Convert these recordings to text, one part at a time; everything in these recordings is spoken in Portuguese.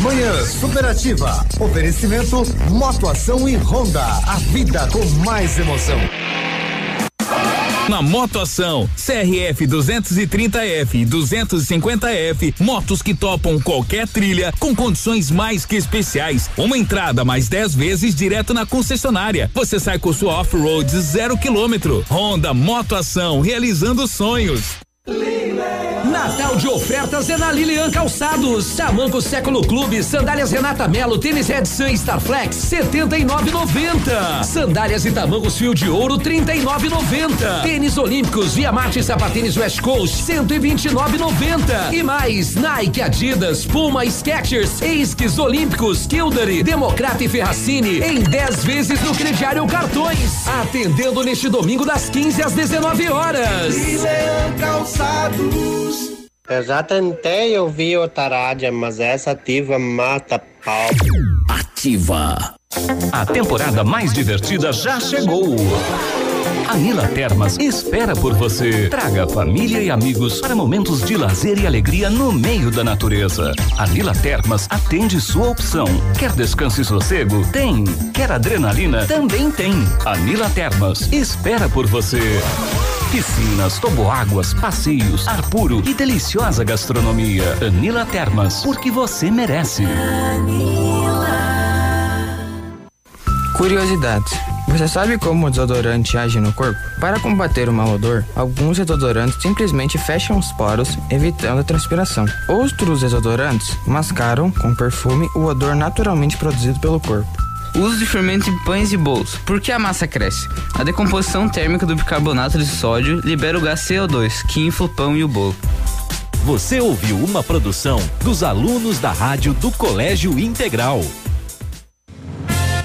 Manhã Superativa. Oferecimento Motoação e Honda. A vida com mais emoção. Na Motoação, CRF 230F e 250F, motos que topam qualquer trilha com condições mais que especiais. Uma entrada mais 10 vezes direto na concessionária. Você sai com sua off-road zero quilômetro. Honda Motoação, realizando sonhos. Natal de ofertas é na Lilian Calçados. Tamanco Século Clube, sandálias Renata Melo, tênis Edson Starflex, 79,90. Sandálias e tamancos fio de ouro, 39,90. Tênis Olímpicos, Via Marte Sapatênis West Coast, 129,90. E mais, Nike, Adidas, Puma, Skechers, Esquis Olímpicos, Kildare, Democrata e Ferracini, em 10 vezes no crediário cartões. Atendendo neste domingo das 15 às 19 horas. Lilian Calçados. Eu já tentei ouvir outra rádio, mas essa ativa mata pau. Ativa. A temporada mais divertida já chegou. A Nila Termas espera por você. Traga família e amigos para momentos de lazer e alegria no meio da natureza. A Nila Termas atende sua opção. Quer descanso e sossego? Tem. Quer adrenalina? Também tem. A Nila Termas espera por você. Piscinas, toboáguas, passeios, ar puro e deliciosa gastronomia. Anila Termas, porque você merece. Curiosidades. Você sabe como o desodorante age no corpo? Para combater o mau odor, alguns desodorantes simplesmente fecham os poros, evitando a transpiração. Outros desodorantes mascaram com perfume o odor naturalmente produzido pelo corpo. Uso de fermento em pães e bolos. Por que a massa cresce? A decomposição térmica do bicarbonato de sódio libera o gás CO2, que infla o pão e o bolo. Você ouviu uma produção dos alunos da rádio do Colégio Integral.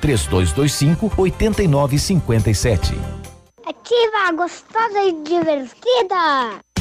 3225 8957. Ativa, gostosa e divertida.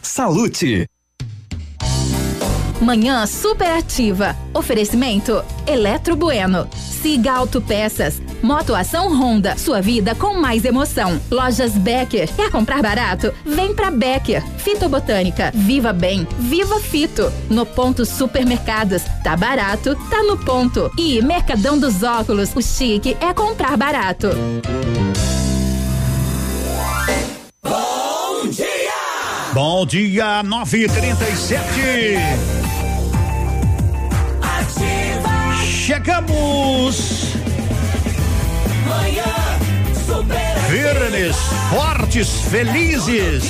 Salute. Manhã superativa. Oferecimento Eletro Bueno. Siga Autopeças. Motoação Honda. Sua vida com mais emoção. Lojas Becker. Quer comprar barato? Vem pra Becker. Fitobotânica. Viva Bem. Viva Fito. No ponto Supermercados. Tá barato, tá no ponto. E Mercadão dos Óculos. O chique é comprar barato. Bom Bom dia, 937. Chegamos. Manhã Firmes, fortes, felizes.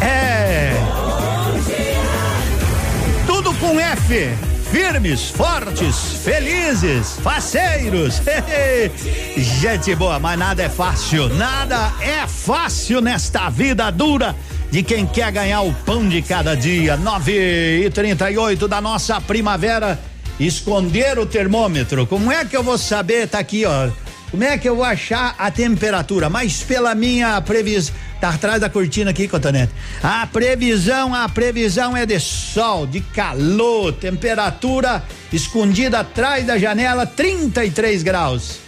É. Tudo com F. Firmes, fortes, felizes, faceiros. Gente boa, mas nada é fácil. Nada é fácil nesta vida dura de quem quer ganhar o pão de cada dia. 9 e 38 da nossa primavera. Esconder o termômetro. Como é que eu vou saber? Tá aqui, ó. Como é que eu vou achar a temperatura? Mas pela minha previsão. Tá atrás da cortina aqui, Cotonete. A previsão, a previsão é de sol, de calor, temperatura escondida atrás da janela, 33 graus.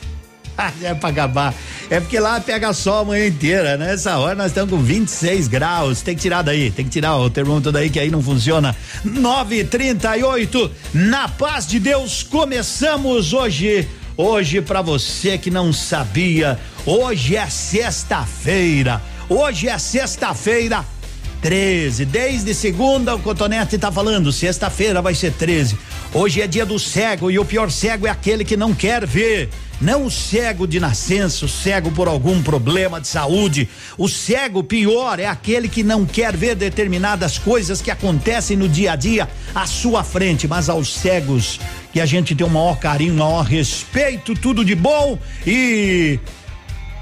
é pra acabar. É porque lá pega sol a manhã inteira, né? Essa hora nós estamos com 26 graus. Tem que tirar daí, tem que tirar o termômetro daí que aí não funciona. 9:38 Na paz de Deus, começamos hoje. Hoje para você que não sabia, hoje é sexta-feira. Hoje é sexta-feira, 13. Desde segunda o Cotonete tá falando, sexta-feira vai ser 13. Hoje é dia do cego e o pior cego é aquele que não quer ver. Não o cego de nascença, o cego por algum problema de saúde. O cego pior é aquele que não quer ver determinadas coisas que acontecem no dia a dia à sua frente, mas aos cegos que a gente tem o maior carinho, o maior respeito, tudo de bom e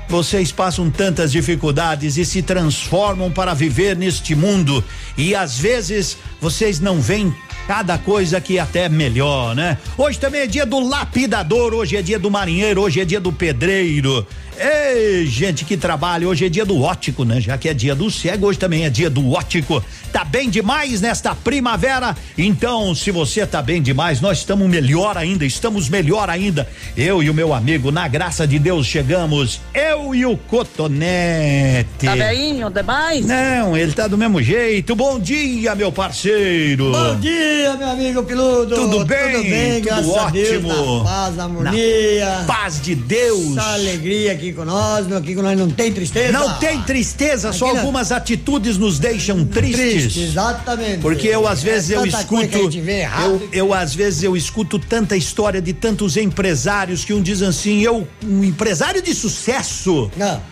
vocês passam tantas dificuldades e se transformam para viver neste mundo e às vezes vocês não veem cada coisa que até melhor, né? Hoje também é dia do lapidador, hoje é dia do marinheiro, hoje é dia do pedreiro. Ei, gente que trabalha, hoje é dia do ótico, né? Já que é dia do cego, hoje também é dia do ótico. Tá bem demais nesta primavera? Então, se você tá bem demais, nós estamos melhor ainda, estamos melhor ainda. Eu e o meu amigo, na graça de Deus, chegamos. Eu e o Cotonete. Tá bem, demais? Não, ele tá do mesmo jeito. Bom dia, meu parceiro. Bom dia, meu amigo Piludo. Tudo bem? Tudo bem, Tudo ótimo. Deus, na paz, harmonia. Na paz de Deus. Essa alegria aqui com nós, aqui com nós não tem tristeza. Não tem tristeza, aqui só não. algumas atitudes nos deixam tristes. Triste, exatamente. Porque eu às vezes é eu escuto eu, eu às vezes eu escuto tanta história de tantos empresários que um diz assim, eu um empresário de sucesso. Não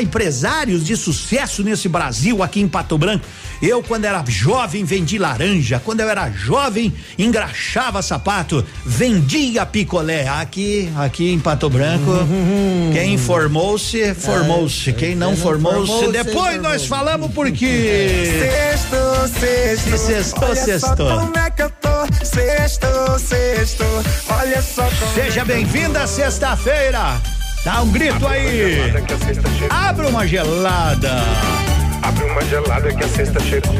empresários de sucesso nesse Brasil, aqui em Pato Branco. Eu, quando era jovem, vendi laranja. Quando eu era jovem, engraxava sapato, vendia picolé. Aqui, aqui em Pato Branco, uhum. quem formou-se, formou-se. Quem não formou-se, formou depois formou nós falamos porque. Sexto, sexto. Sexto, sexto. Como é que eu tô? Sexto, sexto. Olha só como. Seja bem-vinda sexta-feira. Dá um grito aí. Abre uma gelada. Abre uma gelada que a cesta chegou.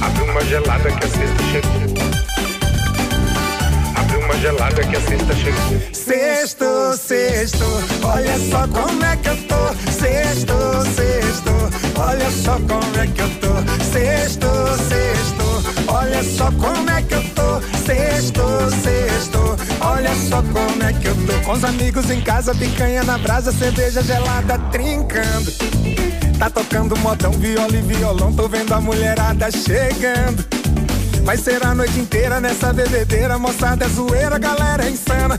Abre uma gelada que a cesta chegou. Abre uma gelada que a cesta chegou. Sexto, sexto, olha só como é que eu tô. Sexto, sexto, olha só como é que eu tô. Sexto, sexto, olha só como é que eu tô. Sexto, sexto, olha só como é que eu tô. Com os amigos em casa, picanha na brasa, cerveja gelada trincando. Tá tocando modão, viola e violão, tô vendo a mulherada chegando. Vai ser a noite inteira nessa bebedeira, moçada é zoeira, galera é insana.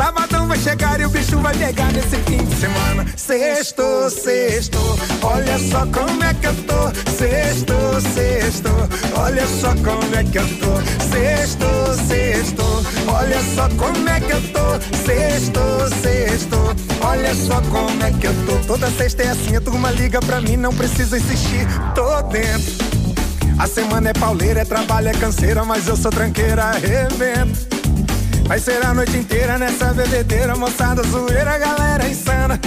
Sabadão vai chegar e o bicho vai pegar nesse fim de semana. Sexto, sexto, olha só como é que eu tô. Sexto, sexto, olha só como é que eu tô. Sexto, sexto, olha só como é que eu tô. Sexto, sexto, olha só como é que eu tô. Toda sexta é assim, a turma liga pra mim, não precisa insistir, tô dentro. A semana é pauleira, é trabalho, é canseira, mas eu sou tranqueira, arrebento. Vai ser a noite inteira nessa bebedeira, moçada zoeira, galera insana.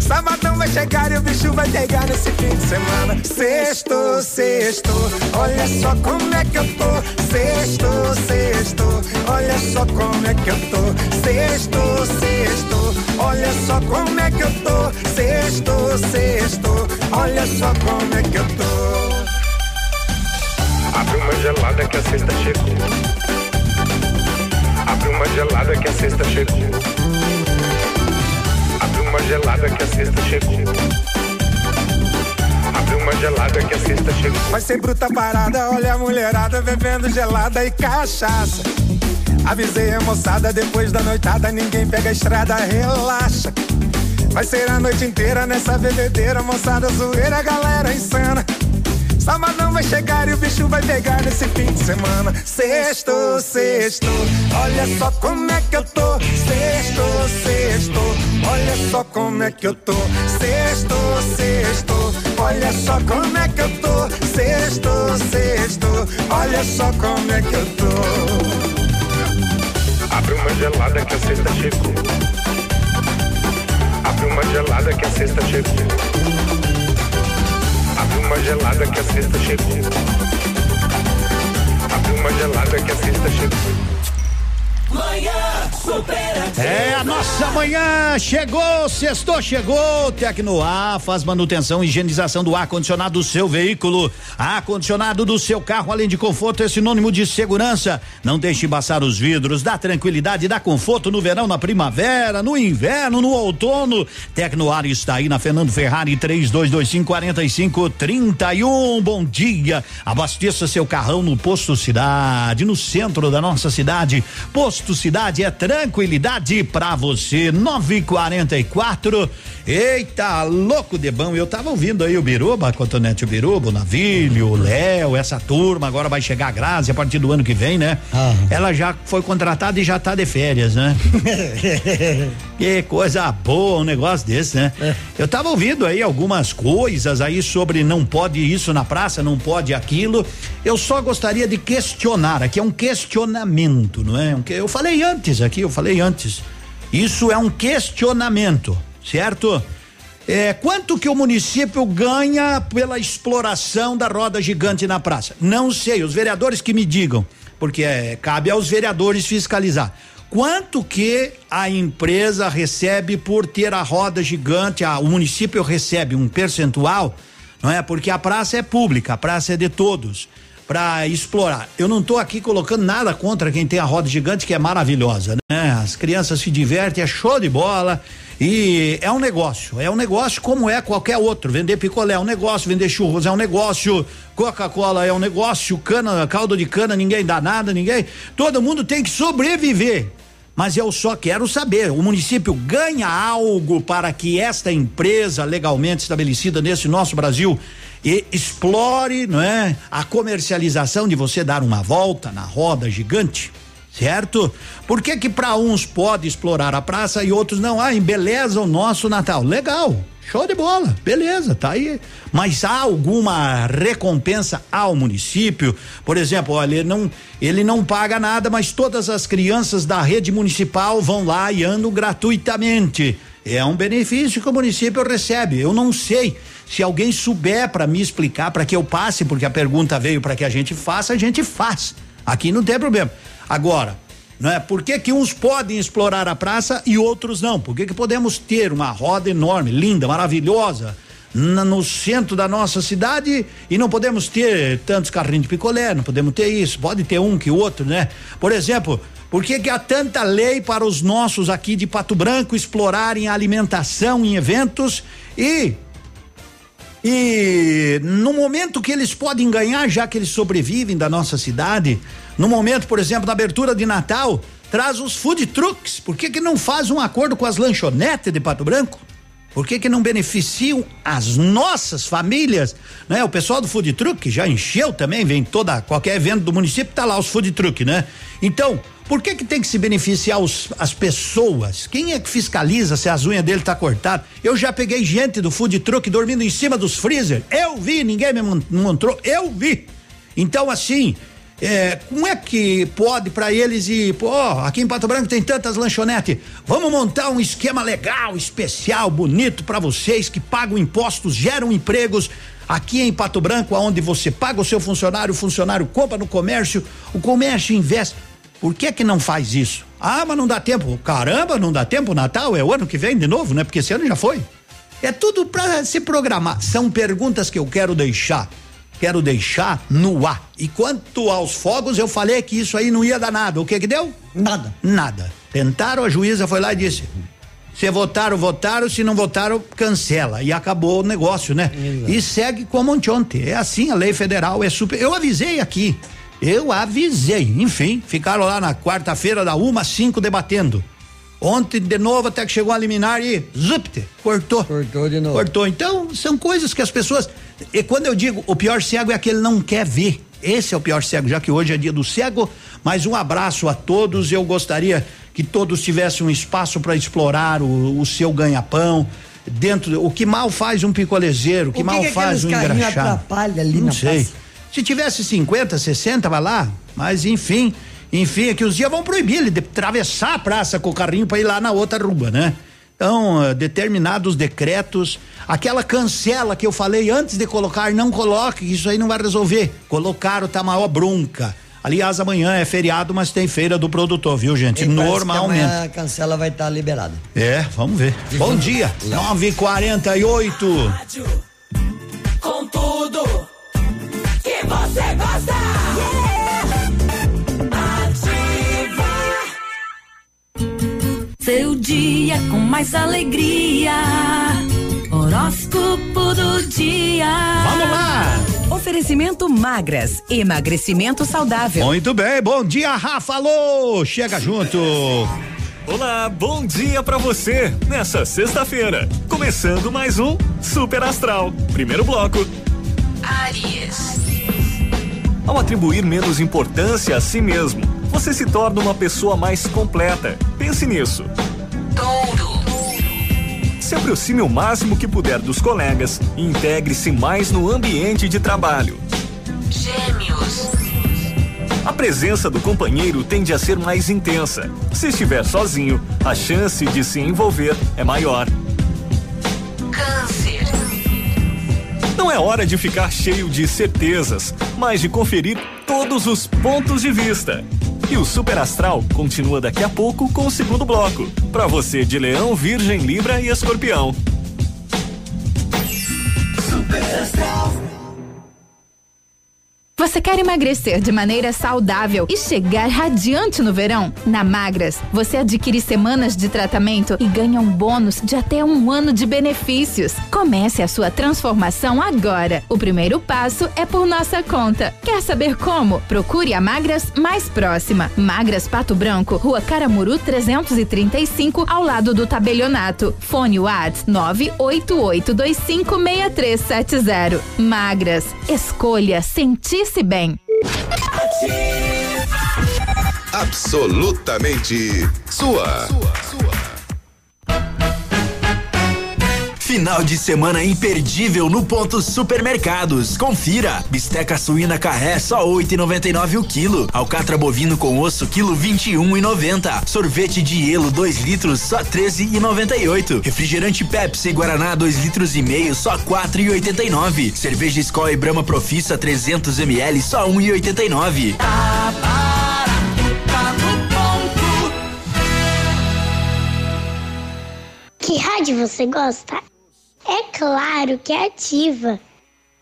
Sabadão vai chegar e o bicho vai pegar nesse fim de semana. Sexto, sexto, olha só como é que eu tô. Sexto, sexto, olha só como é que eu tô. Sexto, sexto, olha só como é que eu tô. Sexto, sexto, olha só como é que eu tô. Abre uma gelada que a sexta chegou. Abre uma gelada que a cesta chegou. Abre uma gelada que a cesta chegou. gelada que a sexta chegou. Vai ser bruta parada, olha a mulherada bebendo gelada e cachaça. Avisei a moçada, depois da noitada ninguém pega a estrada, relaxa. Vai ser a noite inteira nessa bebedeira, moçada zoeira, galera insana. Sabadão vai chegar e o bicho vai pegar nesse fim de semana. Sexto, sexto, olha só como é que eu tô. Sexto, sexto, olha só como é que eu tô. Sexto, sexto, olha só como é que eu tô. Sexto, sexto, olha só como é que eu tô. Abre uma gelada que a sexta chegou. Abre uma gelada que a sexta chegou. Abre uma gelada que a sexta chegou. Abre uma gelada que a sexta chegou. Manhã superativa. É, a nossa manhã chegou, sextou, chegou. Tecnoar faz manutenção e higienização do ar-condicionado do seu veículo. Ar-condicionado do seu carro, além de conforto, é sinônimo de segurança. Não deixe embaçar os vidros, dá tranquilidade, dá conforto no verão, na primavera, no inverno, no outono. Tecnoar está aí na Fernando Ferrari 3225 4531. Bom dia. Abasteça seu carrão no Posto Cidade, no centro da nossa cidade. Posto Posto Cidade é tranquilidade pra você. 944. Eita, louco de bom. Eu tava ouvindo aí o Biruba, a Cotonete o Biruba, o Navilho, o Léo, essa turma. Agora vai chegar a Grazi a partir do ano que vem, né? Ah. Ela já foi contratada e já tá de férias, né? que coisa boa um negócio desse, né? É. Eu tava ouvindo aí algumas coisas aí sobre não pode isso na praça, não pode aquilo. Eu só gostaria de questionar, aqui é um questionamento, não é? Que- Eu falei antes aqui, eu falei antes. Isso é um questionamento, certo? É, quanto que o município ganha pela exploração da roda gigante na praça? Não sei, os vereadores que me digam, porque é, cabe aos vereadores fiscalizar. Quanto que a empresa recebe por ter a roda gigante? A, o município recebe um percentual, não é? Porque a praça é pública, a praça é de todos para explorar. Eu não estou aqui colocando nada contra quem tem a roda gigante que é maravilhosa, né? As crianças se divertem, é show de bola e é um negócio, é um negócio como é qualquer outro. Vender picolé é um negócio, vender churros é um negócio, Coca-Cola é um negócio, cana, caldo de cana, ninguém dá nada, ninguém. Todo mundo tem que sobreviver. Mas eu só quero saber, o município ganha algo para que esta empresa legalmente estabelecida nesse nosso Brasil e explore, não é, a comercialização de você dar uma volta na roda gigante, certo? Por que que para uns pode explorar a praça e outros não? Ah, embeleza o nosso Natal. Legal. Show de bola, beleza, tá aí. Mas há alguma recompensa ao município? Por exemplo, olha, ele não, ele não paga nada, mas todas as crianças da rede municipal vão lá e andam gratuitamente. É um benefício que o município recebe. Eu não sei se alguém souber para me explicar, para que eu passe, porque a pergunta veio para que a gente faça, a gente faz. Aqui não tem problema. Agora, não é? Por que que uns podem explorar a praça e outros não? Por que que podemos ter uma roda enorme, linda, maravilhosa no centro da nossa cidade e não podemos ter tantos carrinhos de picolé, não podemos ter isso, pode ter um que outro, né? Por exemplo, por que que há tanta lei para os nossos aqui de Pato Branco explorarem a alimentação em eventos e e no momento que eles podem ganhar, já que eles sobrevivem da nossa cidade, no momento, por exemplo, da abertura de Natal, traz os food trucks. Por que que não faz um acordo com as lanchonetes de Pato Branco? Por que que não beneficiam as nossas famílias? Né? O pessoal do food truck já encheu também, vem toda qualquer evento do município tá lá os food truck, né? Então, por que que tem que se beneficiar os, as pessoas? Quem é que fiscaliza se as unhas dele tá cortadas? Eu já peguei gente do food truck dormindo em cima dos freezer. Eu vi, ninguém me mostrou, eu vi. Então, assim, é, como é que pode para eles ir, pô, aqui em Pato Branco tem tantas lanchonetes, vamos montar um esquema legal, especial, bonito para vocês que pagam impostos, geram empregos aqui em Pato Branco, aonde você paga o seu funcionário, o funcionário compra no comércio, o comércio investe. Por que que não faz isso? Ah, mas não dá tempo. Caramba, não dá tempo, Natal é o ano que vem de novo, né? Porque esse ano já foi. É tudo para se programar. São perguntas que eu quero deixar. Quero deixar no ar. E quanto aos fogos, eu falei que isso aí não ia dar nada. O que que deu? Nada. Nada. Tentaram, a juíza foi lá e disse: Se votaram, votaram, se não votaram, cancela. E acabou o negócio, né? Exato. E segue como ontem. É assim, a lei federal é super. Eu avisei aqui. Eu avisei. Enfim, ficaram lá na quarta-feira, da uma às cinco, debatendo. Ontem, de novo, até que chegou a liminar e zupte, cortou. Cortou de novo. Cortou. Então, são coisas que as pessoas. E quando eu digo o pior cego é aquele que não quer ver. Esse é o pior cego, já que hoje é dia do cego. Mas um abraço a todos. Eu gostaria que todos tivessem um espaço para explorar o, o seu ganha-pão. Dentro, o que mal faz um picolezeiro, o que, que mal que faz um engraxado. atrapalha ali não na sei. Praça? Se tivesse 50, 60, vai lá. Mas enfim, enfim, é que os dias vão proibir ele de atravessar a praça com o carrinho para ir lá na outra rua, né? Então, uh, determinados decretos, aquela cancela que eu falei antes de colocar, não coloque, isso aí não vai resolver. Colocaram, tá maior bronca. Aliás, amanhã é feriado, mas tem feira do produtor, viu, gente? E Normalmente. Amanhã a cancela vai estar tá liberada. É, vamos ver. Bom dia, 9h48. Com tudo Seu dia com mais alegria. Horóscopo do dia. Vamos lá! Oferecimento magras, emagrecimento saudável. Muito bem, bom dia, Rafa. Alô, chega junto. Olá, bom dia para você nessa sexta-feira. Começando mais um Super Astral. Primeiro bloco. Aries. Ao atribuir menos importância a si mesmo, você se torna uma pessoa mais completa. Pense nisso. Touro. Se aproxime o máximo que puder dos colegas e integre-se mais no ambiente de trabalho. Gêmeos. A presença do companheiro tende a ser mais intensa. Se estiver sozinho, a chance de se envolver é maior. Câncer. Não é hora de ficar cheio de certezas, mas de conferir todos os pontos de vista. E o Super Astral continua daqui a pouco com o segundo bloco. Para você de Leão, Virgem, Libra e Escorpião. Super Astral. Você quer emagrecer de maneira saudável e chegar radiante no verão? Na Magras, você adquire semanas de tratamento e ganha um bônus de até um ano de benefícios. Comece a sua transformação agora. O primeiro passo é por nossa conta. Quer saber como? Procure a Magras mais próxima. Magras Pato Branco, Rua Caramuru 335, ao lado do tabelionato. Fone Whats 988256370. Magras, escolha sentir se bem. Absolutamente sua. sua, Final de semana imperdível no ponto supermercados. Confira. Bisteca suína carré só 8,99 o quilo. Alcatra bovino com osso quilo 21,90. Sorvete de hielo 2 litros só 13,98. Refrigerante Pepsi Guaraná 2 litros e meio só 4,89. Cerveja Skol e Brahma Profissa 300 ml só 1,89. Tá barato, tá no ponto. Que rádio você gosta? É claro que é ativa.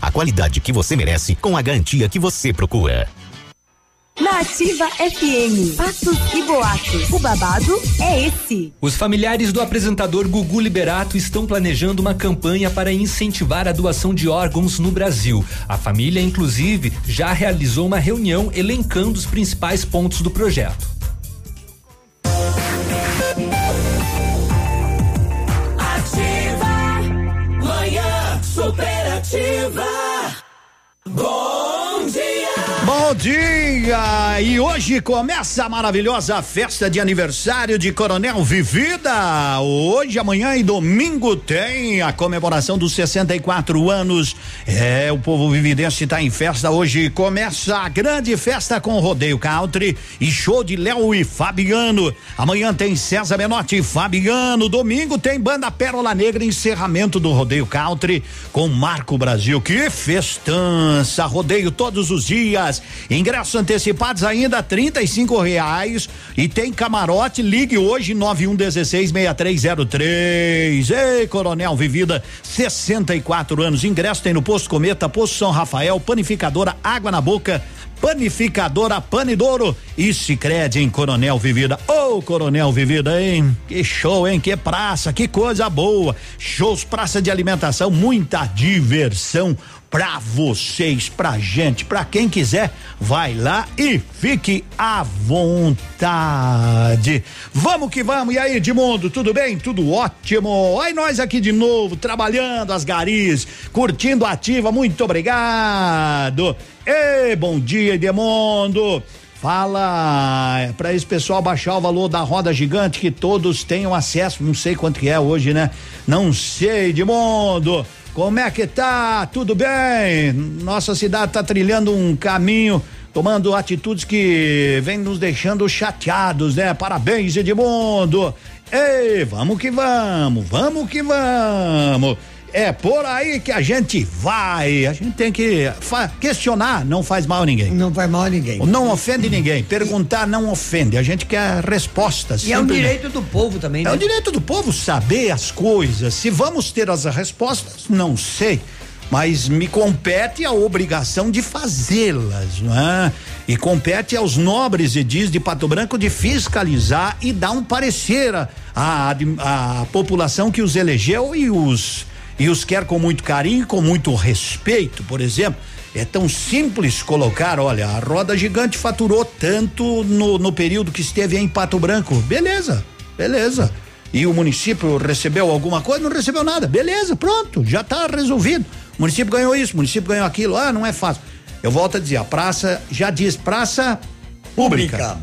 a qualidade que você merece com a garantia que você procura. Na Ativa FM, fatos e boatos. O babado é esse. Os familiares do apresentador Gugu Liberato estão planejando uma campanha para incentivar a doação de órgãos no Brasil. A família, inclusive, já realizou uma reunião elencando os principais pontos do projeto. Superativa. Bom. Bom dia! E hoje começa a maravilhosa festa de aniversário de Coronel Vivida. Hoje, amanhã e domingo tem a comemoração dos 64 anos. É, o povo vividense está em festa. Hoje começa a grande festa com rodeio country e show de Léo e Fabiano. Amanhã tem César Menotti e Fabiano. Domingo tem banda Pérola Negra, encerramento do rodeio country com Marco Brasil. Que festança! Rodeio todos os dias. Ingressos antecipados ainda trinta e cinco reais e tem camarote. Ligue hoje nove um dezesseis meia três zero três. Ei, Coronel Vivida, 64 anos. Ingresso tem no Posto Cometa, Posto São Rafael, Panificadora Água na Boca. Panificadora Panidouro e Sicredi em Coronel Vivida. Ô, oh, Coronel Vivida, hein? Que show, hein? Que praça, que coisa boa. Shows, praça de alimentação, muita diversão pra vocês, pra gente, pra quem quiser, vai lá e fique à vontade. Vamos que vamos. E aí, Edmundo, tudo bem? Tudo ótimo. Aí nós aqui de novo, trabalhando as garis, curtindo ativa. Muito obrigado. Ei, bom dia, Edmundo. Fala para esse pessoal baixar o valor da roda gigante que todos tenham acesso. Não sei quanto que é hoje, né? Não sei, Edmundo. Como é que tá? Tudo bem? Nossa cidade tá trilhando um caminho, tomando atitudes que vem nos deixando chateados, né? Parabéns, Edmundo. Ei, vamos que vamos, vamos que vamos. É por aí que a gente vai. A gente tem que questionar, não faz mal a ninguém. Não faz mal a ninguém. Não ofende ninguém. Perguntar não ofende. A gente quer respostas. E é um direito do povo também, né? É o direito do povo saber as coisas. Se vamos ter as respostas, não sei. Mas me compete a obrigação de fazê-las, não é? E compete aos nobres edis de Pato Branco de fiscalizar e dar um parecer à a, a população que os elegeu e os e os quer com muito carinho, com muito respeito, por exemplo. É tão simples colocar, olha, a roda gigante faturou tanto no, no período que esteve em Pato Branco. Beleza, beleza. E o município recebeu alguma coisa? Não recebeu nada. Beleza, pronto, já está resolvido. O município ganhou isso, o município ganhou aquilo. Ah, não é fácil. Eu volto a dizer, a praça já diz praça pública. pública.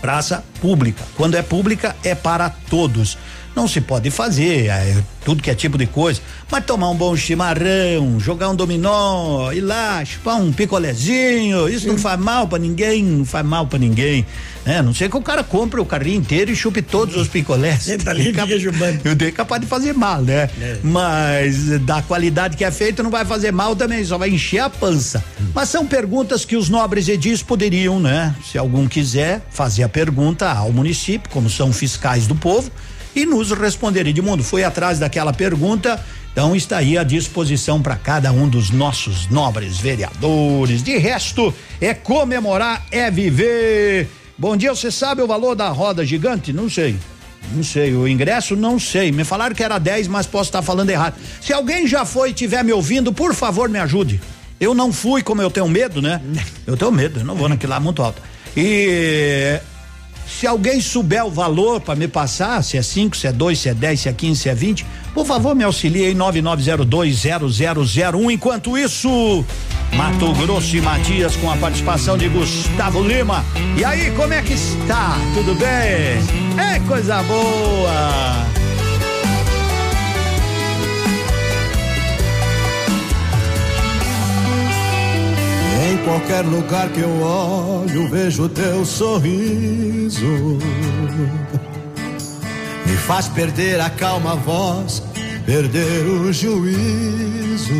Praça pública. Quando é pública, é para todos. Não se pode fazer é, tudo que é tipo de coisa, mas tomar um bom chimarrão, jogar um dominó, ir lá, chupar um picolézinho, isso não faz mal para ninguém, não faz mal para ninguém. Né? Não sei que o cara compre o carrinho inteiro e chupe todos os picolés. Senta ali e fica chupando. Eu dei capaz de fazer mal, né? É. Mas da qualidade que é feito não vai fazer mal também, só vai encher a pança. Hum. Mas são perguntas que os nobres edis poderiam, né? Se algum quiser fazer a pergunta ao município, como são fiscais do povo, e nos responder. Edmundo foi atrás daquela pergunta, então está aí à disposição para cada um dos nossos nobres vereadores. De resto, é comemorar, é viver. Bom dia, você sabe o valor da roda gigante? Não sei. Não sei, o ingresso não sei. Me falaram que era 10, mas posso estar falando errado. Se alguém já foi e estiver me ouvindo, por favor, me ajude. Eu não fui, como eu tenho medo, né? Eu tenho medo, eu não vou naquilo lá muito alto. E se alguém souber o valor para me passar, se é 5, se é 2, se é 10, se é 15, se é 20, por favor, me auxilie em 99020001. Enquanto isso, Mato Grosso e Matias com a participação de Gustavo Lima. E aí, como é que está? Tudo bem? É coisa boa. Qualquer lugar que eu olho, vejo teu sorriso. Me faz perder a calma voz, perder o juízo.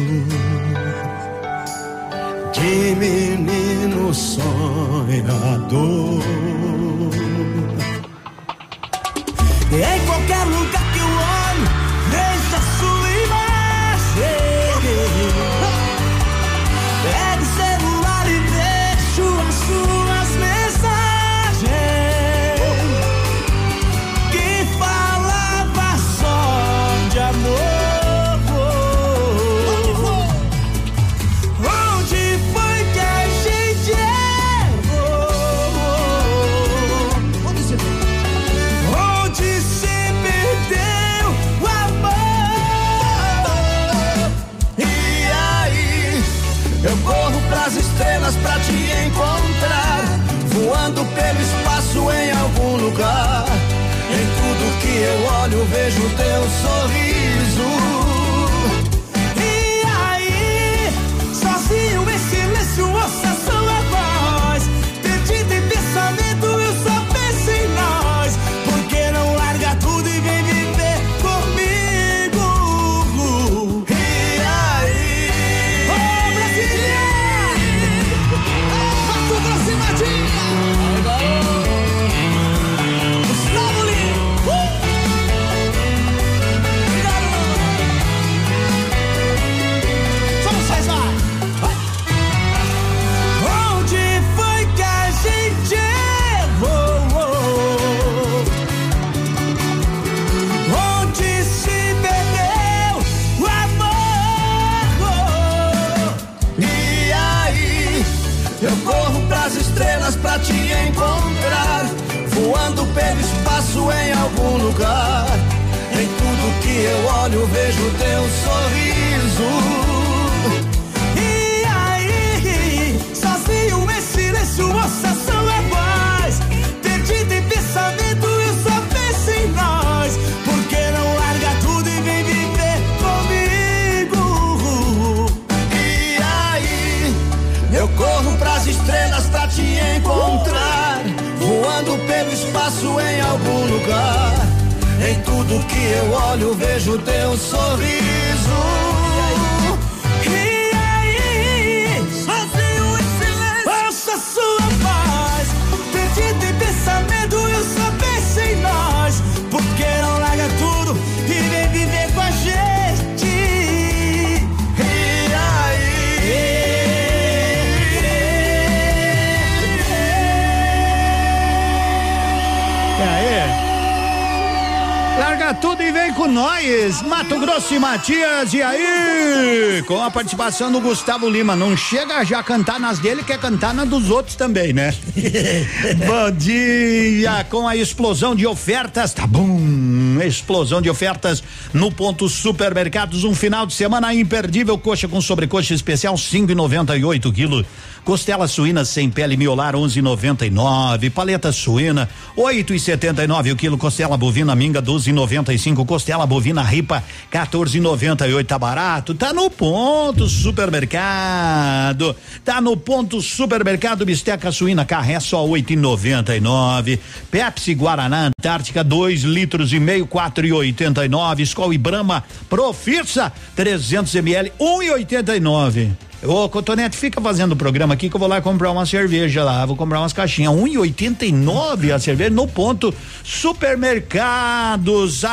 De menino sonhador. Em qualquer lugar vejo teu sorriso. Vejo teu sorriso. Em tudo que eu olho, vejo teu sorriso. E nós, Mato Grosso e Matias, e aí? Com a participação do Gustavo Lima, não chega já a cantar nas dele, quer cantar nas dos outros também, né? bom dia, com a explosão de ofertas, tá bom, explosão de ofertas no ponto supermercados, um final de semana imperdível, coxa com sobrecoxa especial, cinco e noventa e oito quilos. Costela suína sem pele miolar 11,99. Paleta suína 8,79 o quilo. Costela bovina minga 12,95. Costela bovina ripa 14,98. Tá barato? Tá no ponto supermercado. Tá no ponto supermercado. Bisteca suína carré só 8,99. Pepsi Guaraná Antártica 2 litros e meio 4,89. Skol e Brahma Profissa 300 ml 1,89. Ô, Cotonete, fica fazendo o programa aqui que eu vou lá comprar uma cerveja lá. Vou comprar umas caixinhas. 1,89 a cerveja no ponto. Supermercados.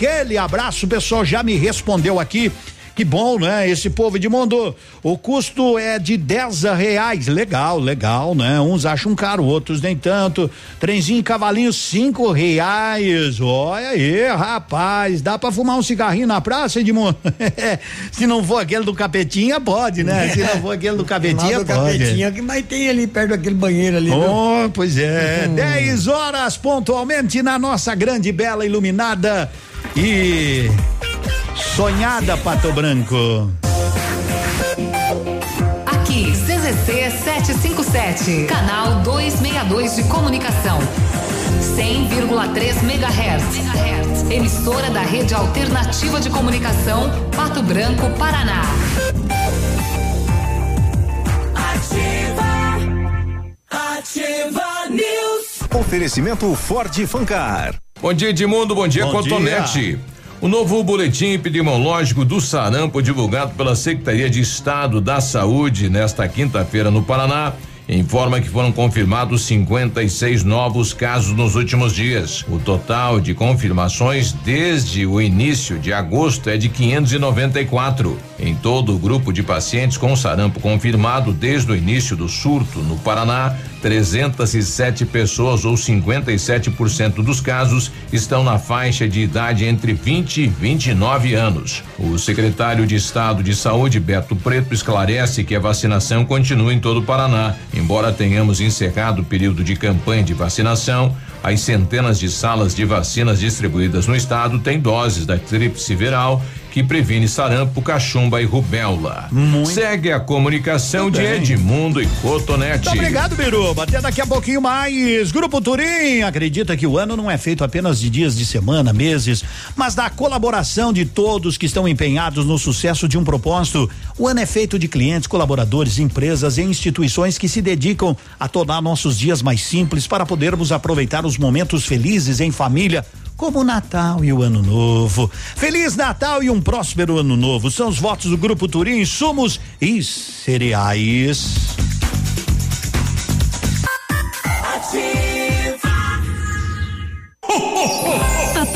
Aquele abraço, o pessoal já me respondeu aqui. Que bom, né? Esse povo de mundo. O custo é de 10 reais. Legal, legal, né? Uns acham caro, outros nem tanto. Trenzinho e cavalinho, cinco reais. Olha aí, rapaz. Dá pra fumar um cigarrinho na praça, Edmundo? Se não for aquele do capetinha, pode, né? Se não for aquele do capetinha, do pode. capetinha que mais tem ali perto daquele banheiro ali. viu? Oh, pois é. Hum. 10 horas pontualmente na nossa grande, bela, iluminada e sonhada Pato Branco. Aqui, CZC 757, canal 262 de comunicação. 100,3 MHz. Emissora da Rede Alternativa de Comunicação, Pato Branco, Paraná. Ativa News. Oferecimento Ford Fancar. Bom dia, Edmundo. Bom dia, Bom Cotonete. dia. O novo boletim epidemiológico do sarampo, divulgado pela Secretaria de Estado da Saúde nesta quinta-feira no Paraná, informa que foram confirmados 56 novos casos nos últimos dias. O total de confirmações desde o início de agosto é de 594. Em todo o grupo de pacientes com sarampo confirmado desde o início do surto no Paraná, 307 pessoas ou 57% dos casos estão na faixa de idade entre 20 e 29 anos. O secretário de Estado de Saúde, Beto Preto, esclarece que a vacinação continua em todo o Paraná. Embora tenhamos encerrado o período de campanha de vacinação, as centenas de salas de vacinas distribuídas no estado têm doses da tríplice viral que previne sarampo, cachumba e rubéola. Segue a comunicação Muito de. Edmundo e Cotonete. Muito obrigado, Biruba. Até daqui a pouquinho mais. Grupo Turim acredita que o ano não é feito apenas de dias de semana, meses, mas da colaboração de todos que estão empenhados no sucesso de um propósito. O ano é feito de clientes, colaboradores, empresas e instituições que se dedicam a tornar nossos dias mais simples para podermos aproveitar os momentos felizes em família. Como o Natal e o Ano Novo. Feliz Natal e um próspero Ano Novo. São os votos do Grupo Turim, insumos e cereais.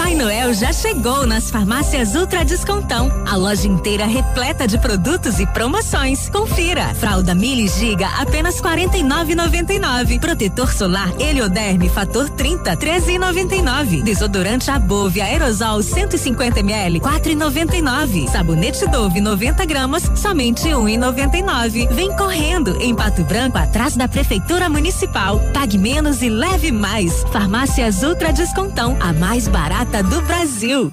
Papai Noel já chegou nas farmácias Ultra Descontão. A loja inteira repleta de produtos e promoções. Confira. Fralda Mili Giga apenas 49,99. Protetor solar Helioderme Fator 30 13,99. Desodorante Above Aerosol 150 ml 4,99. Sabonete Dove 90 gramas somente 1,99. Vem correndo em Pato Branco atrás da prefeitura municipal. Pague menos e leve mais. Farmácias Ultra Descontão, a mais barata do Brasil.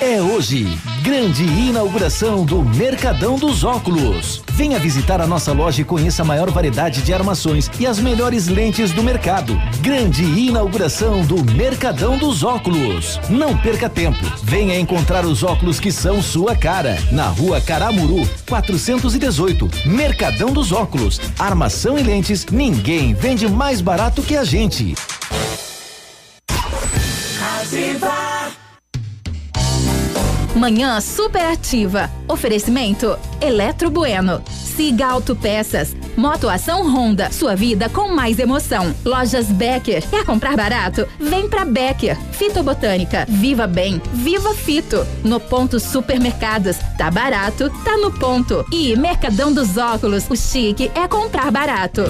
É hoje, grande inauguração do Mercadão dos Óculos. Venha visitar a nossa loja e conheça a maior variedade de armações e as melhores lentes do mercado. Grande inauguração do Mercadão dos Óculos. Não perca tempo. Venha encontrar os óculos que são sua cara. Na rua Caramuru, 418. Mercadão dos Óculos. Armação e lentes, ninguém vende mais barato que a gente. Manhã superativa. Oferecimento Eletro Bueno. Siga Autopeças. Motoação Honda. Sua vida com mais emoção. Lojas Becker. Quer comprar barato? Vem pra Becker. Fitobotânica. Viva Bem. Viva Fito. No ponto Supermercados. Tá barato, tá no ponto. E Mercadão dos Óculos. O chique é comprar barato.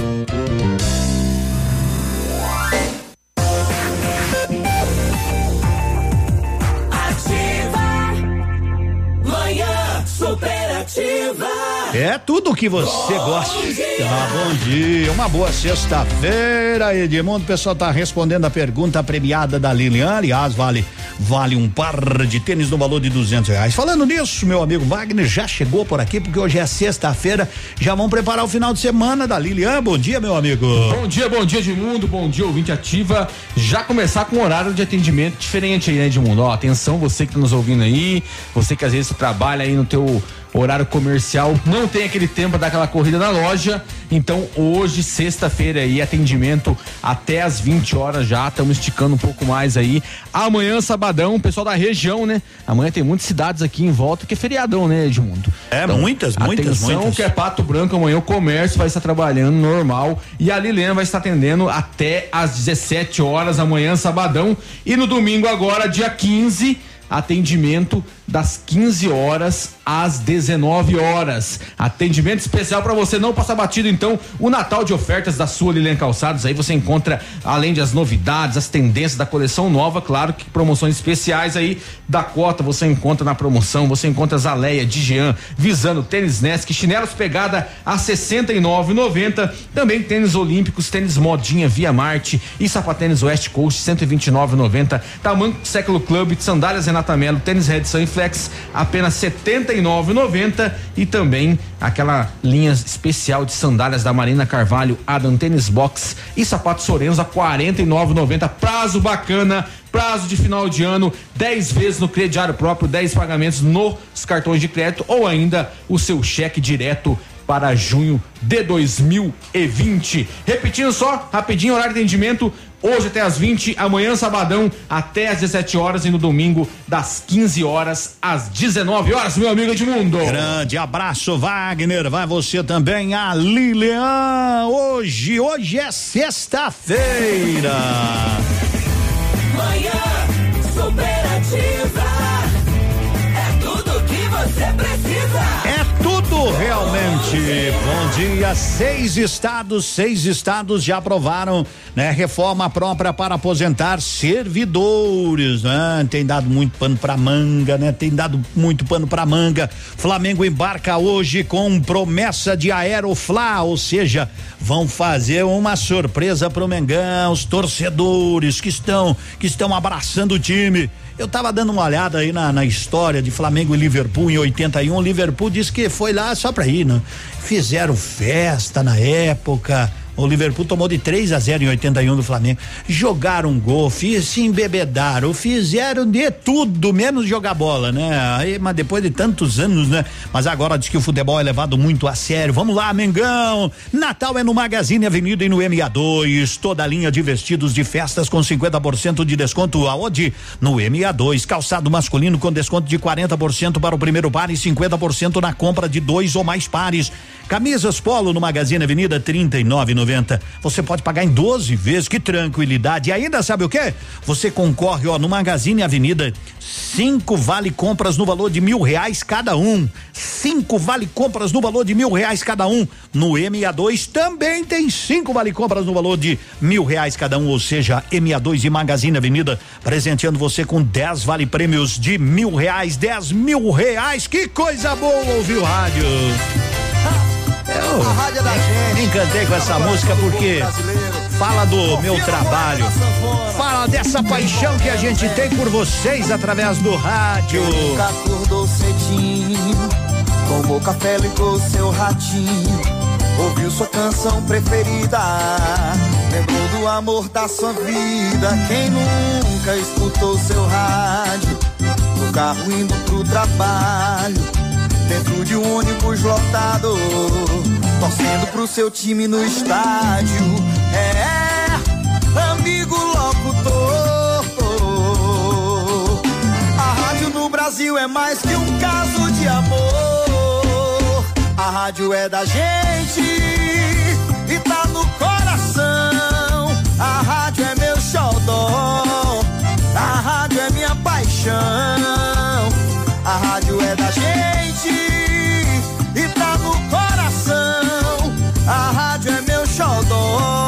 É tudo que você gosta. Ah, bom dia, uma boa sexta-feira, Edmundo. O pessoal tá respondendo a pergunta premiada da Lilian. Aliás, vale, vale um par de tênis no valor de duzentos reais. Falando nisso, meu amigo Wagner já chegou por aqui porque hoje é sexta-feira. Já vão preparar o final de semana da Lilian. Bom dia, meu amigo. Bom dia, bom dia, Edmundo. Bom dia, ouvinte ativa. Já começar com um horário de atendimento diferente aí, né, Edmundo? Ó, atenção, você que tá nos ouvindo aí, você que às vezes trabalha aí no teu horário comercial, não tem aquele tempo pra dar aquela corrida na loja. Então, hoje, sexta-feira aí, atendimento até às 20 horas já, estamos esticando um pouco mais aí. Amanhã, sabadão, pessoal da região, né? Amanhã tem muitas cidades aqui em volta que é feriadão, né, Edmundo? É, muitas, muitas, atenção muitas. que é Pato Branco, amanhã o comércio vai estar trabalhando normal e a Liliana vai estar atendendo até às 17 horas amanhã, sabadão. E no domingo agora, dia 15, atendimento das 15 horas às 19 horas. Atendimento especial para você não passar batido então o Natal de ofertas da sua Lilian Calçados. Aí você encontra além das novidades, as tendências da coleção nova, claro que promoções especiais aí da cota você encontra na promoção. Você encontra Zaleia, Dijean, Visano, tênis Nesk, chinelos pegada a 69,90. Também tênis olímpicos, tênis modinha Via Marte e sapatênis West Coast 129,90. Tamanco Século Club, sandálias Renata Melo, tênis Redson e Flex apenas 79,90 e também aquela linha especial de sandálias da Marina Carvalho, Adam Tênis Box e sapato Sorenzo a 49,90. Prazo bacana, prazo de final de ano, 10 vezes no crediário próprio, 10 pagamentos nos cartões de crédito ou ainda o seu cheque direto para junho de 2020. Repetindo só, rapidinho, horário de atendimento. Hoje até às 20, amanhã sabadão até às 17 horas e no domingo das 15 horas às 19 horas, meu amigo Edmundo. Grande abraço, Wagner. Vai você também, a Lilian. Hoje, hoje é sexta-feira. Manhã superativa. Realmente. Bom dia. Seis estados, seis estados já aprovaram, né? Reforma própria para aposentar servidores, né? Tem dado muito pano para manga, né? Tem dado muito pano para manga. Flamengo embarca hoje com promessa de Aeroflá, ou seja, vão fazer uma surpresa pro Mengão, os torcedores que estão que estão abraçando o time. Eu tava dando uma olhada aí na, na história de Flamengo e Liverpool em 81. O Liverpool disse que foi lá só pra ir, né? Fizeram festa na época. O Liverpool tomou de 3 a 0 em 81 do Flamengo. Jogaram gol, fiz, se embebedaram, fizeram de tudo, menos jogar bola, né? Aí, mas depois de tantos anos, né? Mas agora diz que o futebol é levado muito a sério. Vamos lá, Mengão! Natal é no Magazine Avenida e no MA2. Toda a linha de vestidos de festas com 50% de desconto. Aonde? No MA2. Calçado masculino com desconto de 40% para o primeiro par e 50% na compra de dois ou mais pares. Camisas Polo no Magazine Avenida 39,90. Você pode pagar em 12 vezes, que tranquilidade. E ainda sabe o que? Você concorre, ó, no Magazine Avenida, cinco vale compras no valor de mil reais cada um. Cinco vale compras no valor de mil reais cada um. No MA2 também tem cinco vale compras no valor de mil reais cada um, ou seja, MA2 e Magazine Avenida presenteando você com 10 vale prêmios de mil reais, 10 mil reais. Que coisa boa ouvir o rádio. Eu é me encantei com essa música porque fala do meu trabalho, fala dessa paixão que a gente tem por vocês através do rádio. Acordou cedinho, tomou café, ligou seu ratinho, ouviu sua canção preferida, lembrou do amor da sua vida. Quem nunca escutou seu rádio, no carro indo pro trabalho, dentro de um ônibus lotado, torcendo pro seu time no estádio. É, amigo locutor. A rádio no Brasil é mais que um caso de amor. A rádio é da gente e tá no coração. A rádio é meu xodó. A rádio é minha paixão. A rádio é da gente e tá no coração. A rádio é meu xodó.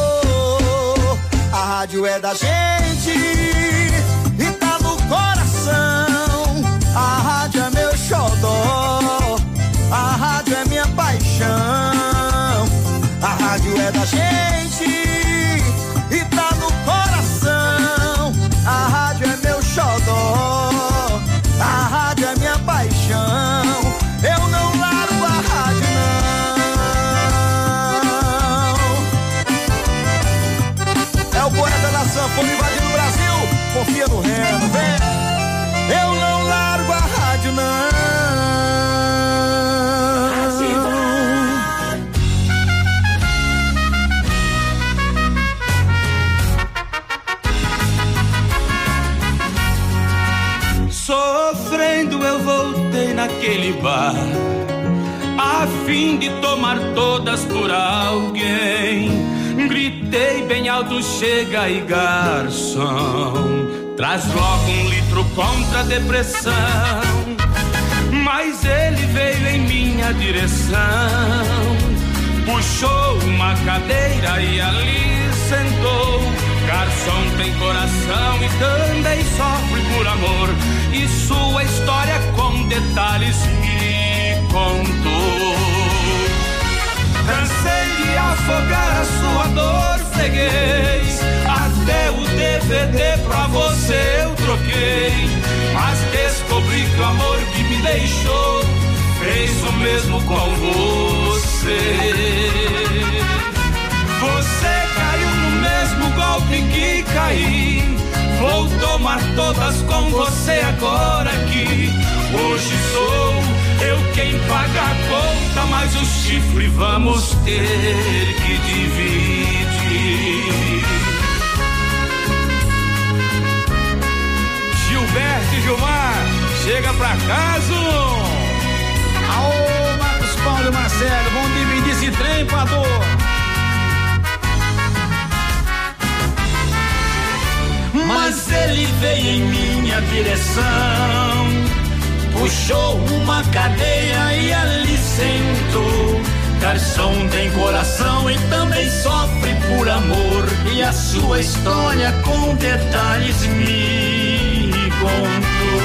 Rádio é da gente e tá no coração. A rádio é meu xodó. A rádio é minha paixão. A rádio é da gente de tomar todas por alguém. Gritei bem alto, chega aí, garçom. Traz logo um litro contra a depressão. Mas ele veio em minha direção. Puxou uma cadeira e ali sentou. Garçom tem coração e também sofre por amor. E sua história com detalhes me contou. Cansei de afogar a sua dor, freguês. Até o DVD pra você eu troquei. Mas descobri que o amor que me deixou fez o mesmo com você. Você caiu no mesmo golpe que caí. Vou tomar todas com você agora aqui. Hoje sou eu quem paga a conta, mas o chifre vamos ter que dividir. Gilberto e Gilmar, chega pra casa. Aô, Marcos Paulo e Marcelo, vamos dividir esse trem pra dor. Mas ele veio em minha direção, puxou uma cadeira e ali sentou. Garçom tem coração e também sofre por amor. E a sua história com detalhes me contou.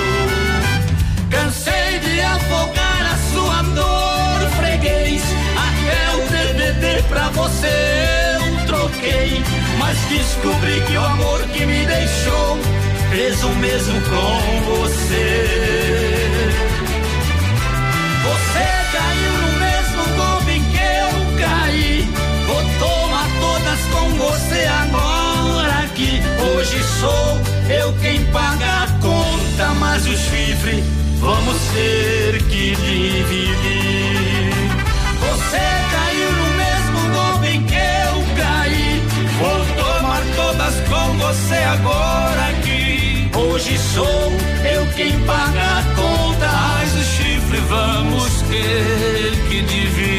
Cansei de afogar a sua dor, freguês. Até o DVD pra você eu troquei. Mas descobri que o amor que me deixou fez o mesmo com. Você você agora aqui. Hoje sou eu quem paga a conta, mas o chifre vamos ter que dividir. Você caiu no mesmo golpe em que eu caí. Vou tomar todas com você agora aqui. Hoje sou eu quem paga a conta, mas o chifre vamos ter que dividir.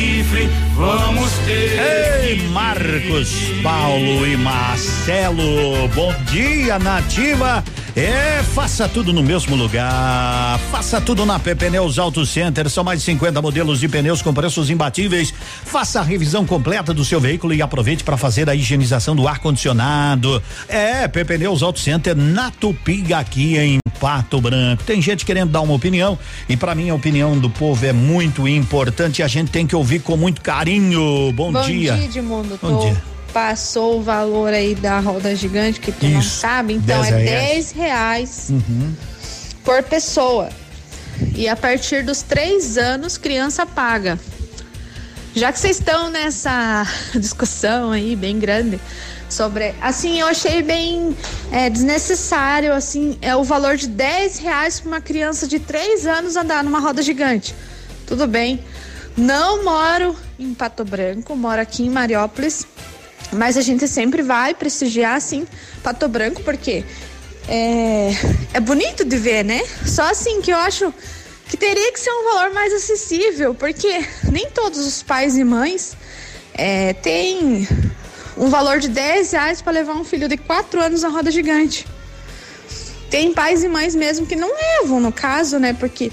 Chifre vamos ter. Ei, Marcos Paulo e Marcelo, bom dia, Nativa. É, faça tudo no mesmo lugar. Faça tudo na P Pneus Auto Center. São mais de 50 modelos de pneus com preços imbatíveis. Faça a revisão completa do seu veículo e aproveite para fazer a higienização do ar condicionado. É, P Pneus Auto Center na Tupiga aqui em Pato Branco. Tem gente querendo dar uma opinião e para mim a opinião do povo é muito importante e a gente tem que ouvir com muito carinho. Bom, Bom dia. dia, Edmundo. Bom Tô- dia. Passou o valor aí da roda gigante que tu não Isso, sabe, então 10 é reais. 10 reais Uhum. por pessoa. E a partir dos três anos, criança paga. Já que vocês estão nessa discussão aí bem grande sobre, assim, eu achei bem é, desnecessário, assim, é o valor de 10 reais para uma criança de três anos andar numa roda gigante. Tudo bem. Não moro em Pato Branco, moro aqui em Mariópolis, mas a gente sempre vai prestigiar, assim, Pato Branco, porque é, é bonito de ver, né? Só assim que eu acho que teria que ser um valor mais acessível, porque nem todos os pais e mães é, têm um valor de 10 reais para levar um filho de 4 anos na roda gigante. Tem pais e mães mesmo que não levam, no caso, né? Porque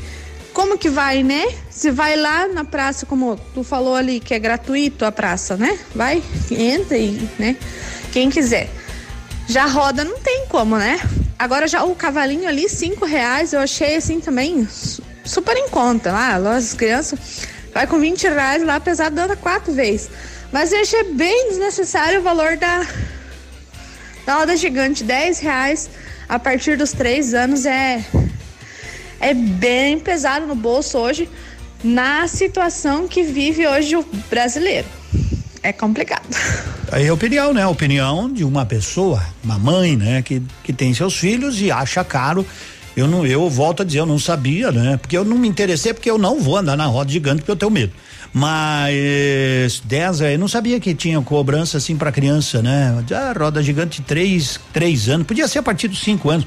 como que vai, né? Se vai lá na praça, como tu falou ali, que é gratuito a praça, né? Vai, entra e, né? Quem quiser. Já roda não tem como, né? Agora já o cavalinho ali, cinco reais, eu achei assim também su- super em conta. Lá, as crianças vai com 20 reais lá, apesar de andar quatro vezes. Mas eu achei bem desnecessário o valor da, da roda gigante, 10 reais a partir dos três anos é é bem pesado no bolso hoje na situação que vive hoje o brasileiro. É complicado. Aí é opinião, né? Opinião de uma pessoa, uma mãe, né? Que, que tem seus filhos e acha caro Eu não, eu volto a dizer, eu não sabia, né? Porque eu não me interessei, porque eu não vou andar na roda gigante, porque eu tenho medo. Mas 10, eu não sabia que tinha cobrança assim para criança, né? Ah, roda gigante três, três anos, podia ser a partir dos cinco anos.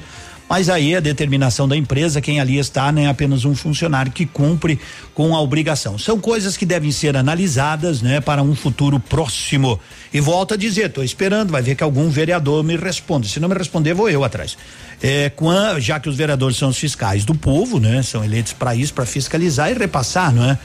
Mas aí é a determinação da empresa, quem ali está, né? Apenas um funcionário que cumpre com a obrigação. São coisas que devem ser analisadas, né? Para um futuro próximo. E volto a dizer, estou esperando, vai ver que algum vereador me responde. Se não me responder, vou eu atrás. É, quan- já que os vereadores são os fiscais do povo, né? São eleitos para isso, para fiscalizar e repassar, não é?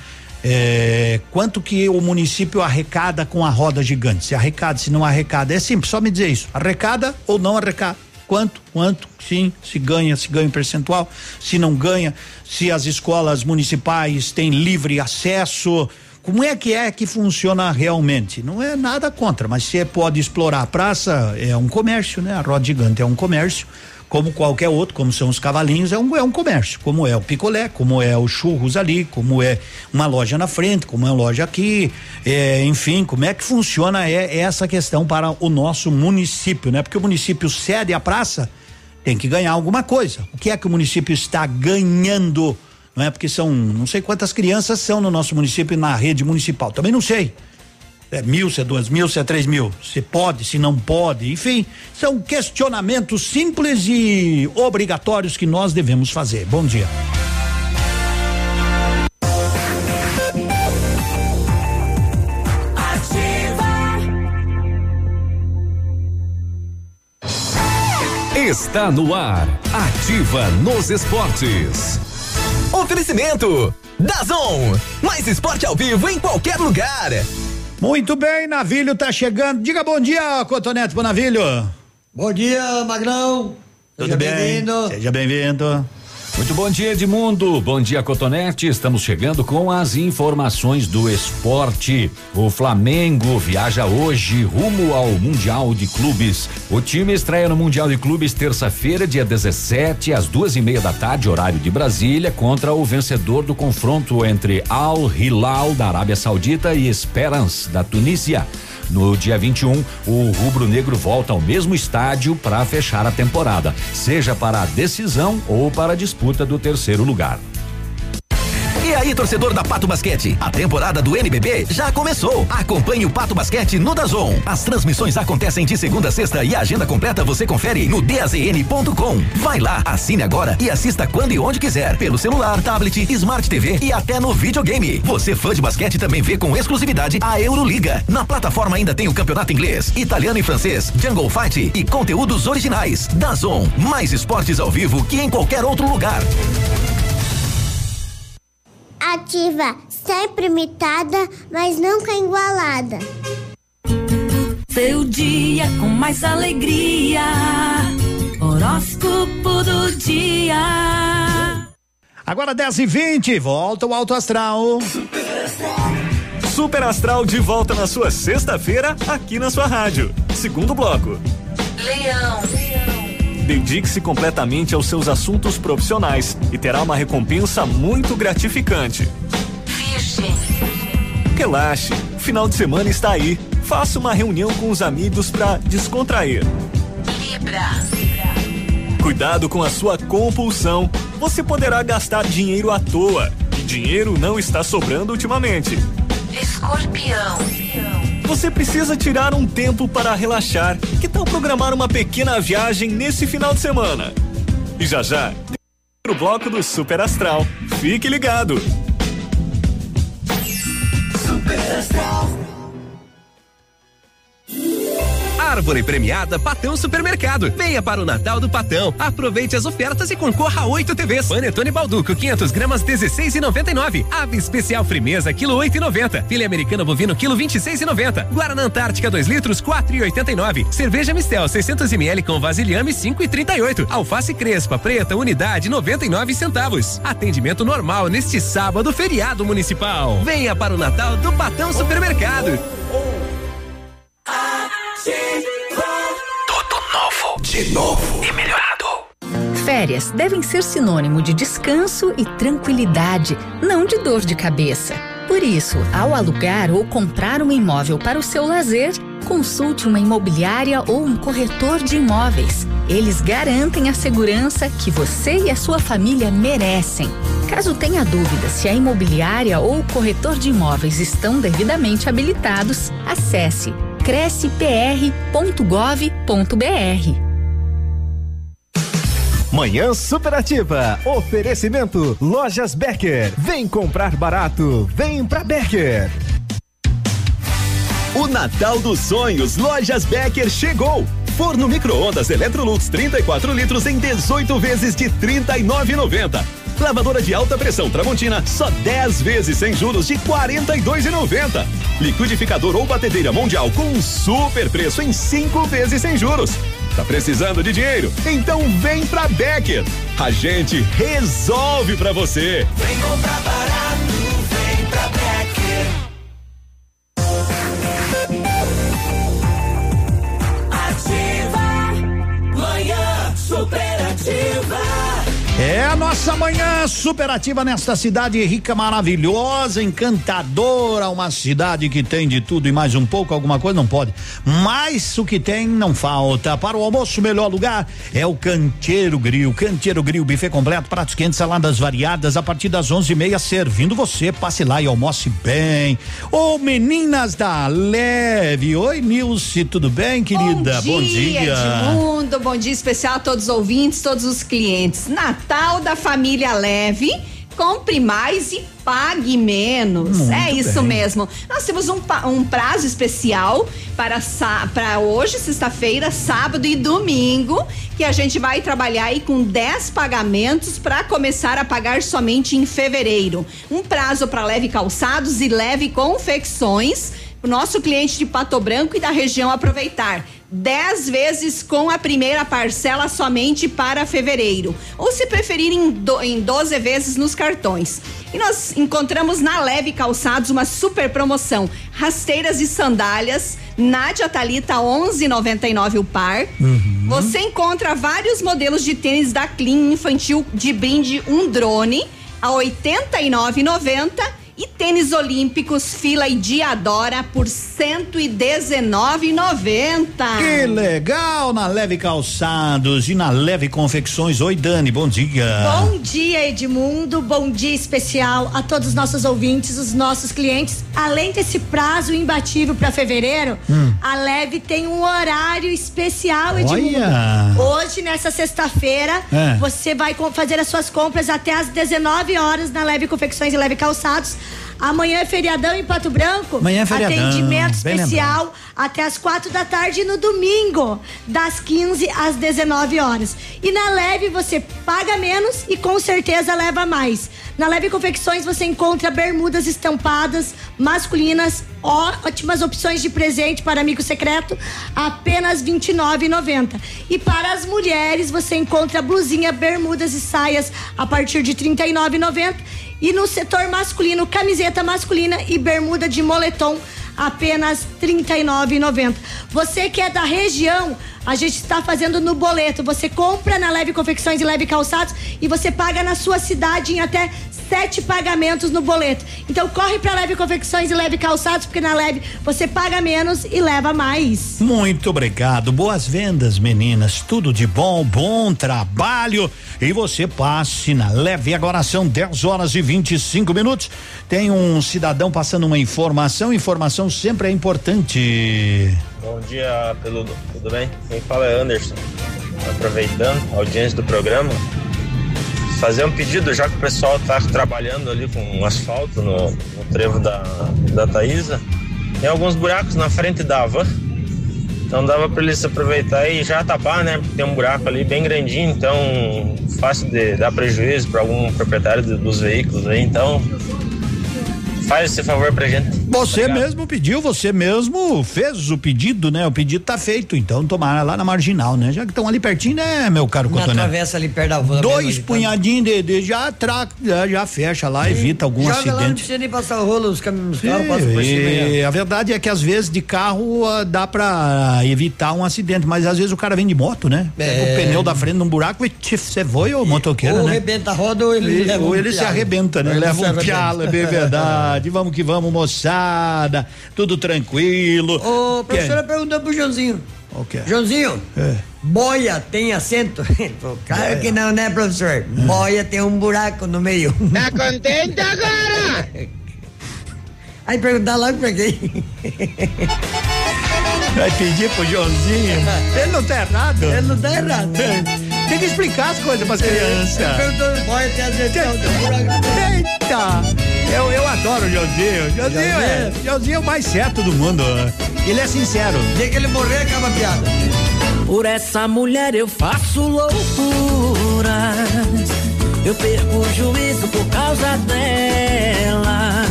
É, quanto que o município arrecada com a roda gigante? Se arrecada, se não arrecada, é simples, só me dizer isso. Arrecada ou não arrecada? Quanto? Quanto? Sim, se ganha, se ganha um percentual, se não ganha, se as escolas municipais têm livre acesso. Como é que é que funciona realmente? Não é nada contra, mas se pode explorar a praça, é um comércio, né? A roda gigante é um comércio como qualquer outro, como são os cavalinhos, é um, é um comércio, como é o picolé, como é o churros ali, como é uma loja na frente, como é uma loja aqui, é, enfim, como é que funciona é, essa questão para o nosso município, né? Porque o município cede a praça, tem que ganhar alguma coisa. O que é que o município está ganhando? Não é porque são, não sei quantas crianças são no nosso município na rede municipal, também não sei. É mil, se é duas mil, se é três mil. Se pode, se não pode. Enfim, são questionamentos simples e obrigatórios que nós devemos fazer. Bom dia. Está no ar. Ativa nos esportes. Oferecimento Dazon, mais esporte ao vivo em qualquer lugar. Muito bem, Navilho tá chegando. Diga bom dia, Cotonete pro Navilho. Bom dia, Magrão. Tudo Seja bem? Seja bem-vindo. Muito bom dia, Edmundo. Bom dia, Cotonete. Estamos chegando com as informações do esporte. O Flamengo viaja hoje rumo ao Mundial de Clubes. O time estreia no Mundial de Clubes terça-feira, dia 17, às duas e meia da tarde, horário de Brasília, contra o vencedor do confronto entre Al Hilal da Arábia Saudita e Esperance da Tunísia. No dia 21, o rubro-negro volta ao mesmo estádio para fechar a temporada, seja para a decisão ou para a disputa do terceiro lugar. Aí, torcedor da Pato Basquete, a temporada do NBB já começou. Acompanhe o Pato Basquete no Dazon. As transmissões acontecem de segunda a sexta e a agenda completa você confere no dazn.com. Vai lá, assine agora e assista quando e onde quiser, pelo celular, tablet, Smart TV e até no videogame. Você fã de basquete também vê com exclusividade a Euroliga. Na plataforma ainda tem o campeonato inglês, italiano e francês, Jungle Fight e conteúdos originais. Dazon, mais esportes ao vivo que em qualquer outro lugar. Ativa, sempre imitada, mas nunca igualada. Seu dia com mais alegria. Horóscopo do dia. Agora 10 e 20 volta o Alto Astral. Super Astral de volta na sua sexta-feira, aqui na sua rádio. Segundo bloco. Leão. Dedique-se completamente aos seus assuntos profissionais e terá uma recompensa muito gratificante. Virgem. Relaxe, o final de semana está aí. Faça uma reunião com os amigos para descontrair. Libra. Cuidado com a sua compulsão. Você poderá gastar dinheiro à toa. E dinheiro não está sobrando ultimamente. Escorpião. Você precisa tirar um tempo para relaxar. Que tal programar uma pequena viagem nesse final de semana? E já já, o bloco do Super Astral. Fique ligado. Super Astral. Árvore premiada Patão Supermercado. Venha para o Natal do Patão. Aproveite as ofertas e concorra a 8 TVs. Panetone Balduco 500 gramas 16,99. Ave especial Frimeza quilo 8,90. Filé americano bovino quilo 26,90. Guaraná Antártica 2 litros 4,89. Cerveja Mistel 600 ml com vasilhame 5,38. Alface Crespa preta unidade 99 centavos. Atendimento normal neste sábado feriado municipal. Venha para o Natal do Patão Supermercado. Tudo novo. De novo. E melhorado. Férias devem ser sinônimo de descanso e tranquilidade, não de dor de cabeça. Por isso, ao alugar ou comprar um imóvel para o seu lazer, consulte uma imobiliária ou um corretor de imóveis. Eles garantem a segurança que você e a sua família merecem. Caso tenha dúvida se a imobiliária ou o corretor de imóveis estão devidamente habilitados, acesse crescepr.gov.br. Manhã Superativa. Oferecimento Lojas Becker. Vem comprar barato. Vem pra Becker. O Natal dos Sonhos Lojas Becker chegou. Forno micro-ondas Electrolux 34 litros em 18 vezes de R$ 39,90. Lavadora de alta pressão Tramontina só 10 vezes sem juros de R$ 42,90. Liquidificador ou batedeira mundial com um super preço em 5 vezes sem juros. Tá precisando de dinheiro? Então vem pra Becker. A gente resolve pra você. Vem comprar barato, vem pra Becker. Ativa, manhã superativa. A nossa manhã superativa nesta cidade rica, maravilhosa, encantadora, uma cidade que tem de tudo e mais um pouco, alguma coisa não pode. Mas o que tem não falta. Para o almoço, o melhor lugar é o Canteiro Grill. Canteiro Grill, buffet completo, pratos quentes, saladas variadas, a partir das onze e meia, servindo você. Passe lá e almoce bem. Ô, meninas da Leve. Oi, Nilce, tudo bem, querida? Bom dia, Edmundo. Bom dia especial a todos os ouvintes, todos os clientes. Natal da família Leve. Compre mais e pague menos. Muito é isso bem. mesmo. Nós temos um, um prazo especial para, para hoje, sexta-feira, sábado e domingo, que a gente vai trabalhar aí com 10 pagamentos para começar a pagar somente em fevereiro. Um prazo para leve calçados e leve confecções. O nosso cliente de Pato Branco e da região aproveitar. 10 vezes com a primeira parcela somente para fevereiro. Ou se preferirem em, do, em 12 vezes nos cartões. E nós encontramos na Leve Calçados uma super promoção: rasteiras e sandálias. Nádia Talita 11,99 o par. Você encontra vários modelos de tênis da Clean infantil de brinde um drone a 89,90 e tênis olímpicos fila e Diadora por 119,90. Que legal na Leve Calçados e na Leve Confecções. Oi, Dani, bom dia. Bom dia, Edmundo. Bom dia especial a todos os nossos ouvintes, os nossos clientes. Além desse prazo imbatível para fevereiro, Hum. a Leve tem um horário especial, Edmundo. Olha. Hoje, nessa sexta-feira, É. você vai fazer as suas compras até às 19 horas na Leve Confecções e Leve Calçados. Amanhã é feriadão em Pato Branco. Amanhã é feriadão, Atendimento especial até às quatro da tarde no domingo, das 15 às 19 horas. E na Leve você paga menos e com certeza leva mais. Na Leve Confecções você encontra bermudas estampadas masculinas, ótimas opções de presente para amigo secreto, apenas R$ 29,90. E para as mulheres você encontra blusinha, bermudas e saias a partir de R$ 39,90. E no setor masculino, camiseta masculina e bermuda de moletom apenas R$ 39,90. Você que é da região, a gente está fazendo no boleto. Você compra na Leve Confecções e Leve Calçados e você paga na sua cidade em até sete pagamentos no boleto. Então corre para Leve Confecções e Leve Calçados, porque na Leve você paga menos e leva mais. Muito obrigado. Boas vendas, meninas. Tudo de bom, bom trabalho. E você passe na leve. Agora são 10 horas e 25 minutos. Tem um cidadão passando uma informação. Informação sempre é importante. Bom dia, Peludo. Tudo bem? Quem fala é Anderson. Aproveitando a audiência do programa, fazer um pedido, já que o pessoal está trabalhando ali com um asfalto no, no trevo da, da Taísa. Tem alguns buracos na frente da van. Então dava para eles aproveitar e já tapar, né? Porque tem um buraco ali bem grandinho, então fácil de dar prejuízo para algum proprietário do- dos veículos aí. Então faz esse favor pra gente. Você Obrigado. mesmo pediu, você mesmo fez o pedido, né? O pedido tá feito. Então tomara lá na marginal, né? Já que estão ali pertinho, né, meu caro Na Cotonete? travessa ali perto da van. Dois ali, tá? punhadinhos de, de já, tra, já, fecha lá, evita algum Joga lá, não acidente. precisa nem passar o rolo, os, cam- os carros passam por cima. E ó. a verdade é que às vezes de carro ah, dá pra evitar um acidente, mas às vezes o cara vem de moto, né? Pega É. o pneu da frente num buraco e você foi o motoqueiro, Ou né? arrebenta a roda ou ele E- leva ou um ele se arrebenta, né? Ele Leva um pialo, é bem verdade. Vamos que vamos, moçada. Tudo tranquilo. Ô, professora perguntou pro Joãozinho. Ok. Joãozinho, É. boia tem assento? Claro que não, né, professor? Boia tem um buraco no meio. Tá contente agora? Aí perguntar logo pra quem? Vai pedir pro Joãozinho. Ele não tá errado. Ele não tá errado. Tem que explicar as coisas pras crianças. Ele perguntou, boia tem assento? Tem um buraco no meio. Eita! Eu, eu adoro o Joãozinho. Joãozinho é, Joãozinho é o mais certo do mundo. Ele é sincero. Dia que ele morrer, acaba a piada. Por essa mulher eu faço loucuras. Eu perco o juízo por causa dela.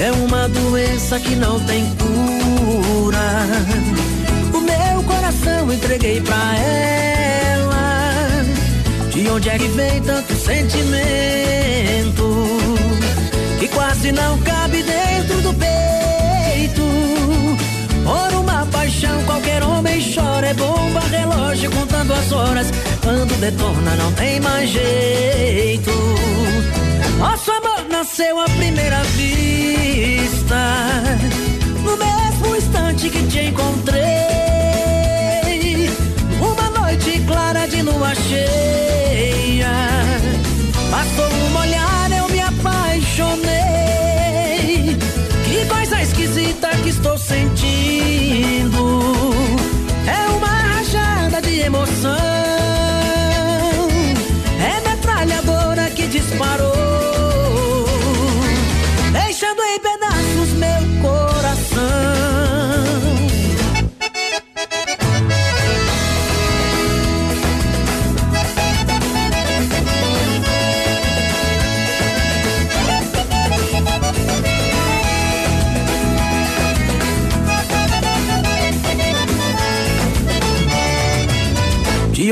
É uma doença que não tem cura. O meu coração entreguei pra ela. De onde é que vem tanto sentimento? Quase não cabe dentro do peito. Por uma paixão, qualquer homem chora. É bomba, relógio contando as horas. Quando detona, não tem mais jeito. Nosso amor nasceu à primeira vista. No mesmo instante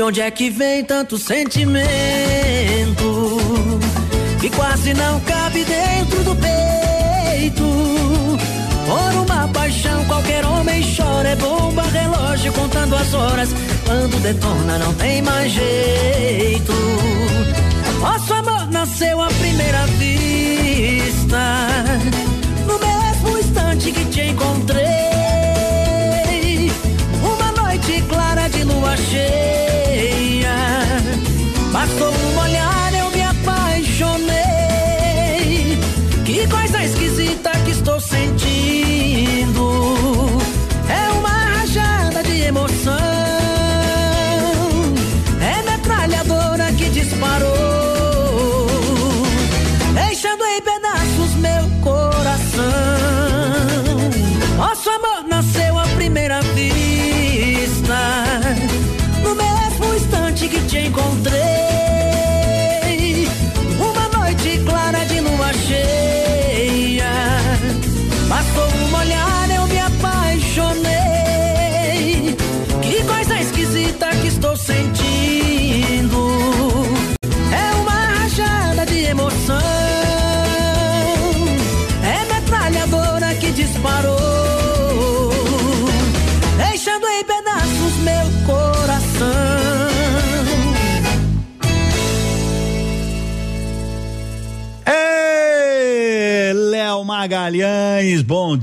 onde é que vem tanto sentimento que quase não cabe dentro do peito? Por uma paixão, qualquer homem chora. É bomba, relógio contando as horas. Quando detona, não tem mais jeito. Nosso amor nasceu à primeira vista. No mesmo instante que te encontrei. Hasta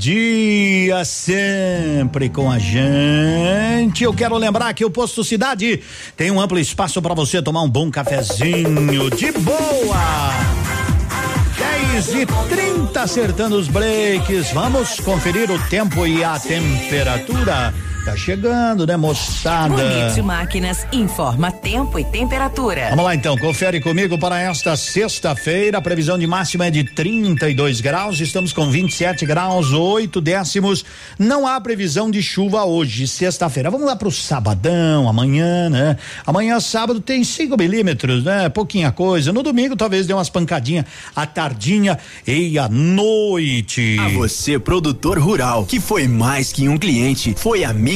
dia, sempre com a gente. Eu quero lembrar que o Posto Cidade tem um amplo espaço para você tomar um bom cafezinho de boa. 10 e 30 acertando os breaks. Vamos conferir o tempo e a temperatura. Tá chegando, né, moçada? Bonito Máquinas informa tempo e temperatura. Vamos lá então, confere comigo para esta sexta-feira. A previsão de máxima é de 32 graus. Estamos com 27 graus, 8 décimos. Não há previsão de chuva hoje, sexta-feira. Vamos lá para o sabadão, amanhã, né? Amanhã, sábado, tem 5 milímetros, né? Pouquinha coisa. No domingo, talvez dê umas pancadinhas à tardinha e à noite. A você, produtor rural, que foi mais que um cliente, foi amigo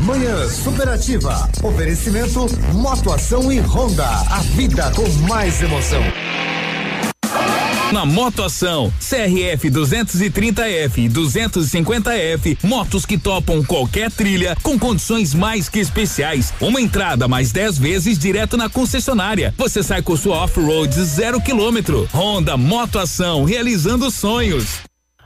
Manhã Superativa. Oferecimento Motoação e Honda. A vida com mais emoção. Na Motoação, CRF 230F e 250F, motos que topam qualquer trilha com condições mais que especiais. Uma entrada mais 10 vezes direto na concessionária. Você sai com sua off-road zero quilômetro. Honda Motoação, realizando sonhos.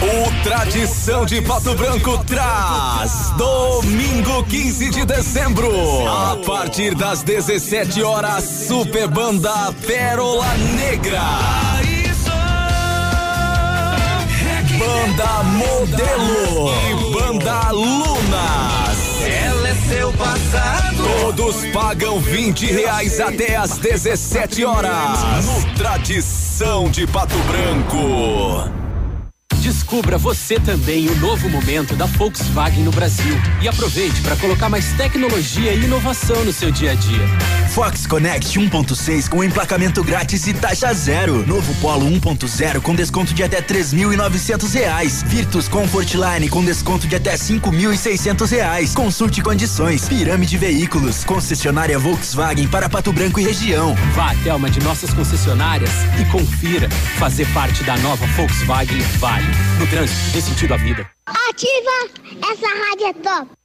O Tradição de Pato Branco traz domingo 15 de dezembro, a partir das 17 horas, Super Banda Pérola Negra. Banda Modelo e Banda Lunas. Ela é seu passado. Todos pagam 20 reais até às 17 horas. No Tradição de Pato Branco. Descubra você também o novo momento da Volkswagen no Brasil e aproveite para colocar mais tecnologia e inovação no seu dia a dia. Fox Connect 1.6 com emplacamento grátis e taxa zero. Novo Polo 1.0 com desconto de até 3.900 reais. Virtus Comfort Line com desconto de até 5.600 reais. Consulte condições. Pirâmide Veículos. Concessionária Volkswagen para Pato Branco e região. Vá até uma de nossas concessionárias e confira. Fazer parte da nova Volkswagen vale. No trânsito, dê sentido à vida. Ativa! Essa rádio é top!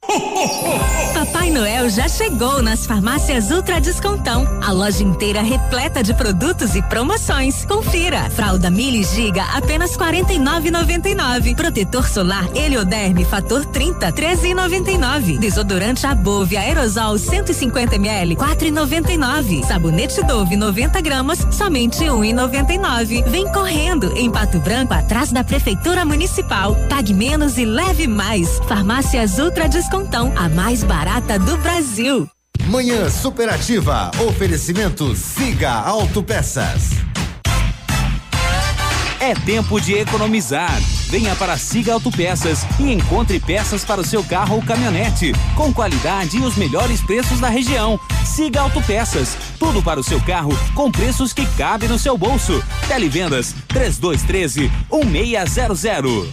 Papai Noel já chegou nas farmácias Ultra Descontão. A loja inteira repleta de produtos e promoções. Confira. Fralda Mili Giga apenas 49,99. Protetor solar Helioderme fator 30 13,99. Desodorante Above aerosol 150 ml 4,99. Sabonete Dove 90 gramas somente 1,99. Vem correndo em Pato Branco atrás da prefeitura municipal. Pague menos e leve mais. Farmácias Ultra Descontão, a mais barata do Brasil. Manhã Superativa. Oferecimento Siga Autopeças. É tempo de economizar. Venha para Siga Autopeças e encontre peças para o seu carro ou caminhonete, com qualidade e os melhores preços da região. Siga Autopeças, tudo para o seu carro com preços que cabem no seu bolso. Televendas 3213 1600.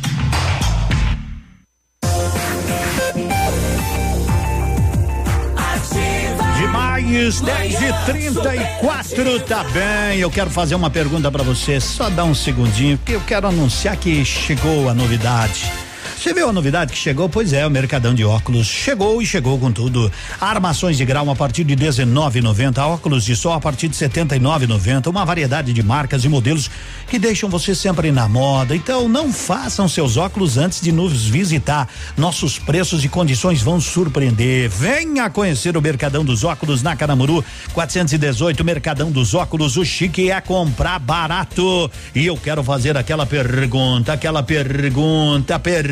Demais, 10 e 34 tá bem. Eu quero fazer uma pergunta pra você, só dá um segundinho, porque eu quero anunciar que chegou a novidade. Você viu a novidade que chegou? Pois é, o Mercadão de Óculos chegou e chegou com tudo. Armações de grau a partir de 19,90, óculos de sol a partir de 79,90, uma variedade de marcas e modelos que deixam você sempre na moda. Então, não façam seus óculos antes de nos visitar. Nossos preços e condições vão surpreender. Venha conhecer o Mercadão dos Óculos na Caramuru, 418 Mercadão dos Óculos. O chique é comprar barato. E eu quero fazer aquela pergunta, aquela pergunta, pergunta.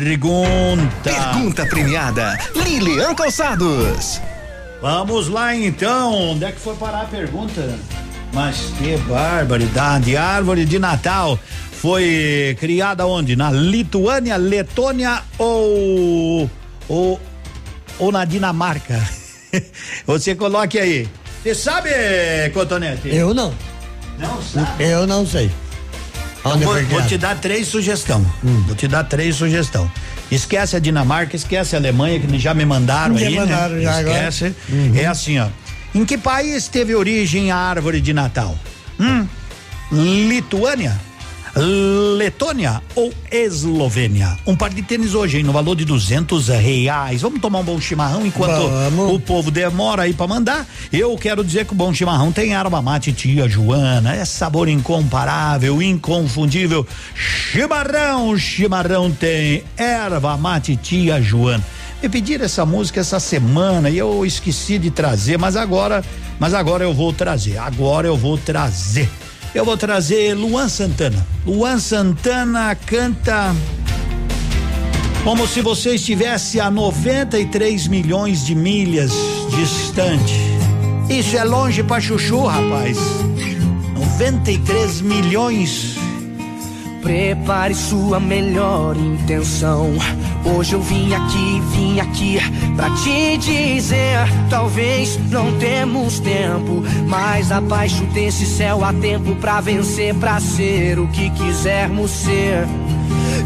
Pergunta premiada. Lilian Calçados. Vamos lá então. Onde é que foi parar a pergunta? Mas que barbaridade. Árvore de Natal foi criada onde? Na Lituânia, Letônia ou ou, ou na Dinamarca? Você coloque aí. Você sabe, Cotonete? Eu não. Não sabe? Eu não sei. Vou, vou te dar três sugestão. Hum. Vou te dar três sugestão. Esquece a Dinamarca, esquece a Alemanha, que já me mandaram Já aí, mandaram né? já. Esquece. Uhum. É assim, ó. Em que país teve origem a árvore de Natal? Hum? Lituânia? Letônia ou Eslovênia? Um par de tênis hoje, hein, no valor de duzentos reais. Vamos tomar um bom chimarrão enquanto Vamos. o povo demora aí pra mandar. Eu quero dizer que o bom chimarrão tem erva mate tia Joana, é sabor incomparável, inconfundível. Chimarrão, chimarrão tem erva mate tia Joana. Me pediram essa música essa semana e eu esqueci de trazer, mas agora, mas agora eu vou trazer. Agora eu vou trazer. Eu vou trazer Luan Santana. Luan Santana canta como se você estivesse a 93 milhões de milhas distante. Isso é longe pra chuchu, rapaz. 93 milhões. Prepare sua melhor intenção. Hoje eu vim aqui, vim aqui pra te dizer: talvez não temos tempo, mas abaixo desse céu há tempo pra vencer, pra ser o que quisermos ser.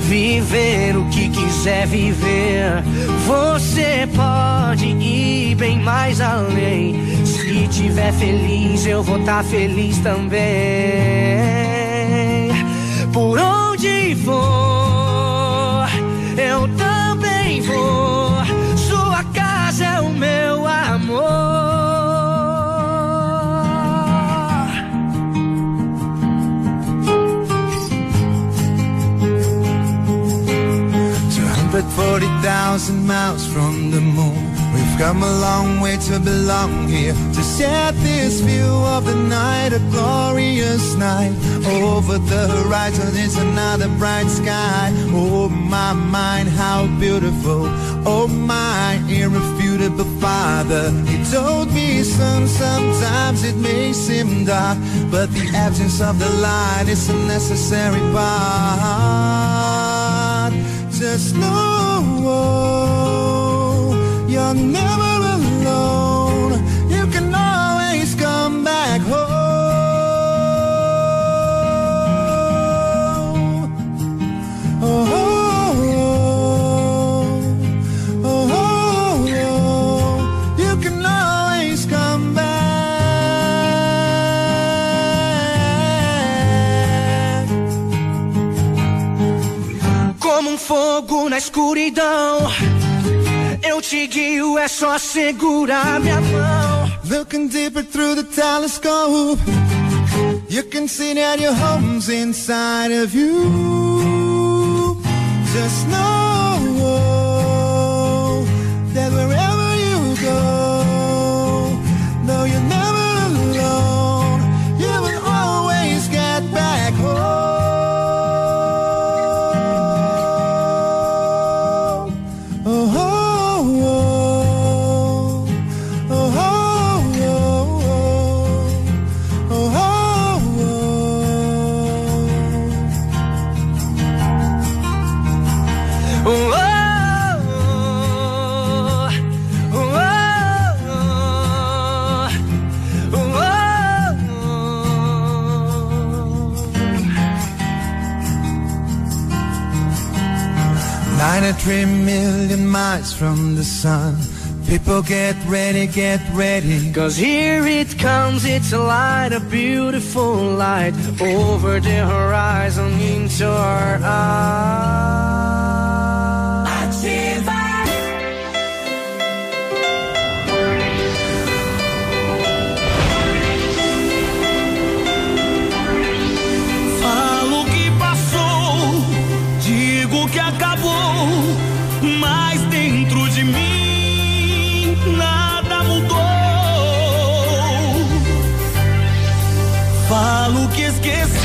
Viver o que quiser viver. Você pode ir bem mais além. Se tiver feliz, eu vou estar feliz também. Por onde for, eu também vou. Sua casa é o meu amor. Two hundred forty thousand miles from the moon. We've come a long way to belong here. To this view of the night, a glorious night. Over the horizon is another bright sky. Oh my mind, how beautiful. Oh my irrefutable father. He told me, son, sometimes it may seem dark, but the absence of the light is a necessary part. Just know oh, you're never fogo na escuridão. Eu te guio, é só segurar minha mão. Looking deeper through the telescope, you can see that your home's inside of you. Just know Ninety-three million miles from the sun. People get ready, get ready. Cause here it comes, it's a light, a beautiful light over the horizon into our eyes. Falo que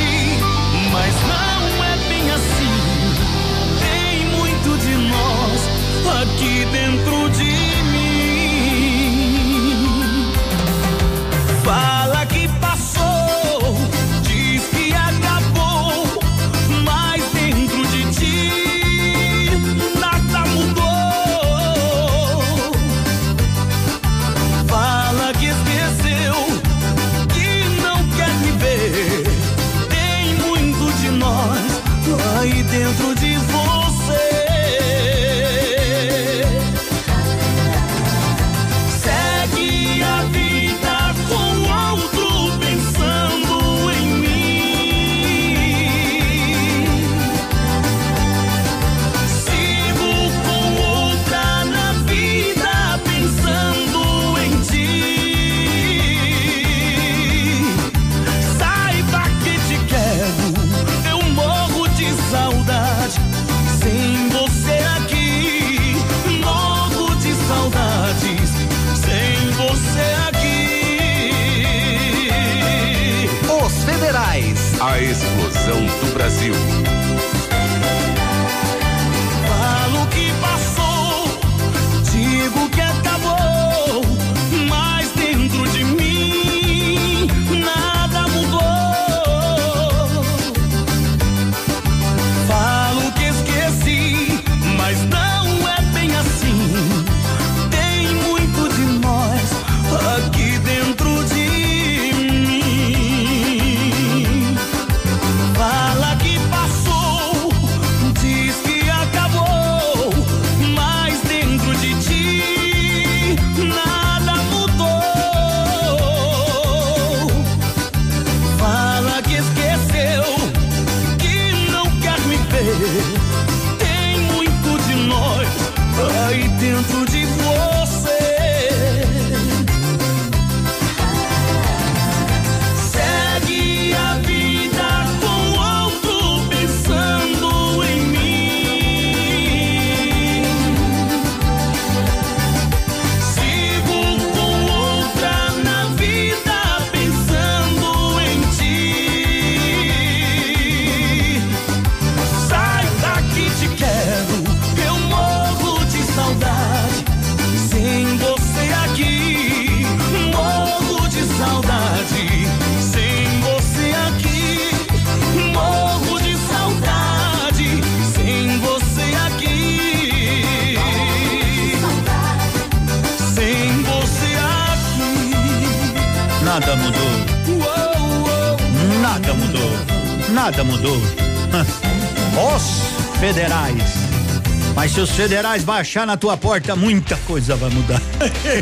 federais baixar na tua porta, muita coisa vai mudar.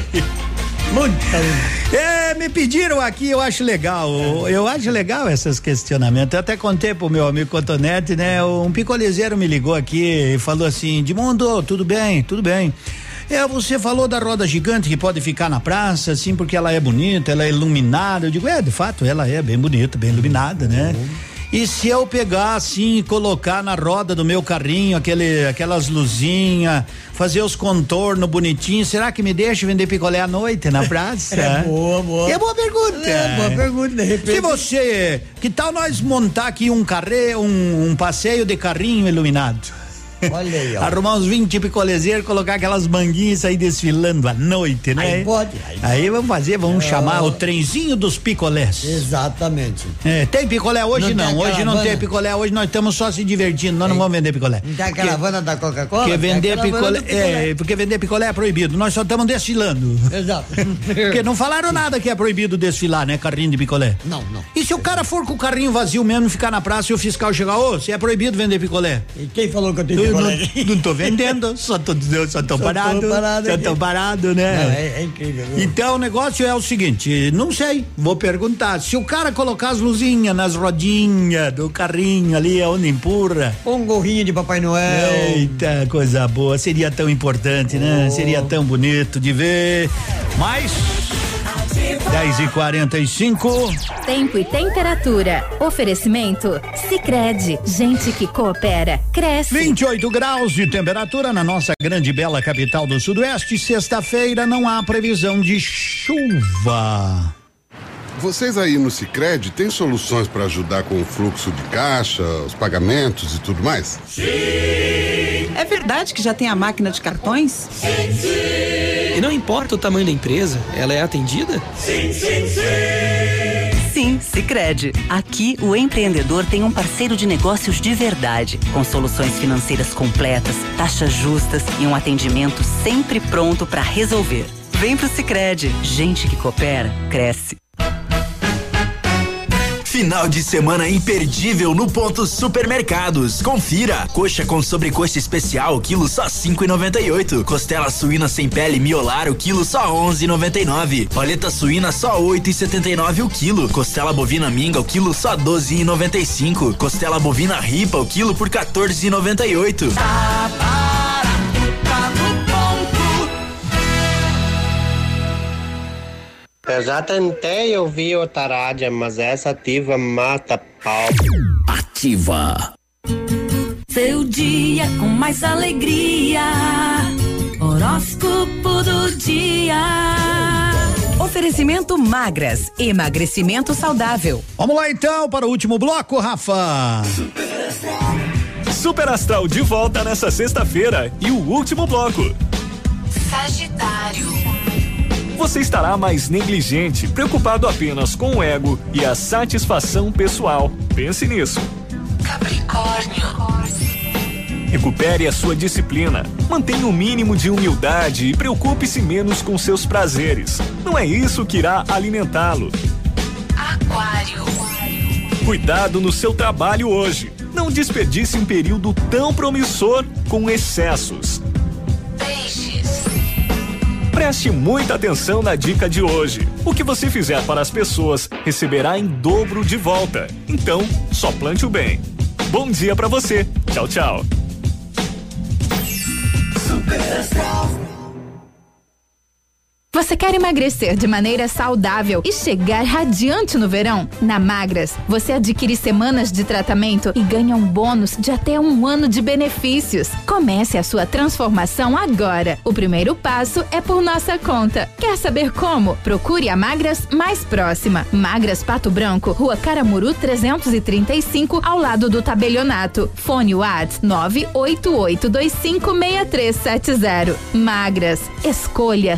Muita. É, me pediram aqui, eu acho legal. Eu acho legal esses questionamentos. Eu até contei pro meu amigo Cotonete, né? Um picolezeiro me ligou aqui e falou assim: Edmundo, tudo bem, tudo bem. É, você falou da roda gigante que pode ficar na praça, assim, porque ela é bonita, ela é iluminada. Eu digo, é, de fato, ela é bem bonita, bem iluminada, né? E se eu pegar assim e colocar na roda do meu carrinho aquele, aquelas luzinhas, fazer os contornos bonitinhos, será que me deixa vender picolé à noite na praça? É boa, boa. É boa pergunta. É boa pergunta, de repente. Se você, que tal nós montar aqui um carré, um, um passeio de carrinho iluminado? Olha aí, ó. Arrumar uns 20 picolezeiros, colocar aquelas manguinhas aí desfilando à noite, né? Aí pode. Aí, vamos fazer, vamos É. chamar o trenzinho dos picolés. Exatamente. É, tem picolé hoje Não não, hoje não tem picolé, hoje nós estamos só se divertindo, nós não vamos vender picolé. Não tem a caravana da Coca-Cola? Porque vender picolé, picolé. é, porque vender picolé é proibido, nós só estamos desfilando. Exato. Porque não falaram nada que é proibido desfilar, né, carrinho de picolé. Não, não. E se o cara for com o carrinho vazio mesmo, ficar na praça e o fiscal chegar, ô, se é proibido vender picolé? E quem falou que eu tenho Eu não, tô vendendo, só tô, só tô Só tô parado, parado só aqui. tô parado, né? Não, é, é incrível. Então o negócio é o seguinte, não sei, vou perguntar, se o cara colocar as luzinhas nas rodinhas do carrinho ali onde empurra. Um gorrinho de Papai Noel. Eita, coisa boa, seria tão importante, né? Seria tão bonito de ver. Mas 10 e 45 Tempo e temperatura. Oferecimento? Sicredi Gente que coopera, cresce. 28 graus de temperatura na nossa grande e bela capital do Sudoeste. Sexta-feira não há previsão de chuva. Vocês aí no Sicredi têm soluções para ajudar com o fluxo de caixa, os pagamentos e tudo mais? É verdade que já tem a máquina de cartões? Sim, sim. E não importa o tamanho da empresa, ela é atendida? Sim, sim, sim. Sim, Sicredi. Aqui o empreendedor tem um parceiro de negócios de verdade, com soluções financeiras completas, taxas justas e um atendimento sempre pronto para resolver. Vem pro Sicredi. Gente que coopera cresce. Final de semana imperdível no ponto supermercados. Confira. Coxa com sobrecoxa especial, quilo só 5,98. Costela suína sem pele miolar, o quilo só 11,99. Paleta suína só 8,79 o quilo. Costela bovina minga, o quilo só 12,95. Costela bovina ripa, o quilo por 14,98. Eu já tentei ouvir outra rádio, mas essa ativa mata pau. Ativa. Seu dia com mais alegria. Horóscopo do dia. Oferecimento magras, emagrecimento saudável. Vamos lá então para o último bloco, Rafa. Super Astral de volta nessa sexta-feira e o último bloco. Sagitário. Você estará mais negligente, preocupado apenas com o ego e a satisfação pessoal. Pense nisso. Capricórnio. Recupere a sua disciplina. Mantenha o mínimo de humildade e preocupe-se menos com seus prazeres. Não é isso que irá alimentá-lo. Aquário. Cuidado no seu trabalho hoje. Não desperdice um período tão promissor com excessos. Preste muita atenção na dica de hoje. O que você fizer para as pessoas receberá em dobro de volta. Então, só plante o bem. Bom dia para você. Tchau, tchau. Você quer emagrecer de maneira saudável e chegar radiante no verão? Na Magras, você adquire semanas de tratamento e ganha um bônus de até um ano de benefícios. Comece a sua transformação agora. O primeiro passo é por nossa conta. Quer saber como? Procure a Magras mais próxima. Magras Pato Branco, Rua Caramuru 335, ao lado do tabelionato. Fone Whats 988256370. Magras, escolha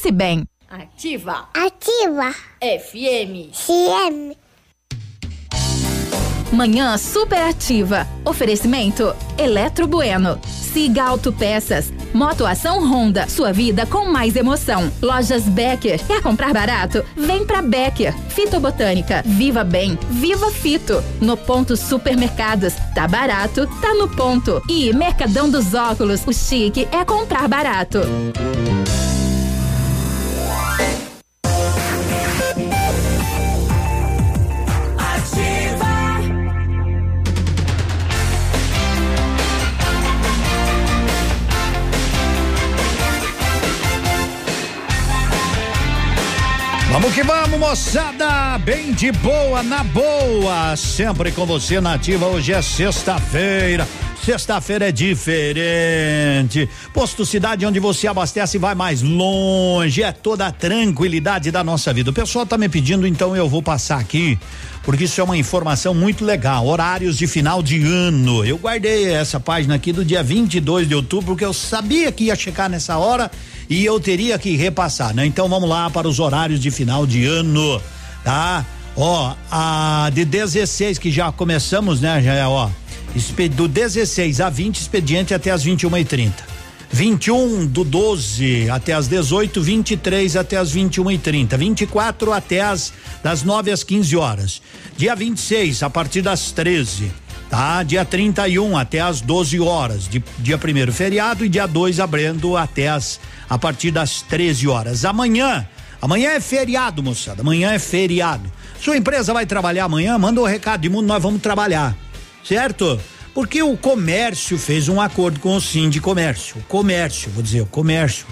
sentir-se bem. Ativa. Ativa. FM. CM. Manhã superativa. Oferecimento Eletro Bueno. Siga Autopeças. Motoação Honda. Sua vida com mais emoção. Lojas Becker. Quer comprar barato? Vem pra Becker. Fitobotânica. Viva bem. Viva Fito. No ponto Supermercados. Tá barato, tá no ponto. E Mercadão dos Óculos. O chique é comprar barato. Vamos que vamos, moçada! Bem de boa, na boa! Sempre com você nativa. Hoje é sexta-feira. Sexta-feira é diferente. Posto Cidade, onde você abastece e vai mais longe. É toda a tranquilidade da nossa vida. O pessoal tá me pedindo, então eu vou passar aqui, porque isso é uma informação muito legal. Horários de final de ano. Eu guardei essa página aqui do dia 22 de outubro, porque eu sabia que ia chegar nessa hora e eu teria que repassar, né? Então vamos lá para os horários de final de ano, tá? Ó, a de 16 que já começamos, né? Já ó, do 16 a 20 expediente até as 21 e 30 21 do 12 até as 18, 23 até as 21 e 30 24 até as das 9 às 15 horas. Dia 26 a partir das 13 tá? Dia 31 até as 12 horas. De, dia primeiro feriado e dia 2 abrindo até as a partir das 13 horas. Amanhã, amanhã é feriado, moçada. Amanhã é feriado. Sua empresa vai trabalhar amanhã? Manda o recado de mundo, nós vamos trabalhar. Certo? Porque o comércio fez um acordo com o Sim de Comércio. O comércio, vou dizer, o comércio.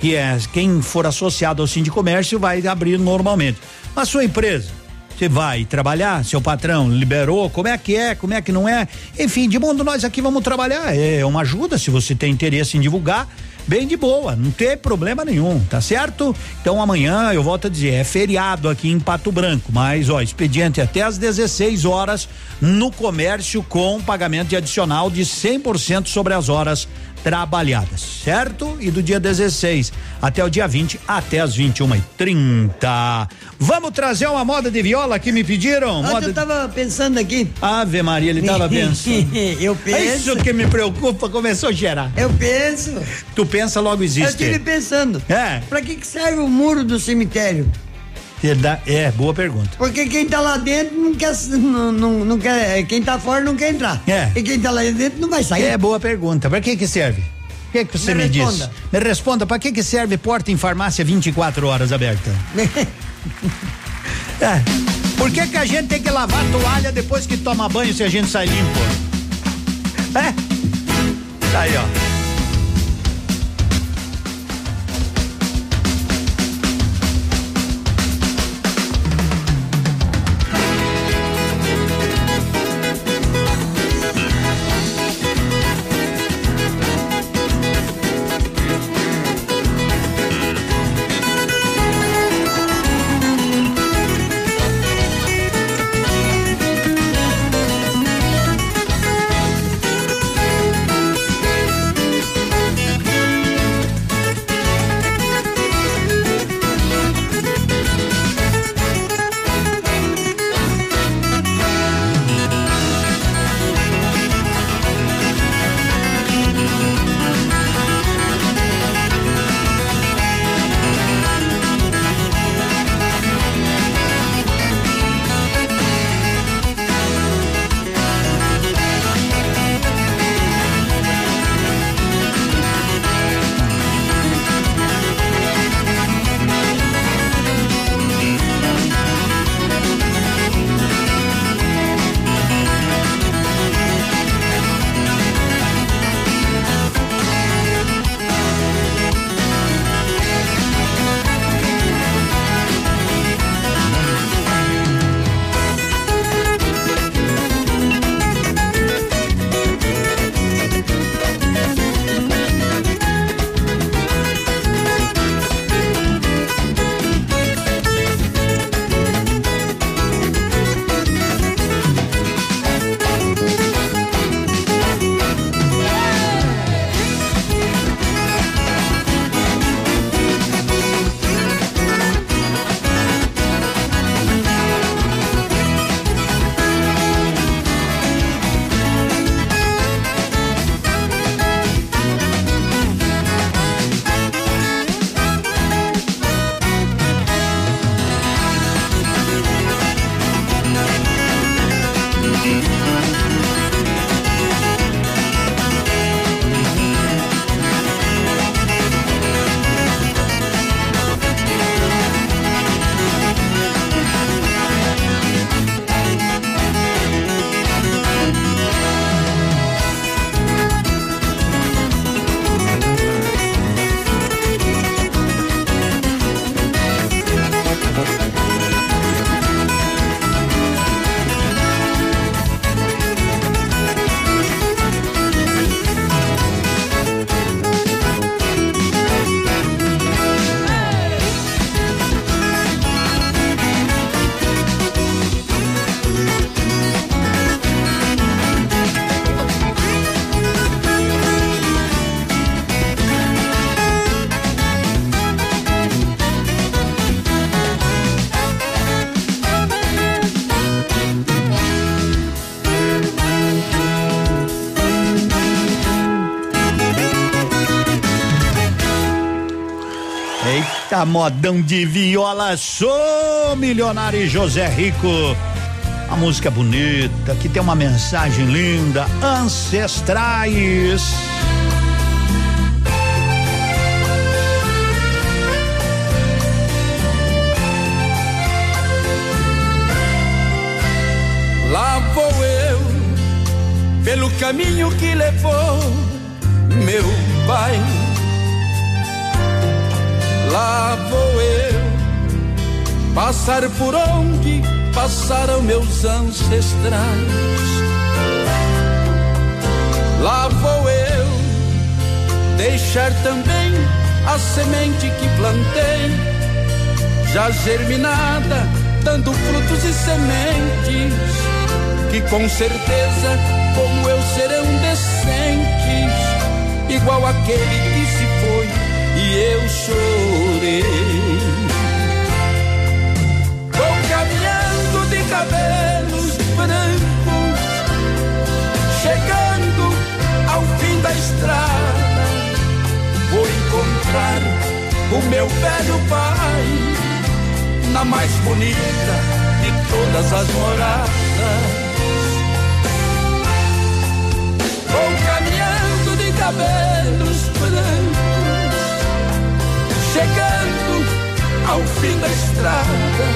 Que é quem for associado ao Sim de Comércio vai abrir normalmente. Mas sua empresa, você vai trabalhar? Seu patrão liberou? Como é que é? Como é que não é? Enfim, de mundo nós aqui vamos trabalhar. É uma ajuda se você tem interesse em divulgar. Bem de boa, não tem problema nenhum, tá certo? Então amanhã eu volto a dizer, é feriado aqui em Pato Branco, mas ó, expediente até às 16 horas no comércio com pagamento de adicional de 100% sobre as horas trabalhadas, certo? E do dia 16 até o dia 20, até as 21 e 30 Vamos trazer uma moda de viola que me pediram? Moda eu tava pensando aqui. Ave Maria, ele tava pensando. eu penso. É isso que me preocupa, começou a gerar. Eu penso. Tu pensa, logo Eu existe. estive pensando. É. Pra que, que serve o muro do cemitério? É, boa pergunta. Porque quem tá lá dentro não quer. Não, não, não quer quem tá fora não quer entrar. É. E quem tá lá dentro não vai sair. É boa pergunta. Pra que que serve? O que que você me, Me diz? responda. Me responda, pra que que serve porta em farmácia 24 horas aberta? é. Por que que a gente tem que lavar a toalha depois que toma banho se a gente sai limpo? É? Tá aí, ó. A modão de viola, sou milionário José Rico. A música bonita, que tem uma mensagem linda, ancestrais. Lá vou eu, pelo caminho que levou meu pai. Vou eu, passar por onde passaram meus ancestrais. Lá vou eu, deixar também a semente que plantei, já germinada, dando frutos e sementes que com certeza, como eu, serão decentes, igual aquele que se foi e eu chorei. Estrada, vou encontrar o meu velho pai na mais bonita de todas as moradas. Vou caminhando de cabelos brancos, chegando ao fim da estrada.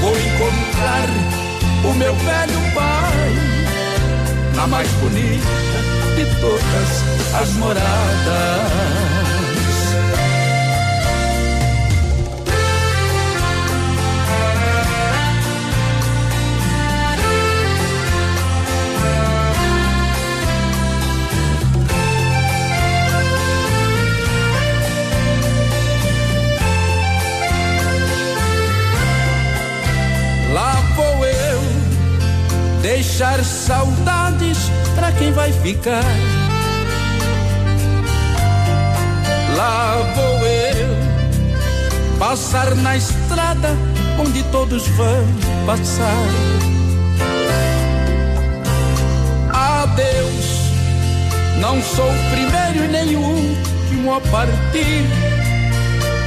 Vou encontrar o meu velho pai na mais bonita de todas as moradas. Lá vou eu deixar saudades pra quem vai ficar. Lá vou eu passar na estrada onde todos vão passar. Adeus, não sou o primeiro e nem o último a partir.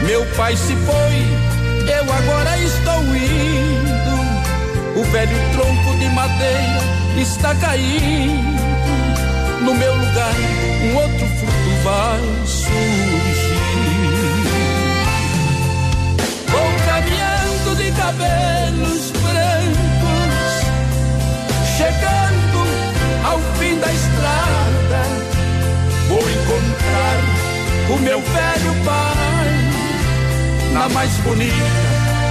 Meu pai se foi, eu agora estou indo. O velho tronco de madeira está caindo. No meu lugar, um outro fruto vai surgir. Vou caminhando de cabelos brancos, chegando ao fim da estrada. Vou encontrar o meu velho pai na mais bonita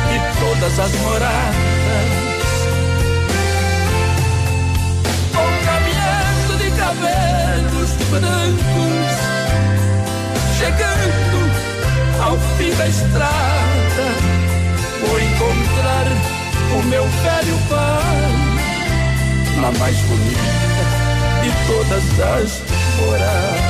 de todas as moradas. Brancos, chegando ao fim da estrada. Vou encontrar o meu velho pai na mais bonita de todas as moradas.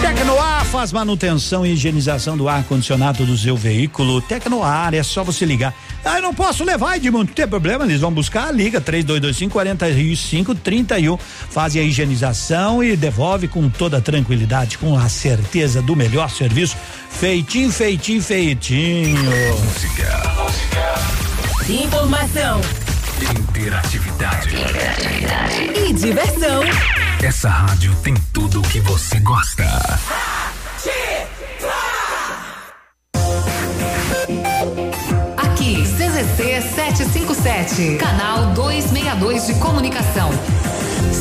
Tecnoar faz manutenção e higienização do ar-condicionado do seu veículo. Tecnoar, é só você ligar. Ah, eu não posso levar, Edmundo. Não tem problema, eles vão buscar. Liga 3225 4531. Fazem a higienização e devolve com toda tranquilidade, com a certeza do melhor serviço. Feitinho, feitinho, feitinho. Música. Informação Interatividade. e diversão. Essa rádio tem tudo o que você gosta. 757, canal 262 de comunicação.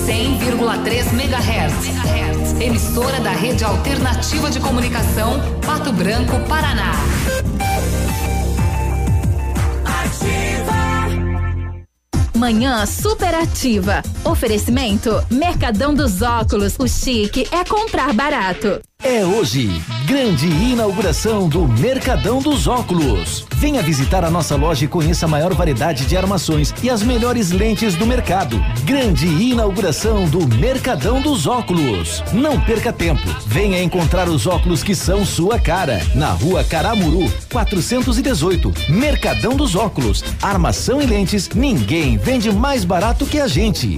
100,3 MHz. Emissora da Rede Alternativa de Comunicação, Pato Branco, Paraná. Manhã superativa. Oferecimento Mercadão dos Óculos. O chique é comprar barato. É hoje, grande inauguração do Mercadão dos Óculos. Venha visitar a nossa loja e conheça a maior variedade de armações e as melhores lentes do mercado. Grande inauguração do Mercadão dos Óculos. Não perca tempo. Venha encontrar os óculos que são sua cara. Na rua Caramuru, 418. Mercadão dos Óculos. Armação e lentes, ninguém vende mais barato que a gente.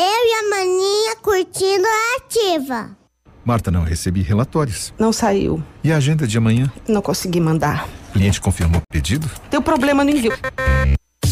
Eu e a maninha curtindo a ativa. Marta, não recebi relatórios. Não saiu. E a agenda de amanhã? Não consegui mandar. O cliente confirmou o pedido? Deu problema no envio.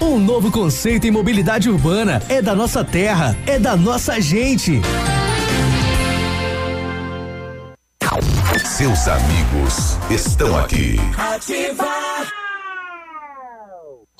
Um novo conceito em mobilidade urbana. É da nossa terra. É da nossa gente. Seus amigos estão aqui. Ativa.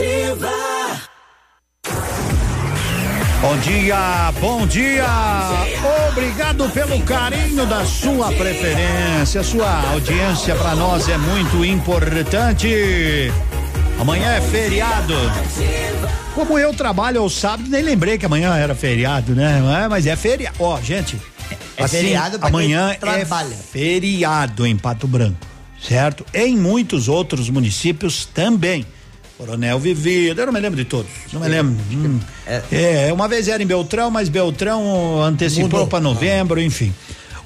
Superativa. Bom dia, bom dia. Obrigado pelo carinho da sua preferência. Sua audiência para nós é muito importante. Amanhã é feriado. Como eu trabalho aos sábados, nem lembrei que amanhã era feriado, né? É, Mas é feriado. Ó, gente. É feriado pra quem amanhã trabalha. é feriado em Pato Branco, certo? Em muitos outros municípios também. Coronel Vivido, eu não me lembro de todos, não me lembro. Hum. É, uma vez era em Beltrão, mas Beltrão antecipou para novembro, enfim.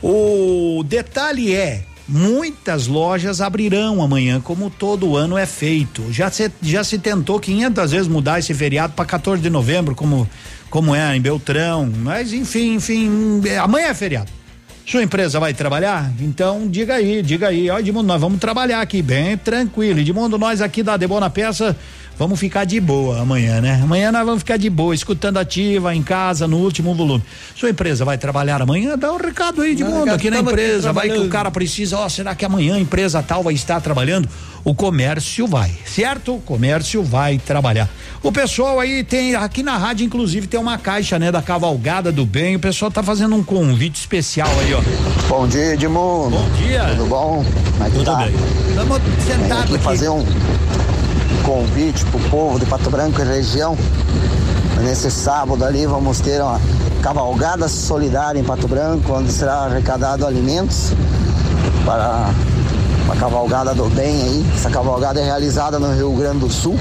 O detalhe é, muitas lojas abrirão amanhã, como todo ano é feito. Já se, já se tentou 500 vezes mudar esse feriado para 14 de novembro, como, como é em Beltrão, mas enfim, enfim, é, amanhã é feriado. Sua empresa vai trabalhar? Então diga aí, diga aí. Ó, Edmundo, nós vamos trabalhar aqui bem tranquilo. Edmundo, nós aqui da Debona na Peça vamos ficar de boa amanhã, né? Amanhã nós vamos ficar de boa, escutando ativa em casa, no último volume. Sua empresa vai trabalhar amanhã? Dá um recado aí, Edmundo, aqui na tamo aqui empresa. Vai que o cara precisa, ó, será que amanhã a empresa tal vai estar trabalhando? O comércio vai, certo? O comércio vai trabalhar. O pessoal aí tem, aqui na rádio, inclusive, tem uma caixa, né, da Cavalgada do Bem. O pessoal tá fazendo um convite especial aí, ó. Bom dia, Edmundo. Bom dia. Tudo bom? Como é que Tudo tá? bem. Estamos sentados aqui aqui. fazer um convite pro povo de Pato Branco e região. Nesse sábado ali vamos ter uma cavalgada solidária em Pato Branco, onde será arrecadado alimentos para a cavalgada do bem aí. Essa cavalgada é realizada no Rio Grande do Sul,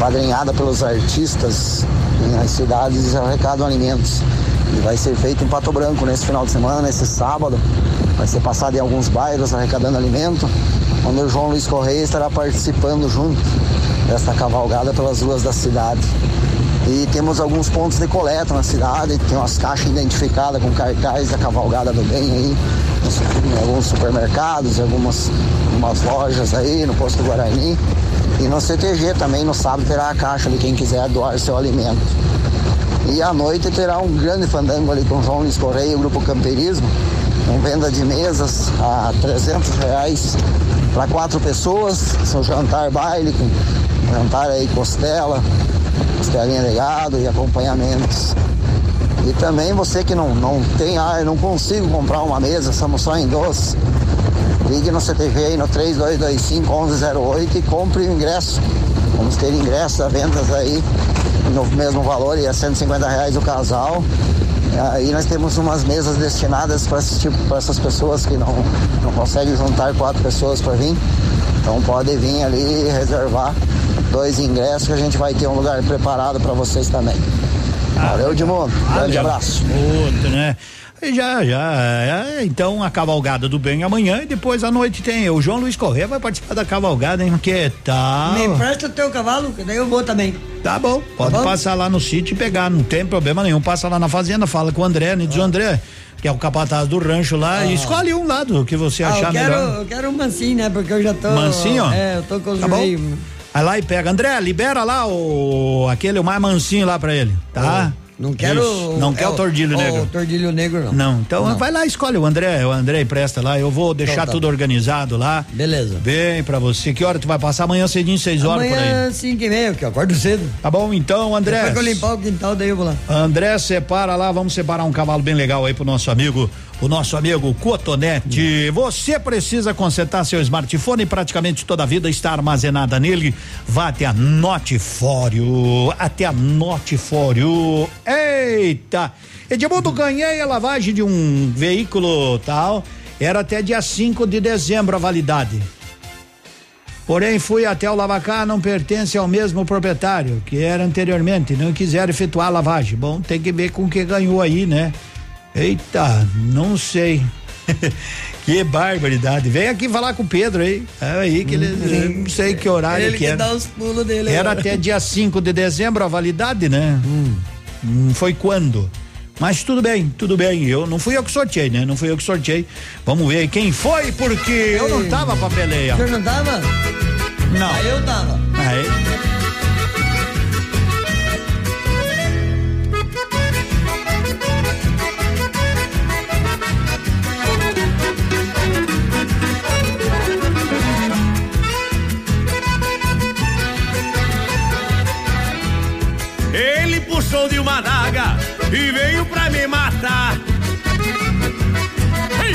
padrinhada pelos artistas nas cidades arrecadam alimentos. E vai ser feito em Pato Branco nesse final de semana, nesse sábado. Vai ser passado em alguns bairros arrecadando alimento, onde o João Luiz Correia estará participando junto desta cavalgada pelas ruas da cidade. E temos alguns pontos de coleta na cidade, tem umas caixas identificadas com cartaz da cavalgada do bem aí, em alguns supermercados, em algumas, algumas lojas aí, no posto Guarani. E no CTG também, no sábado, terá a caixa de quem quiser doar seu alimento. E à noite terá um grande fandango ali com João Luiz Correia e o Grupo Camperismo, com venda de mesas a 300 reais para quatro pessoas, seu jantar baile, com jantar aí costela, costelinha de gado e acompanhamentos. E também você que não, não tem, ah, eu não consigo comprar uma mesa, somos só em doce. Ligue no CTV aí no 3225-1108 e compre o ingresso. Vamos ter ingressos a vendas aí no mesmo valor, e é 150 reais o casal. Aí nós temos umas mesas destinadas para tipo, para essas pessoas que não, não conseguem juntar quatro pessoas para vir. Então pode vir ali reservar dois ingressos que a gente vai ter um lugar preparado para vocês também. Valeu, Edmundo. Grande abraço. Outro, né? E já, já. é, então a cavalgada do bem amanhã e depois à noite tem. O João Luiz Corrêa vai participar da cavalgada, hein? Que tal? Me empresta o teu cavalo, que daí eu vou também. Tá bom, pode bom? passar lá no sítio e pegar, não tem problema nenhum. Passa lá na fazenda, fala com o André, né? Diz o André, que é o capataz do rancho lá, e escolhe um lado que você Ah, achar eu quero, melhor. eu quero um mansinho, né? Porque eu já tô. Mansinho? É, eu tô com os Tá bom? joelhos. Vai lá e pega. André, libera lá o aquele o mais mansinho lá pra ele, tá? Não quero. Isso. Não quer é o tordilho negro. O tordilho negro, não. Não, então vai lá, escolhe o André, o André empresta lá, eu vou deixar Então tá. tudo organizado lá. Beleza. Bem pra você. Que hora tu vai passar? Amanhã cedinho, seis horas por aí. Amanhã, 5 e meia, que eu acordo cedo. Tá bom, então, André. Depois que eu limpar o quintal, daí eu vou lá. André, separa lá, vamos separar um cavalo bem legal aí pro nosso amigo, o nosso amigo Cotonete. Você precisa consertar seu smartphone e praticamente toda a vida está armazenada nele. Vá até a Notifório, até a Notifório. Eita! Edmundo, ganhei a lavagem de um veículo tal, era até dia 5 de dezembro a validade. Porém, fui até o Lavacar, não pertence ao mesmo proprietário que era anteriormente, não quiseram efetuar a lavagem. Bom, tem que ver com o que ganhou aí, né? Eita, não sei. que barbaridade. Vem aqui falar com o Pedro aí. É aí que ele, eu não sei que horário Ele que que era. os pulos dele. Era agora. até dia 5 de dezembro a validade, né? Hum, foi quando? Mas tudo bem, tudo bem. Eu não fui eu que sorteei, né? Não fui eu que sorteei. Vamos ver quem foi, porque eu não tava pra peleia. Senhor não tava? Não. Aí eu tava. Aí. Puxou de uma daga e veio pra me matar. Ei!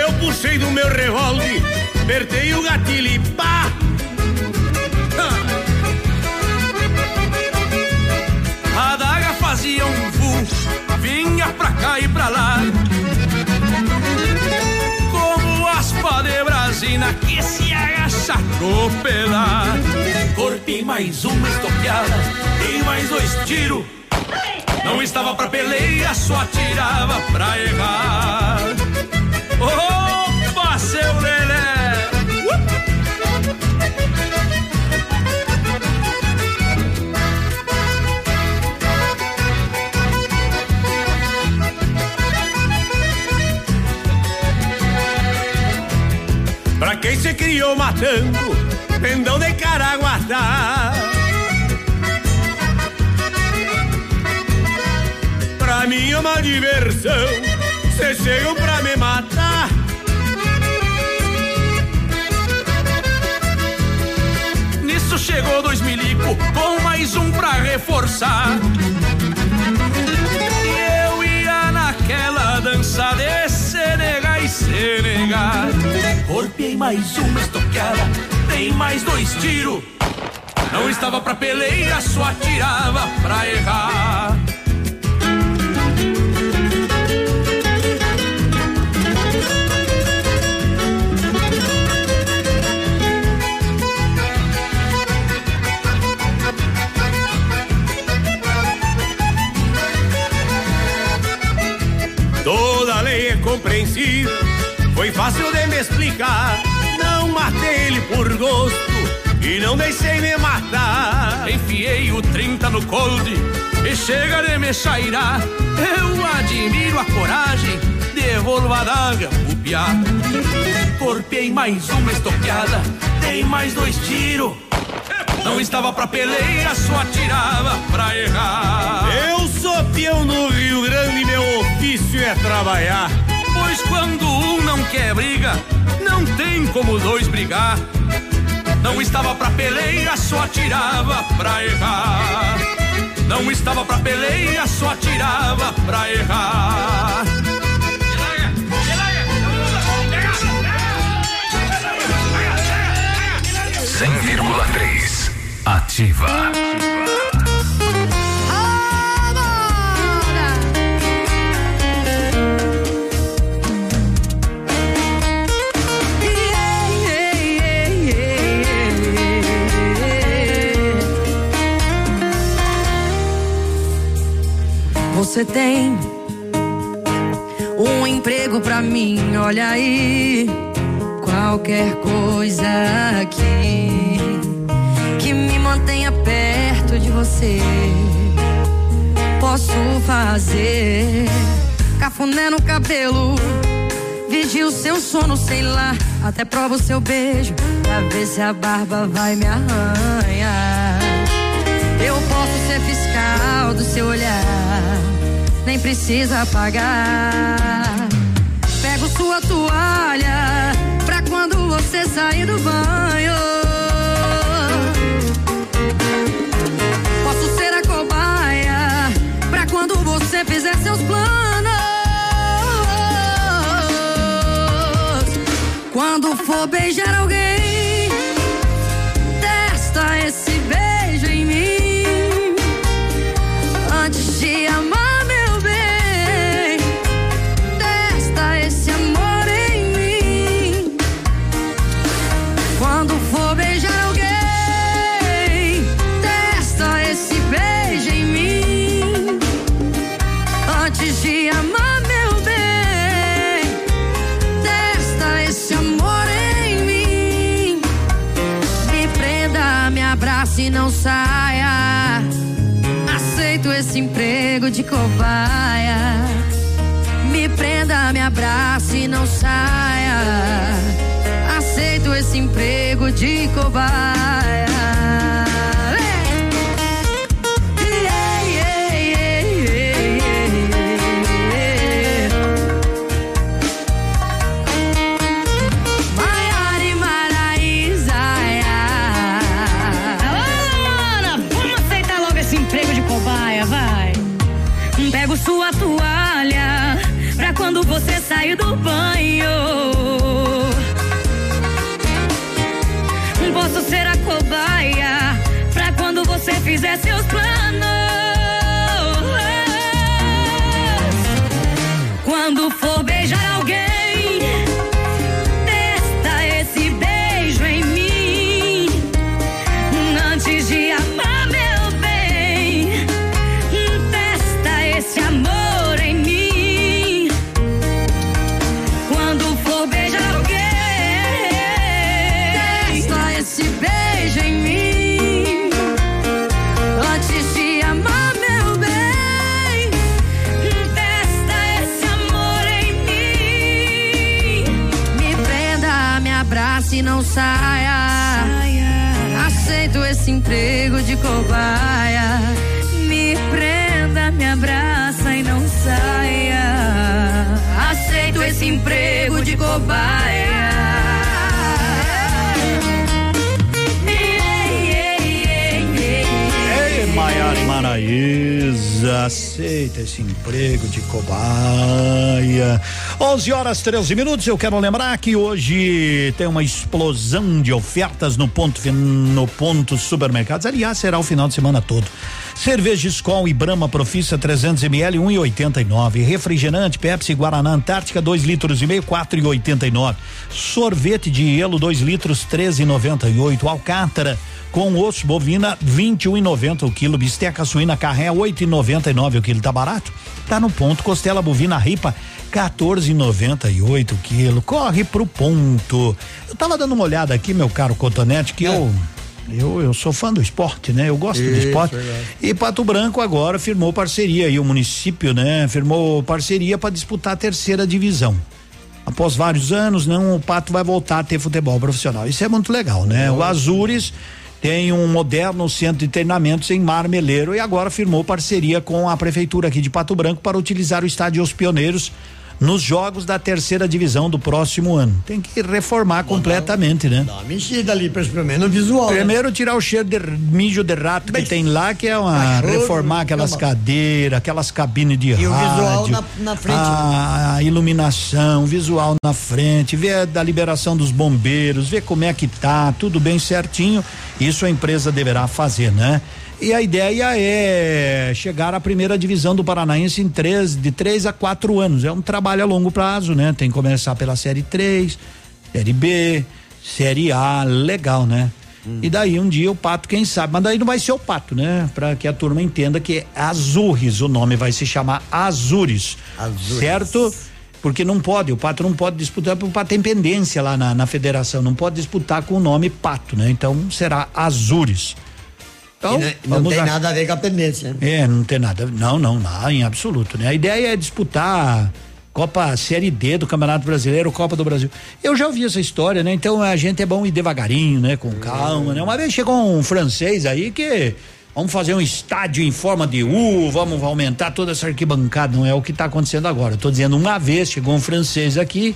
Eu puxei do meu revólver, apertei o gatilho e pá! A daga fazia um vulso, vinha pra cá e pra lá. Brasina que se agacha atropelar. Cortei mais uma estoqueada e mais dois tiros. Não estava pra peleia, só atirava pra errar. Opa, criou matando, pendão de Caraguatá. Pra mim é uma diversão, cê chegam pra me matar. Nisso chegou dois milico com mais um pra reforçar. E eu ia naquela dança de Senegal. Corpei mais uma estoqueada, tem mais dois tiros. Não estava pra peleia, só atirava pra errar. Foi fácil de me explicar. Não matei ele por gosto e não deixei me matar. Enfiei o 30 no cold e chega de me chairar. Eu admiro a coragem, devolvo a daga pro piá. Corpei mais uma estoqueada, dei mais dois tiros. Não estava pra peleia, só atirava pra errar. Eu sou peão no Rio Grande e meu ofício é trabalhar. Pois quando um não quer briga, não tem como dois brigar. Não estava pra peleia, só atirava pra errar. Não estava pra peleia, só atirava pra errar. 100,3 Ativa. Você tem um emprego pra mim, olha aí. Qualquer coisa aqui que me mantenha perto de você. Posso fazer cafuné no cabelo, vigio seu sono, sei lá. Até provo seu beijo pra ver se a barba vai me arranhar. Eu posso ser fiscal do seu olhar, nem precisa pagar. Pego sua toalha pra quando você sair do banho. Posso ser a cobaia pra quando você fizer seus planos. Quando for beijar alguém, cobaia. Me prenda, me abrace e não saia. Aceito esse emprego de cobaia. Aceita esse emprego de cobaia. 11 horas 13 minutos. Eu quero lembrar que hoje tem uma explosão de ofertas no ponto no ponto supermercados. Aliás, será o final de semana todo. Cerveja Skol e Brahma Profissa 300 ml 1,89. Refrigerante Pepsi Guaraná Antártica 2 litros e meio 4,89. Sorvete de gelo 2 litros 13,98. Alcátara com osso bovina 21,90 o quilo. Bisteca suína carré 8,99 o quilo. Tá barato? Tá no ponto. Costela bovina ripa 14,98 o quilo. Corre pro ponto. Eu tava dando uma olhada aqui, meu caro Cotonete, que eu eu, eu sou fã do esporte, né? Eu gosto do Isso, esporte. verdade. E Pato Branco agora firmou parceria e o município, né? Firmou parceria para disputar a terceira divisão. Após vários anos, não, o Pato vai voltar a ter futebol profissional. Isso é muito legal, né? O Azures tem um moderno centro de treinamentos em Marmeleiro e agora firmou parceria com a prefeitura aqui de Pato Branco para utilizar o estádio Os Pioneiros nos jogos da terceira divisão do próximo ano. Tem que reformar completamente, né? Dá uma mexida ali, pelo menos no visual. né? Primeiro tirar o cheiro de mijo de rato que tem lá, que é uma Cachorro, reformar aquelas cadeiras, aquelas cabines de E o rádio. visual na- na frente, né? A, a iluminação, visual na frente, ver da liberação dos bombeiros, ver como é que tá, tudo bem certinho. Isso a empresa deverá fazer, né? E a ideia é chegar à primeira divisão do Paranaense em três, de três a quatro anos. É um trabalho a longo prazo, né? Tem que começar pela série 3, série B, série A, legal, né? E daí um dia o pato, quem sabe, mas daí não vai ser o pato, né? Para que a turma entenda que é Azurres, o nome vai se chamar Azures. Azures. Certo? Porque não pode, o pato não pode disputar, porque o pato tem pendência lá na, na federação, não pode disputar com o nome pato, né? Então será Azures. Então, E não, não tem lá. nada a ver com a pendência. né? É, não tem nada. Não, não, não, em absoluto, né? A ideia é disputar Copa Série D do Campeonato Brasileiro, Copa do Brasil. Eu já ouvi essa história, né? Então a gente é bom ir devagarinho, né? Com calma, né? Uma vez chegou um francês aí que vamos fazer um estádio em forma de U, vamos aumentar toda essa arquibancada, não é o que está acontecendo agora. Tô dizendo uma vez chegou um francês aqui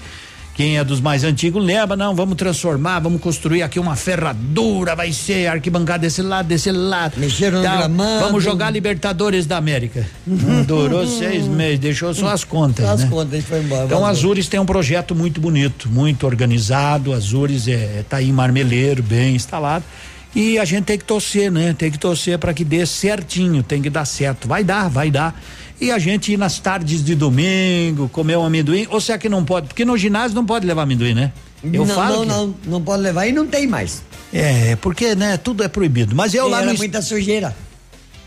quem é dos mais antigos lembra, não, vamos transformar, vamos construir aqui uma ferradura, vai ser arquibancada desse lado, desse lado. Mexeram no Tal. gramado. Vamos jogar Libertadores da América. Durou seis meses, deixou só as contas. As né? contas foi embora. Então, vazou. Azures tem um projeto muito bonito, muito organizado. Azures é, tá aí em Marmeleiro, bem instalado. E a gente tem que torcer, né? Tem que torcer para que dê certinho, tem que dar certo. Vai dar, vai dar. E a gente ir nas tardes de domingo, comer um amendoim. Ou será que não pode? Porque no ginásio não pode levar amendoim, né? Eu não, falo. não, que- não, não pode levar e não tem mais. É, porque, né, tudo é proibido. Mas eu lá Era no. muita sujeira.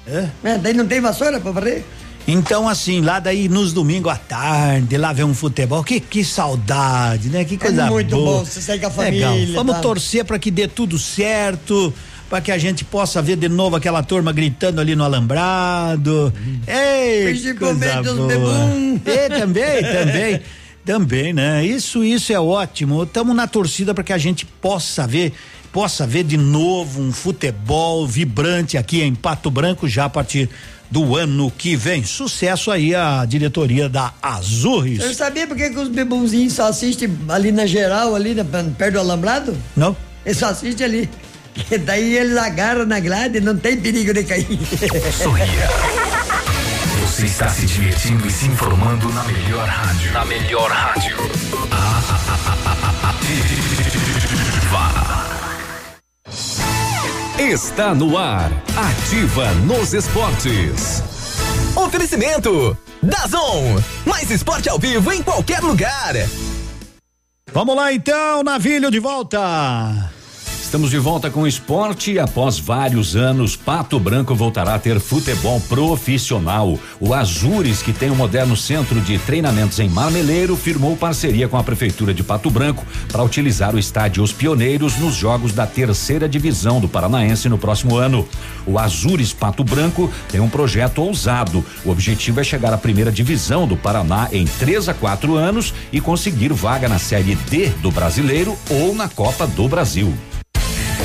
É? É, daí não tem vassoura pra varrer? Então, assim, lá daí nos domingos à tarde, lá ver um futebol, que, que saudade, né? Que coisa muito boa. bom, você com a Legal. família, Vamos tá? torcer para que dê tudo certo, para que a gente possa ver de novo aquela turma gritando ali no alambrado. Ei, Principalmente coisa os boa. É, também, também. Também, né? Isso, isso é ótimo. Estamos na torcida para que a gente possa ver, possa ver de novo um futebol vibrante aqui em Pato Branco já a partir do ano que vem. Sucesso aí a diretoria da Azurres. Eu sabia por que os bebãozinhos só assistem ali na geral, ali na, perto do alambrado? Não? Eles só assistem ali. Que daí eles agarram na grade e não tem perigo de cair. Você está se divertindo e se informando na melhor rádio. Na melhor rádio. Está no ar. Ativa nos esportes. Oferecimento Dazon. Mais esporte ao vivo em qualquer lugar. Vamos lá então, Navilho de volta. Estamos de volta com o esporte. Após vários anos, Pato Branco voltará a ter futebol profissional. O Azures, que tem um moderno centro de treinamentos em Marmeleiro, firmou parceria com a Prefeitura de Pato Branco para utilizar o estádio Os Pioneiros nos jogos da terceira divisão do Paranaense no próximo ano. O Azures Pato Branco tem um projeto ousado. O objetivo é chegar à primeira divisão do Paraná em três a quatro anos e conseguir vaga na Série D do Brasileiro ou na Copa do Brasil.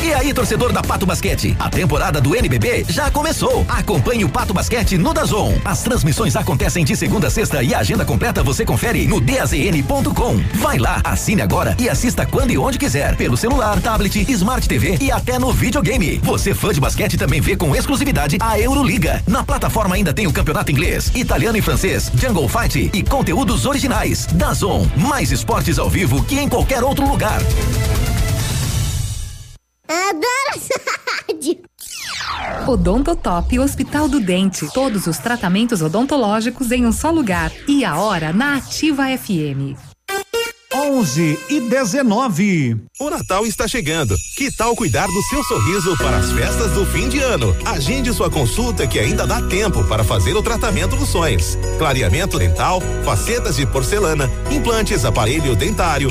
E aí, torcedor da Pato Basquete, a temporada do NBB já começou. Acompanhe o Pato Basquete no Dazon. As transmissões acontecem de segunda a sexta e a agenda completa você confere no dazn.com. Vai lá, assine agora e assista quando e onde quiser, pelo celular, tablet, Smart TV e até no videogame. Você fã de basquete também vê com exclusividade a Euroliga. Na plataforma ainda tem o campeonato inglês, italiano e francês, Jungle Fight e conteúdos originais. Dazon, mais esportes ao vivo que em qualquer outro lugar. Adoro essa rádio. Odontotop Hospital do Dente. Todos os tratamentos odontológicos em um só lugar. E a hora na Ativa FM. 11 e 19. O Natal está chegando. Que tal cuidar do seu sorriso para as festas do fim de ano? Agende sua consulta que ainda dá tempo para fazer o tratamento dos sonhos. Clareamento dental, facetas de porcelana, implantes, aparelho dentário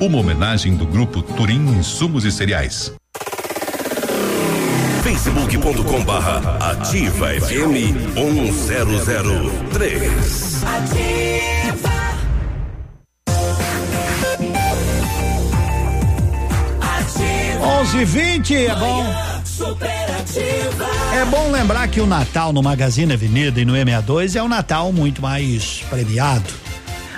uma homenagem do grupo Turim Insumos e Cereais. facebook.com barra ativa FM 1003. Ativa. Ativa. 11 20 é bom. É bom lembrar que o Natal no Magazine Avenida e no E62 é um Natal muito mais premiado.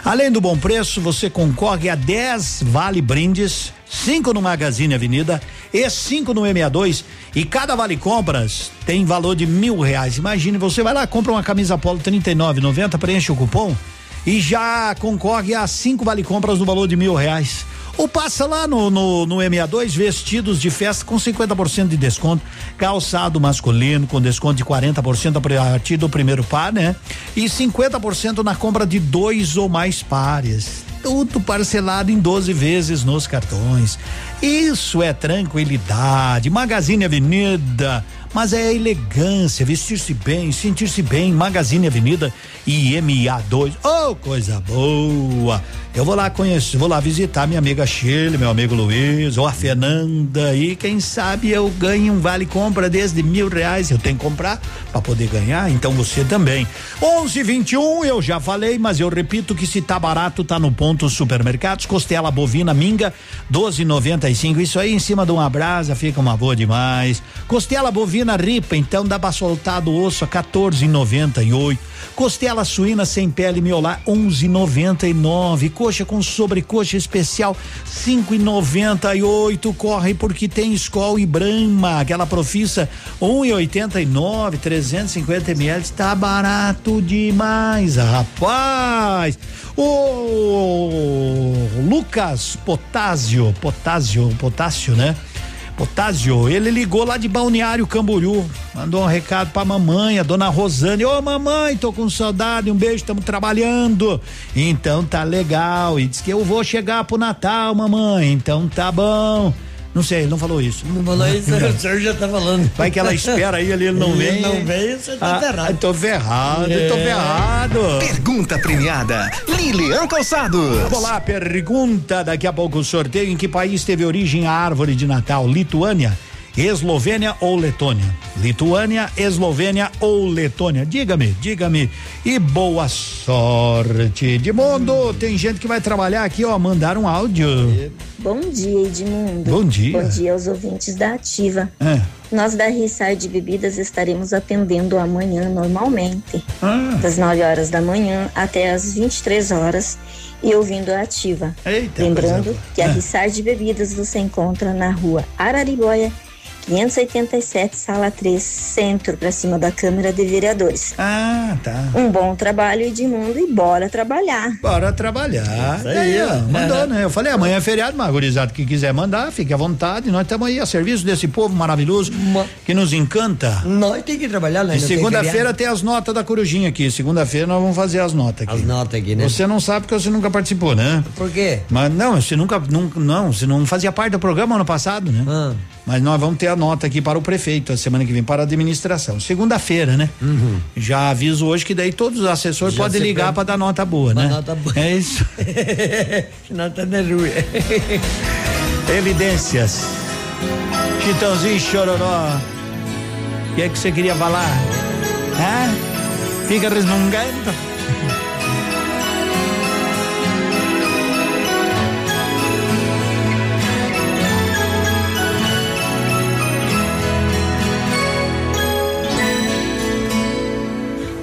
Além do bom preço, você concorre a 10 vale brindes, 5 no Magazine Avenida e 5 no E62. E cada vale compras tem valor de mil reais. Imagine, você vai lá, compra uma camisa polo R$ 39,90, preenche o cupom e já concorre a cinco vale compras no valor de mil reais. Ou passa lá no, no, no M62 vestidos de festa com 50% de desconto, calçado masculino com desconto de 40% a partir do primeiro par, né? E 50% na compra de dois ou mais pares. Tudo parcelado em 12 vezes nos cartões. Isso é tranquilidade. Magazine Avenida mas é elegância, vestir-se bem, sentir-se bem, Magazine Avenida e MA2. Oh, coisa boa! Eu vou lá conhecer, vou lá visitar minha amiga Shirley, meu amigo Luiz, ou a Fernanda e quem sabe eu ganho um vale compra desde mil reais. Eu tenho que comprar para poder ganhar, então você também. 11:21 eu já falei, mas eu repito que se tá barato tá no ponto supermercados. Costela bovina minga 12,95. Isso aí em cima de uma brasa fica uma boa demais. Costela bovina ripa, então dá pra soltar do osso a 14,98. Costela suína sem pele miolar 11,99. Coxa com sobrecoxa especial 5,98. Corre porque tem Skol e Brahma, aquela profissa 1,89, 350 ml, tá barato demais, rapaz. O Lucas Potásio, Potásio, Potássio, né? Otásio, ele ligou lá de Balneário Camboriú, mandou um recado pra mamãe, a dona Rosane, ô mamãe, tô com saudade, um beijo, estamos trabalhando. Então tá legal, e disse que eu vou chegar pro Natal, mamãe, então tá bom. Não sei, ele não falou isso. Não falou isso, o senhor já tá falando. Vai que ela espera aí, ele não vem. Ele não vem, você tá ah, ferrado. Tô ferrado, É. tô ferrado. Pergunta premiada, Lilian Calçados. Vamos lá, pergunta. Daqui a pouco o sorteio. Em que país teve origem a árvore de Natal? Lituânia, Eslovênia ou Letônia? Lituânia, Eslovênia ou Letônia? Diga-me, diga-me. E boa sorte. De mundo, tem gente que vai trabalhar aqui, ó. Mandar um áudio. Bom dia, Edmundo. Bom dia. Bom dia aos ouvintes da Ativa. É. Nós da Rissard Bebidas estaremos atendendo amanhã normalmente, Ah. das 9 horas da manhã até as 23 horas e ouvindo a Ativa. Eita, Lembrando coisa que a boa. Rissard Bebidas você encontra na rua Araribóia, 587, sala 3, centro, pra cima da Câmara de Vereadores. Ah, tá. Um bom trabalho, Edmundo, e bora trabalhar. Bora trabalhar. Isso aí, Daí, ó, mandou, né? Eu falei, amanhã é feriado, mas gurizada que quiser mandar, fique à vontade. Nós estamos aí a serviço desse povo maravilhoso que nos encanta. Nós tem que trabalhar, né? E segunda-feira tem as notas da Corujinha aqui. Segunda-feira nós vamos fazer as notas aqui. As notas aqui, né? Você não sabe porque você nunca participou, né? Por quê? Mas não, você nunca, nunca não, você não fazia parte do programa ano passado, né? Ah. Mas nós vamos ter a nota aqui para o prefeito a semana que vem para a administração. Segunda-feira, né? Já aviso hoje que daí todos os assessores Já podem ligar para dar nota boa, né? nota boa. É isso. nota de ruim. Evidências. Chitãozinho Chororó. O que é que você queria falar? Hã? Fica resmungando?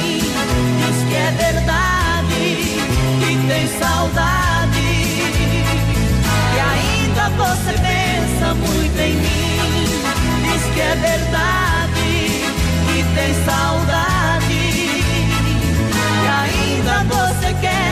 diz que é verdade, que tem saudade. E ainda você pensa muito em mim, diz que é verdade, que tem saudade. E ainda você quer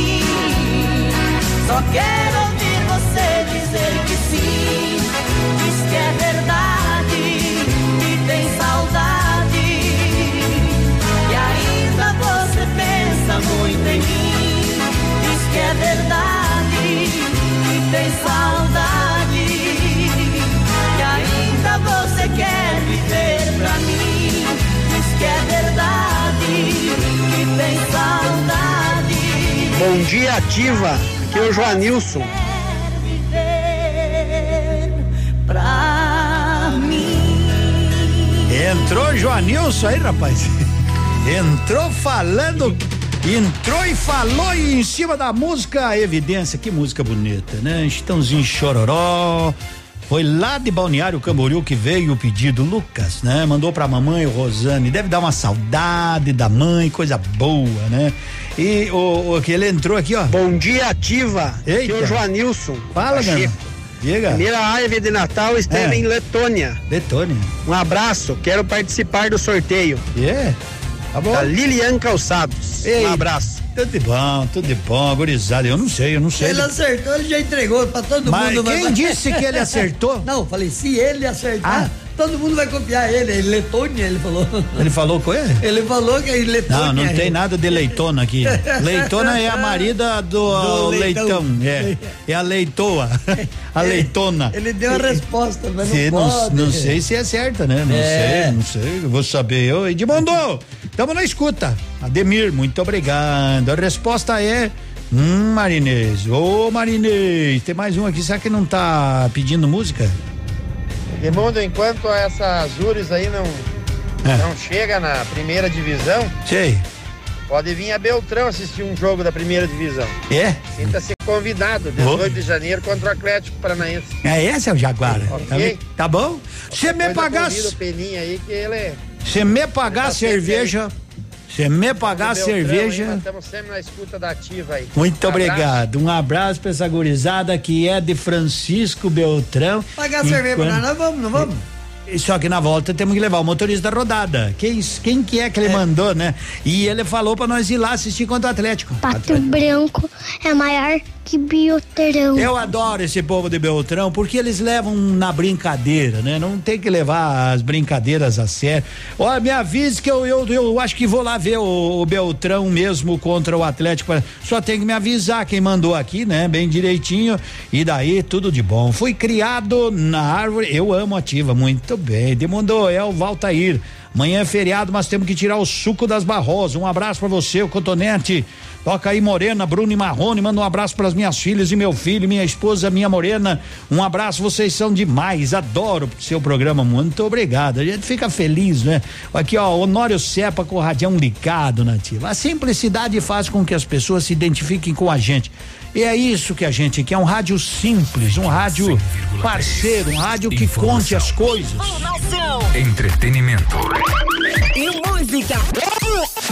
Só quero ouvir você dizer que sim, diz que é verdade e tem saudade. E ainda você pensa muito em mim, diz que é verdade e tem saudade. E ainda você quer viver pra mim, diz que é verdade e tem saudade. Bom dia, Ativa! Aqui é o Joanilson. Entrou Joanilson aí, rapaz. Entrou falando. Entrou e falou em cima da música Evidência. Que música bonita, né? Estãozinho Chororó. Foi lá de Balneário Camboriú que veio o pedido, Lucas, né? Mandou pra mamãe Rosane. Deve dar uma saudade da mãe, coisa boa, né? E o, o que ele entrou aqui, ó. Bom dia, ativa. Eita. O Joanilson. Fala, meu. Diga. Primeira árvore de Natal esteve É. em Letônia. Letônia. Um abraço, quero participar do sorteio. É? Tá bom. Da Lilian Calçados. Ei. Um abraço. Tudo de bom, tudo de bom, gurizada. Eu não sei, eu não sei. Ele acertou, ele já entregou pra todo Mas mundo. quem disse que ele acertou? Não, falei, se ele acertar, Ah. Todo mundo vai copiar ele. Ele Letônia, ele falou. Ele falou com ele? Ele falou que é Letônia. Não, não tem nada de leitona aqui. Leitona é a marida do, Do leitão. leitão. É, é a leitoa. A leitona. Ele deu a resposta, mas Se não pode. não sei se é certa, né? Não É. sei, não sei. Vou saber. Eu, Edmundo, estamos na escuta. Ademir, muito obrigado. A resposta é. Hum, Marinês. Ô, Marinês, tem mais um aqui. Será que não tá pedindo música? Edmundo, enquanto essa Azures aí não, É. não chega na primeira divisão, Sei. pode vir a Beltrão assistir um jogo da primeira divisão. É? Sinta-se convidado, 18 de janeiro contra o Atlético Paranaense. É esse é o Jaguar. Tá, Ok. tá bom? Se me pagar. é. Se me pagar Tá cerveja. Se me pagar aí, cerveja. nós Estamos sempre na escuta da ativa aí. Muito Um obrigado. Um abraço pra essa gurizada que é de Francisco Beltrão. Pagar cerveja pra nós, nós vamos, não vamos? Só que na volta temos que levar o motorista da rodada. Quem, quem que é que ele mandou, né? E ele falou pra nós ir lá assistir contra o Atlético. Pato Branco é maior que Bioterão. Eu adoro esse povo de Beltrão porque eles levam na brincadeira, né? Não tem que levar as brincadeiras a sério. Ó, me avise que eu, eu, eu acho que vou lá ver o, o Beltrão mesmo contra o Atlético. Só tem que me avisar quem mandou aqui, né? Bem direitinho. E daí, tudo de bom. Fui criado na árvore. Eu amo ativa, muito bem. Demandou, é o Valtair. Amanhã é feriado, mas temos que tirar o suco das barrosas. Um abraço pra você, o Cotonete. Toca aí, Morena, Bruno e Marrone. Manda um abraço pras minhas filhas e meu filho, minha esposa, minha Morena. Um abraço, vocês são demais. Adoro o seu programa. Muito obrigado. A gente fica feliz, né? Aqui, ó, Honório Cepa com o radião ligado nativa. A simplicidade faz com que as pessoas se identifiquem com a gente. E é isso que a gente quer, um rádio simples, um rádio parceiro, um rádio que conte as coisas. Entretenimento. E música.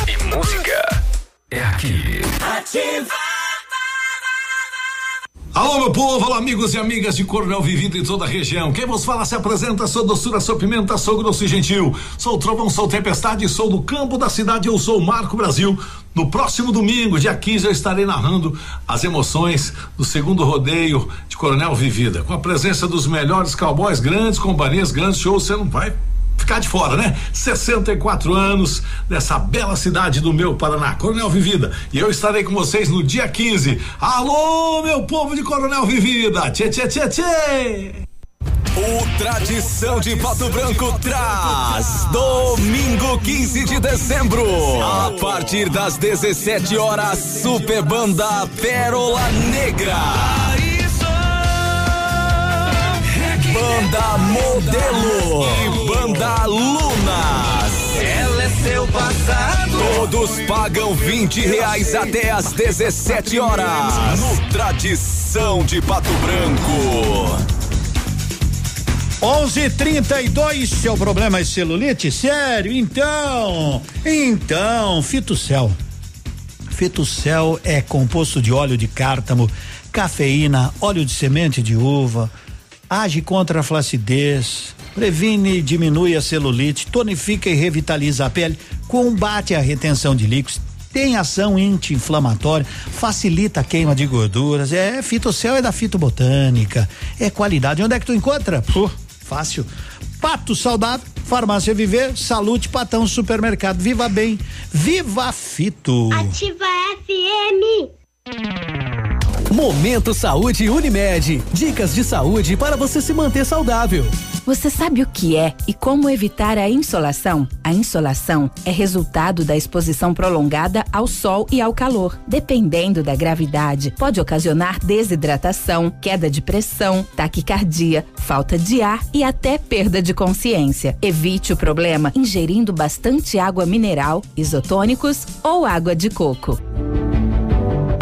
E música é aqui. Alô, meu povo, alô, amigos e amigas de Coronel Vivido em toda a região. Quem vos fala se apresenta, sou doçura, sou pimenta, sou grosso e gentil. Sou trovão, sou tempestade, sou do campo da cidade, eu sou o Marco Brasil. No próximo domingo, dia 15, eu estarei narrando as emoções do segundo rodeio de Coronel Vivida, com a presença dos melhores cowboys, grandes companhias, grandes shows, você não vai ficar de fora, né? 64 anos dessa bela cidade do meu Paraná, Coronel Vivida. E eu estarei com vocês no dia 15. Alô, meu povo de Coronel Vivida! Tchê, tchê, tchê, tchê! O Tradição de Pato Branco traz domingo 15 de dezembro, a partir das 17 horas, Super Banda Pérola Negra. Banda Modelo e Banda Lunas. Ela é seu passado. Todos pagam 20 reais até às 17 horas. No Tradição de Pato Branco. 11:32 seu problema é celulite? Sério? Então, então, Fitocel. Fitocel é composto de óleo de cártamo, cafeína, óleo de semente de uva, age contra a flacidez, previne e diminui a celulite, tonifica e revitaliza a pele, combate a retenção de líquidos, tem ação anti-inflamatória, facilita a queima de gorduras. É, Fitocel é da Fitobotânica. É qualidade. Onde é que tu encontra? Pô, fácil. Pato Saudável, Farmácia Viver, Salute Patão Supermercado. Viva bem, viva Fito. Ativa FM. Momento Saúde Unimed. Dicas de saúde para você se manter saudável. Você sabe o que é e como evitar a insolação? A insolação é resultado da exposição prolongada ao sol e ao calor. Dependendo da gravidade, pode ocasionar desidratação, queda de pressão, taquicardia, falta de ar e até perda de consciência. Evite o problema ingerindo bastante água mineral, isotônicos ou água de coco.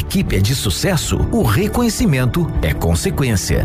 equipe é de sucesso, o reconhecimento é consequência.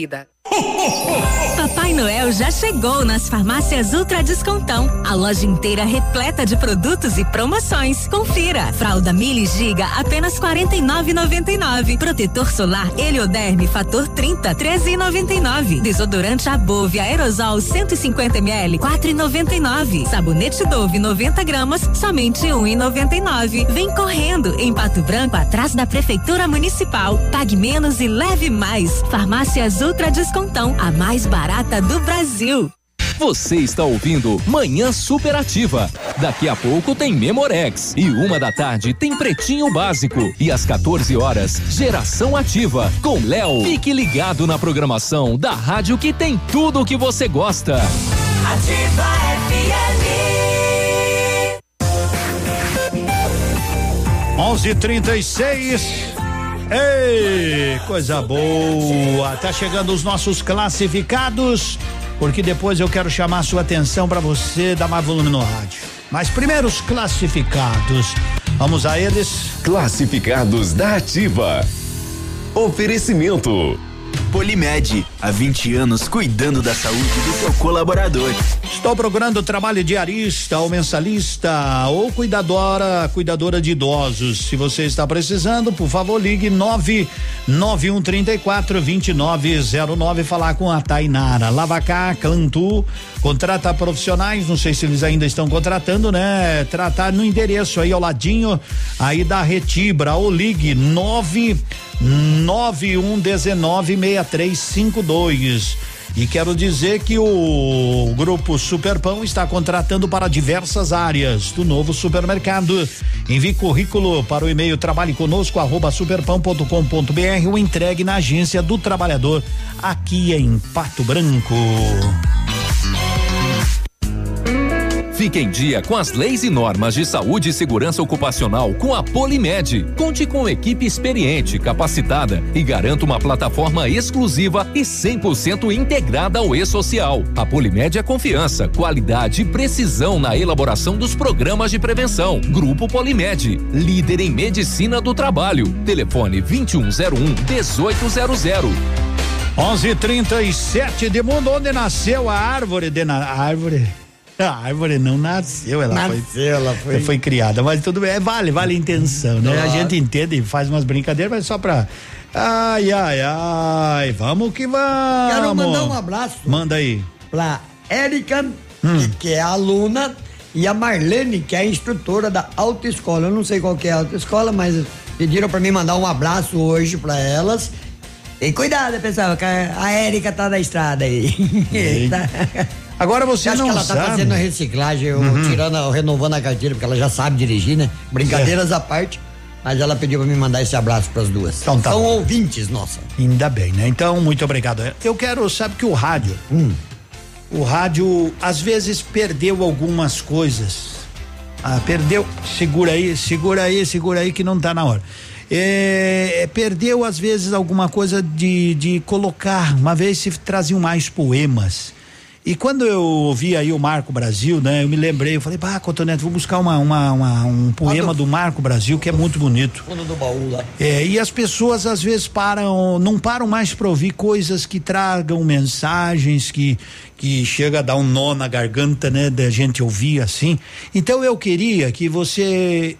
vida. Papai Noel já chegou nas farmácias Ultra Descontão. A loja inteira repleta de produtos e promoções. Confira. Fralda Mili Giga apenas 49,99. Protetor solar Helioderme fator 30 13,99. Desodorante Above aerosol 150 ml 4,99. Sabonete Dove 90 gramas somente 1,99. Vem correndo em Pato Branco atrás da prefeitura municipal. Pague menos e leve mais. Farmácias Ultra Descontão, a mais barata do Brasil. Você está ouvindo Manhã Superativa. Daqui a pouco tem Memorex. E uma da tarde tem Pretinho Básico. E às 14 horas, Geração Ativa. Com Léo. Fique ligado na programação da rádio que tem tudo o que você gosta. Ativa FM. 11:36. Ei, coisa boa! Tá chegando os nossos classificados, porque depois eu quero chamar sua atenção para você dar mais volume no rádio. Mas primeiro os classificados. Vamos a eles. Classificados da Ativa. Oferecimento. Polimed, há 20 anos cuidando da saúde do seu colaborador. Estou procurando trabalho diarista ou mensalista ou cuidadora, cuidadora de idosos. Se você está precisando, por favor, ligue 99134 2909 falar com a Tainara. Lavacá, Cantu, contrata profissionais, não sei se eles ainda estão contratando, né? Tratar no endereço aí ao ladinho aí da Retibra ou ligue 9 91196352. E quero dizer que o grupo Superpão está contratando para diversas áreas do novo supermercado. Envie currículo para o e-mail trabalhe conosco arroba superpão.com.br ou entregue na agência do trabalhador aqui em Pato Branco. Fique em dia com as leis e normas de saúde e segurança ocupacional com a Polimed. Conte com equipe experiente, capacitada e garanta uma plataforma exclusiva e 100% integrada ao e-social. A Polimed é confiança, qualidade e precisão na elaboração dos programas de prevenção. Grupo Polimed, líder em medicina do trabalho. Telefone 2101 1800. 11:37 de mundo onde nasceu a árvore de na, a árvore a árvore não nasceu, ela Nasceu, foi, ela foi- foi criada, mas tudo bem, é, vale, vale a intenção, né? A Claro. gente entende e faz umas brincadeiras, mas só pra ai, ai, ai, vamos que vamos. Quero mandar um abraço Manda aí. pra Érica, Hum. que, que é aluna, e a Marlene, que é instrutora da autoescola. Eu não sei qual que é a autoescola, mas pediram pra mim mandar um abraço hoje pra elas. E cuidado, pessoal, que a a Érica tá na estrada aí. Tá? Agora você Eu acho não que ela tá sabe. fazendo a reciclagem, eu Uhum. tirando, renovando a carteira, porque ela já sabe dirigir, né? Brincadeiras à parte. Mas ela pediu pra me mandar esse abraço pras duas. Então tá São bom. ouvintes, nossa. Ainda bem, né? Então, muito obrigado. Eu quero, sabe que o rádio, Hum. o rádio às vezes perdeu algumas coisas. Ah, perdeu. Segura aí, segura aí, segura aí que não tá na hora. é, perdeu às vezes alguma coisa de, de colocar. Uma vez se traziam mais poemas. E quando eu ouvi aí o Marco Brasil, né, eu me lembrei, eu falei, pá, Cotonete, vou buscar uma, uma, uma- um poema do Marco Brasil que é muito bonito. Fundo do baú lá. É, e as pessoas às vezes param, não param mais para ouvir coisas que tragam mensagens que que chega a dar um nó na garganta, né, da gente ouvir assim. Então eu queria que você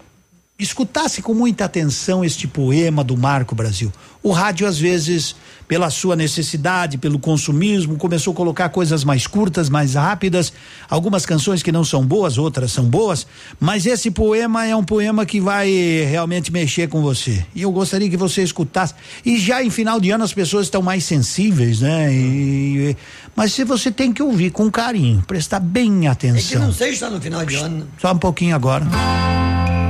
escutasse com muita atenção este poema do Marco Brasil. O rádio às vezes, pela sua necessidade, pelo consumismo, começou a colocar coisas mais curtas, mais rápidas, algumas canções que não são boas, outras são boas, mas esse poema é um poema que vai realmente mexer com você. E eu gostaria que você escutasse. E já em final de ano as pessoas estão mais sensíveis, né? E- mas se você tem que ouvir com carinho, prestar bem É que atenção. não sei se está no final de ano. Só um pouquinho agora.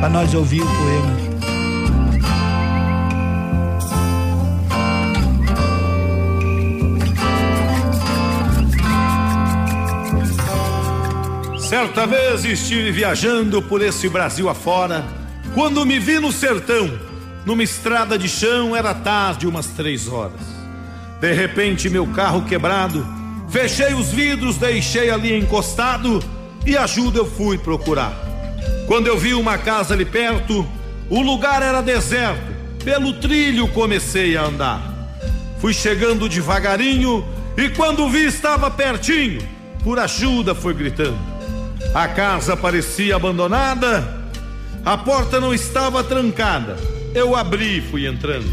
Pra nós ouvir o poema. Certa vez estive viajando por esse Brasil afora, quando me vi no sertão, numa estrada de chão, era tarde, umas três horas. De repente, meu carro quebrado, fechei os vidros, deixei ali encostado e ajuda eu fui procurar. Quando eu vi uma casa ali perto, o lugar era deserto, pelo trilho comecei a andar. Fui chegando devagarinho e quando vi estava pertinho, por ajuda foi gritando. A casa parecia abandonada, a porta não estava trancada. Eu abri e fui entrando.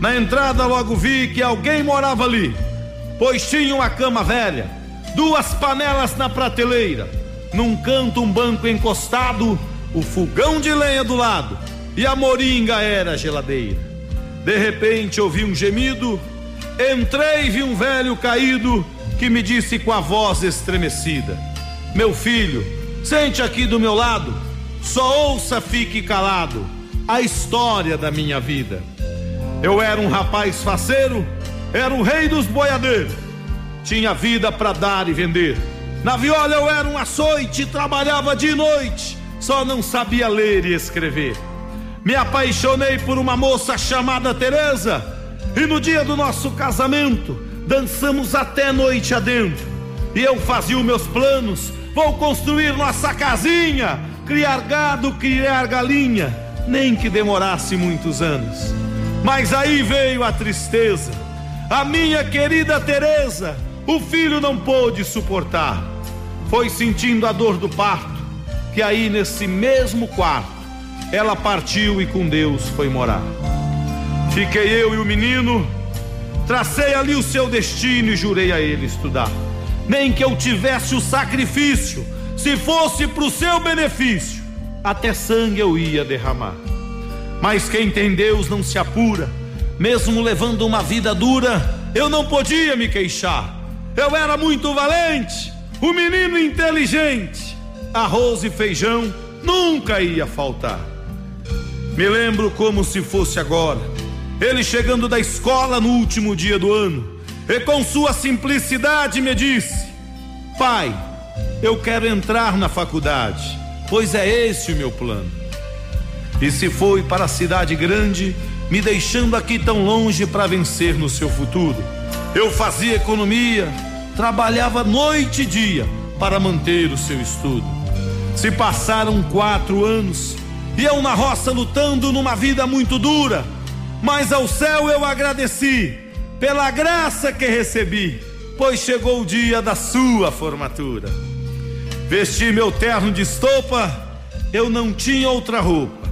Na entrada logo vi que alguém morava ali, pois tinha uma cama velha, duas panelas na prateleira, num canto um banco encostado, o fogão de lenha do lado e a moringa era a geladeira. De repente ouvi um gemido, entrei e vi um velho caído que me disse com a voz estremecida: Meu filho, sente aqui do meu lado, só ouça, fique calado, a história da minha vida. Eu era um rapaz faceiro, era o rei dos boiadeiros, tinha vida para dar e vender. Na viola eu era um açoite, trabalhava de noite, só não sabia ler e escrever. Me apaixonei por uma moça chamada Teresa e no dia do nosso casamento dançamos até noite adentro. E eu fazia os meus planos, vou construir nossa casinha, criar gado, criar galinha, nem que demorasse muitos anos. Mas aí veio a tristeza. A minha querida Teresa, o filho não pôde suportar. Foi sentindo a dor do parto, que aí nesse mesmo quarto ela partiu e com Deus foi morar. Fiquei eu e o menino, tracei ali o seu destino e jurei a ele estudar. Nem que eu tivesse o sacrifício, se fosse pro seu benefício, até sangue eu ia derramar. Mas quem tem Deus não se apura, mesmo levando uma vida dura, eu não podia me queixar. Eu era muito valente, um menino inteligente, arroz e feijão nunca ia faltar. Me lembro como se fosse agora, ele chegando da escola no último dia do ano, e com sua simplicidade me disse: Pai, eu quero entrar na faculdade, pois é esse o meu plano. E se foi para a cidade grande, me deixando aqui tão longe para vencer no seu futuro. Eu fazia economia, trabalhava noite e dia para manter o seu estudo. Se passaram quatro anos e eu na roça lutando numa vida muito dura, mas ao céu eu agradeci pela graça que recebi, pois chegou o dia da sua formatura. Vesti meu terno de estopa, eu não tinha outra roupa.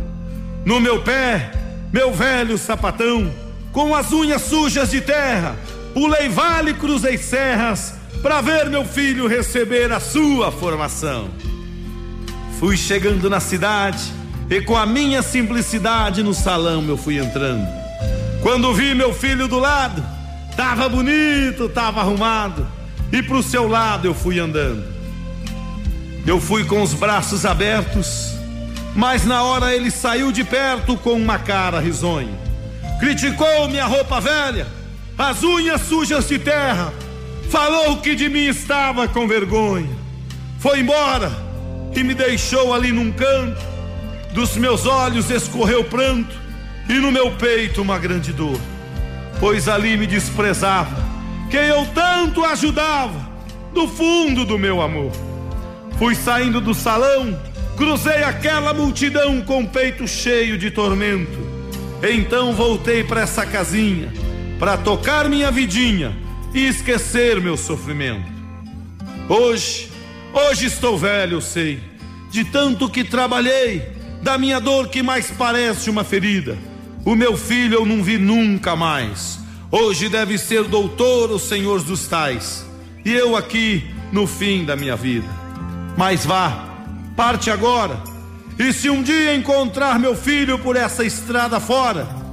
No meu pé, meu velho sapatão, com as unhas sujas de terra, pulei vale, cruzei serras, para ver meu filho receber a sua formação. Fui chegando na cidade e com a minha simplicidade no salão eu fui entrando. Quando vi meu filho do lado, tava bonito, tava arrumado, e pro seu lado eu fui andando. Eu fui com os braços abertos, mas na hora ele saiu de perto com uma cara risonha. Criticou minha roupa velha, as unhas sujas de terra, falou que de mim estava com vergonha. Foi embora e me deixou ali num canto. Dos meus olhos escorreu pranto, e no meu peito uma grande dor, pois ali me desprezava quem eu tanto ajudava do fundo do meu amor. Fui saindo do salão, cruzei aquela multidão com o peito cheio de tormento. Então voltei para essa casinha para tocar minha vidinha e esquecer meu sofrimento. Hoje, hoje estou velho, eu sei, de tanto que trabalhei, da minha dor que mais parece uma ferida. O meu filho eu não vi nunca mais. Hoje deve ser doutor o senhor dos tais, e eu aqui no fim da minha vida. Mas vá, parte agora, e se um dia encontrar meu filho por essa estrada fora,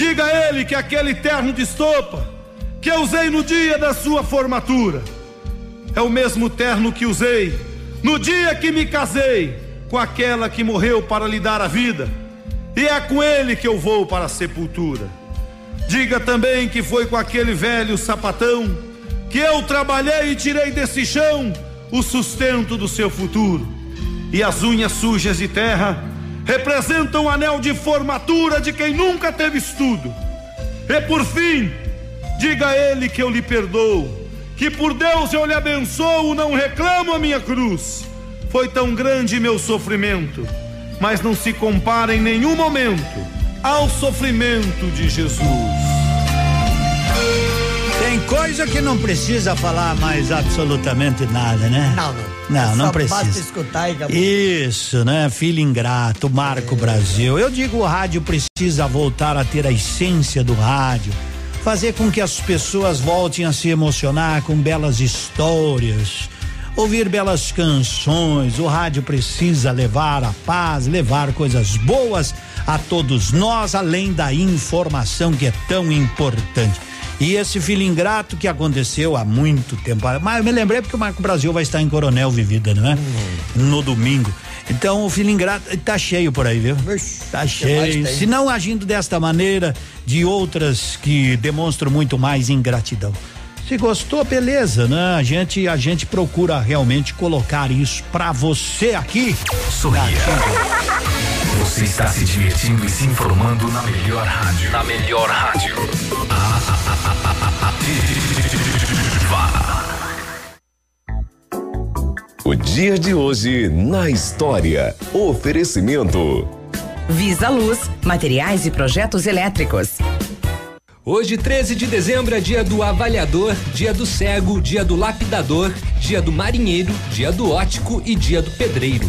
diga a ele que aquele terno de estopa que eu usei no dia da sua formatura é o mesmo terno que usei no dia que me casei com aquela que morreu para lhe dar a vida, e é com ele que eu vou para a sepultura. Diga também que foi com aquele velho sapatão que eu trabalhei e tirei desse chão o sustento do seu futuro. E as unhas sujas de terra representam o anel de formatura de quem nunca teve estudo. E por fim, diga a ele que eu lhe perdoo, que por Deus eu lhe abençoo, não reclamo a minha cruz. Foi tão grande meu sofrimento, mas não se compara em nenhum momento ao sofrimento de Jesus. Coisa que não precisa falar mais absolutamente nada, né? Não, não. Não, não precisa. Basta escutar e acabou. Isso, né? Filho ingrato, Marco Brasil. Eu digo o rádio precisa voltar a ter a essência do rádio, fazer com que as pessoas voltem a se emocionar com belas histórias, ouvir belas canções. O rádio precisa levar a paz, levar coisas boas a todos nós, além da informação que é tão importante. E esse filho ingrato que aconteceu há muito tempo. Mas eu me lembrei porque o Marco Brasil vai estar em Coronel Vivida, não é? No domingo. Então o filho ingrato tá cheio por aí, viu? Tá cheio. Se não agindo desta maneira, de outras que demonstram muito mais ingratidão. Se gostou, beleza, né? A gente a gente procura realmente colocar isso pra você aqui. Sorria. Você está se divertindo e se informando na melhor rádio. Na melhor rádio. O dia de hoje na história. Oferecimento. Visa Luz, materiais e projetos elétricos. Hoje, 13 de dezembro, é dia do avaliador, dia do cego, dia do lapidador, dia do marinheiro, dia do ótico e dia do pedreiro.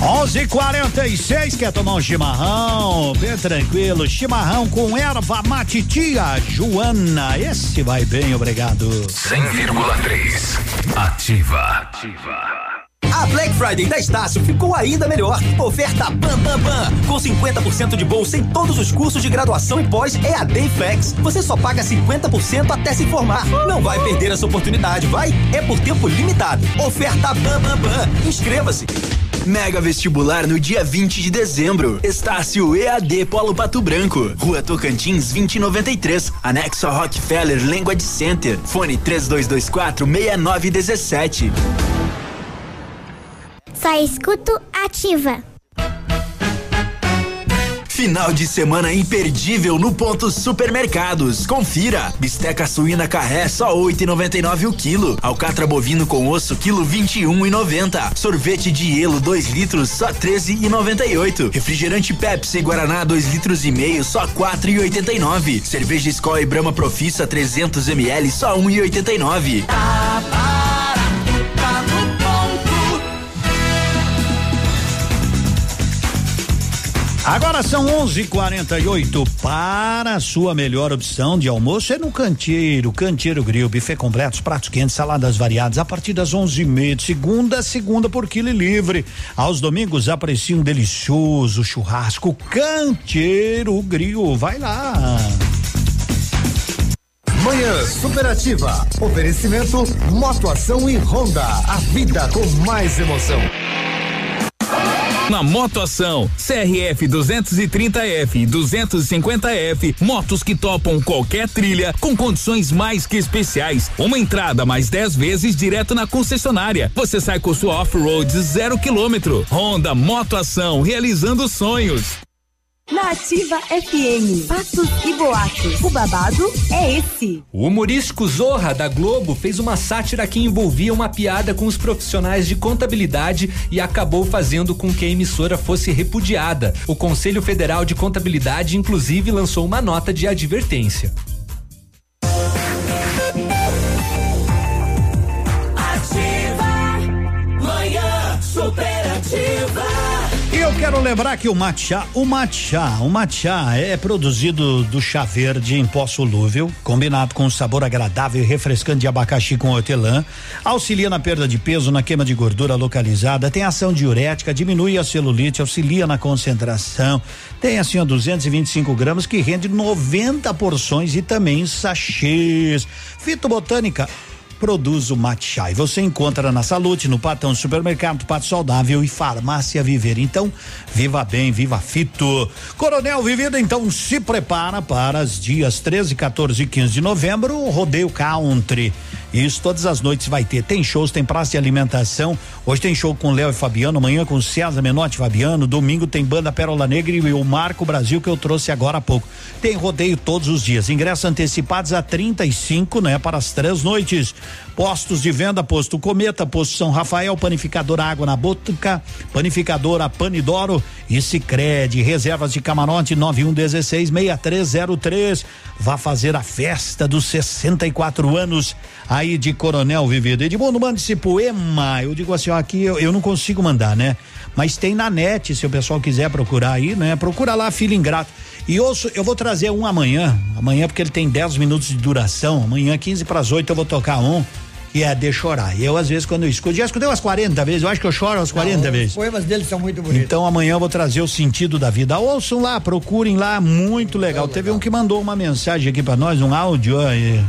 11:46 quer tomar um chimarrão? Bem tranquilo, chimarrão com erva mate tia Joana. Esse vai bem, obrigado. 100,3. Ativa. A Black Friday da Estácio ficou ainda melhor. Oferta Pam Pam Pam. Com 50% de bolsa em todos os cursos de graduação e pós EAD e Flex. Você só paga 50% até se formar. Não vai perder essa oportunidade, vai? É por tempo limitado. Oferta Pam Pam Pam. Inscreva-se. Mega vestibular no dia 20 de dezembro. Estácio EAD Polo Pato Branco. Rua Tocantins 2093. Anexo a Rockefeller Language Center. Fone 3224 6917. Só escuto ativa. Final de semana imperdível no Ponto Supermercados. Confira. Bisteca suína carré só 8,99 o quilo. Alcatra bovino com osso quilo 21,90. Sorvete de hielo 2 litros só 13,98. Refrigerante Pepsi Guaraná 2 litros e meio só 4,89. Cerveja Skol e Brahma Profissa 300 ml só 1,89. Agora são 11:48 para a sua melhor opção de almoço é no Canteiro, Canteiro Grill, buffet completo, pratos quentes, saladas variadas a partir das 11:30 de segunda a segunda por quilo livre. Aos domingos aprecie um delicioso churrasco Canteiro Grill. Vai lá. Manhã Superativa. Oferecimento Motoação e Honda. A vida com mais emoção. Na Motoação, CRF 230F e 250F, motos que topam qualquer trilha com condições mais que especiais. Uma entrada mais 10 vezes direto na concessionária. Você sai com sua off-road zero quilômetro. Honda Motoação, realizando sonhos. Na Ativa FM, fatos e boatos. O babado é esse. O humorístico Zorra da Globo fez uma sátira que envolvia uma piada com os profissionais de contabilidade e acabou fazendo com que a emissora fosse repudiada. O Conselho Federal de Contabilidade, inclusive, lançou uma nota de advertência. Quero lembrar que o matcha, o matcha, o matcha é produzido do chá verde em pó solúvel, combinado com um sabor agradável e refrescante de abacaxi com hortelã, auxilia na perda de peso, na queima de gordura localizada, tem ação diurética, diminui a celulite, auxilia na concentração, tem assim ó 225 gramas que rende 90 porções e também sachês. Fitobotânica produz o matcha. E você encontra na Salute, no Patão Supermercado, Pato Saudável e Farmácia Viver. Então, viva bem, viva fito. Coronel Vivido, então se prepara para os dias 13, 14 e 15 de novembro, o Rodeio Country. Isso todas as noites vai ter. Tem shows, tem praça de alimentação. Hoje tem show com Léo e Fabiano, amanhã com César Menotti e Fabiano. Domingo tem banda Pérola Negra e o Marco Brasil que eu trouxe agora há pouco. Tem rodeio todos os dias. Ingressos antecipados a 35, né? Para as três noites. Postos de venda, posto Cometa, posto São Rafael, panificadora Água na Botuca, panificadora Panidoro e Sicredi, reservas de camarote 9116 6303. Vá fazer a festa dos 64 anos aí de Coronel Vivido. Edmundo, mande esse poema. Eu digo assim, ó, aqui eu, eu não consigo mandar, né? Mas tem na net, se o pessoal quiser procurar aí, né? Procura lá, Filho Ingrato. E ouço, eu vou trazer um amanhã, amanhã porque ele tem 10 minutos de duração, amanhã 15 para as 8 eu vou tocar um, que é De Chorar. E eu às vezes quando eu escuto, já escutei umas 40 vezes, eu acho que eu choro umas 40 Não, vezes. Os poemas dele são muito bonitos. Então amanhã eu vou trazer o sentido da vida. Ouçam lá, procurem lá, muito legal. Teve um que mandou uma mensagem aqui pra nós, um áudio aí.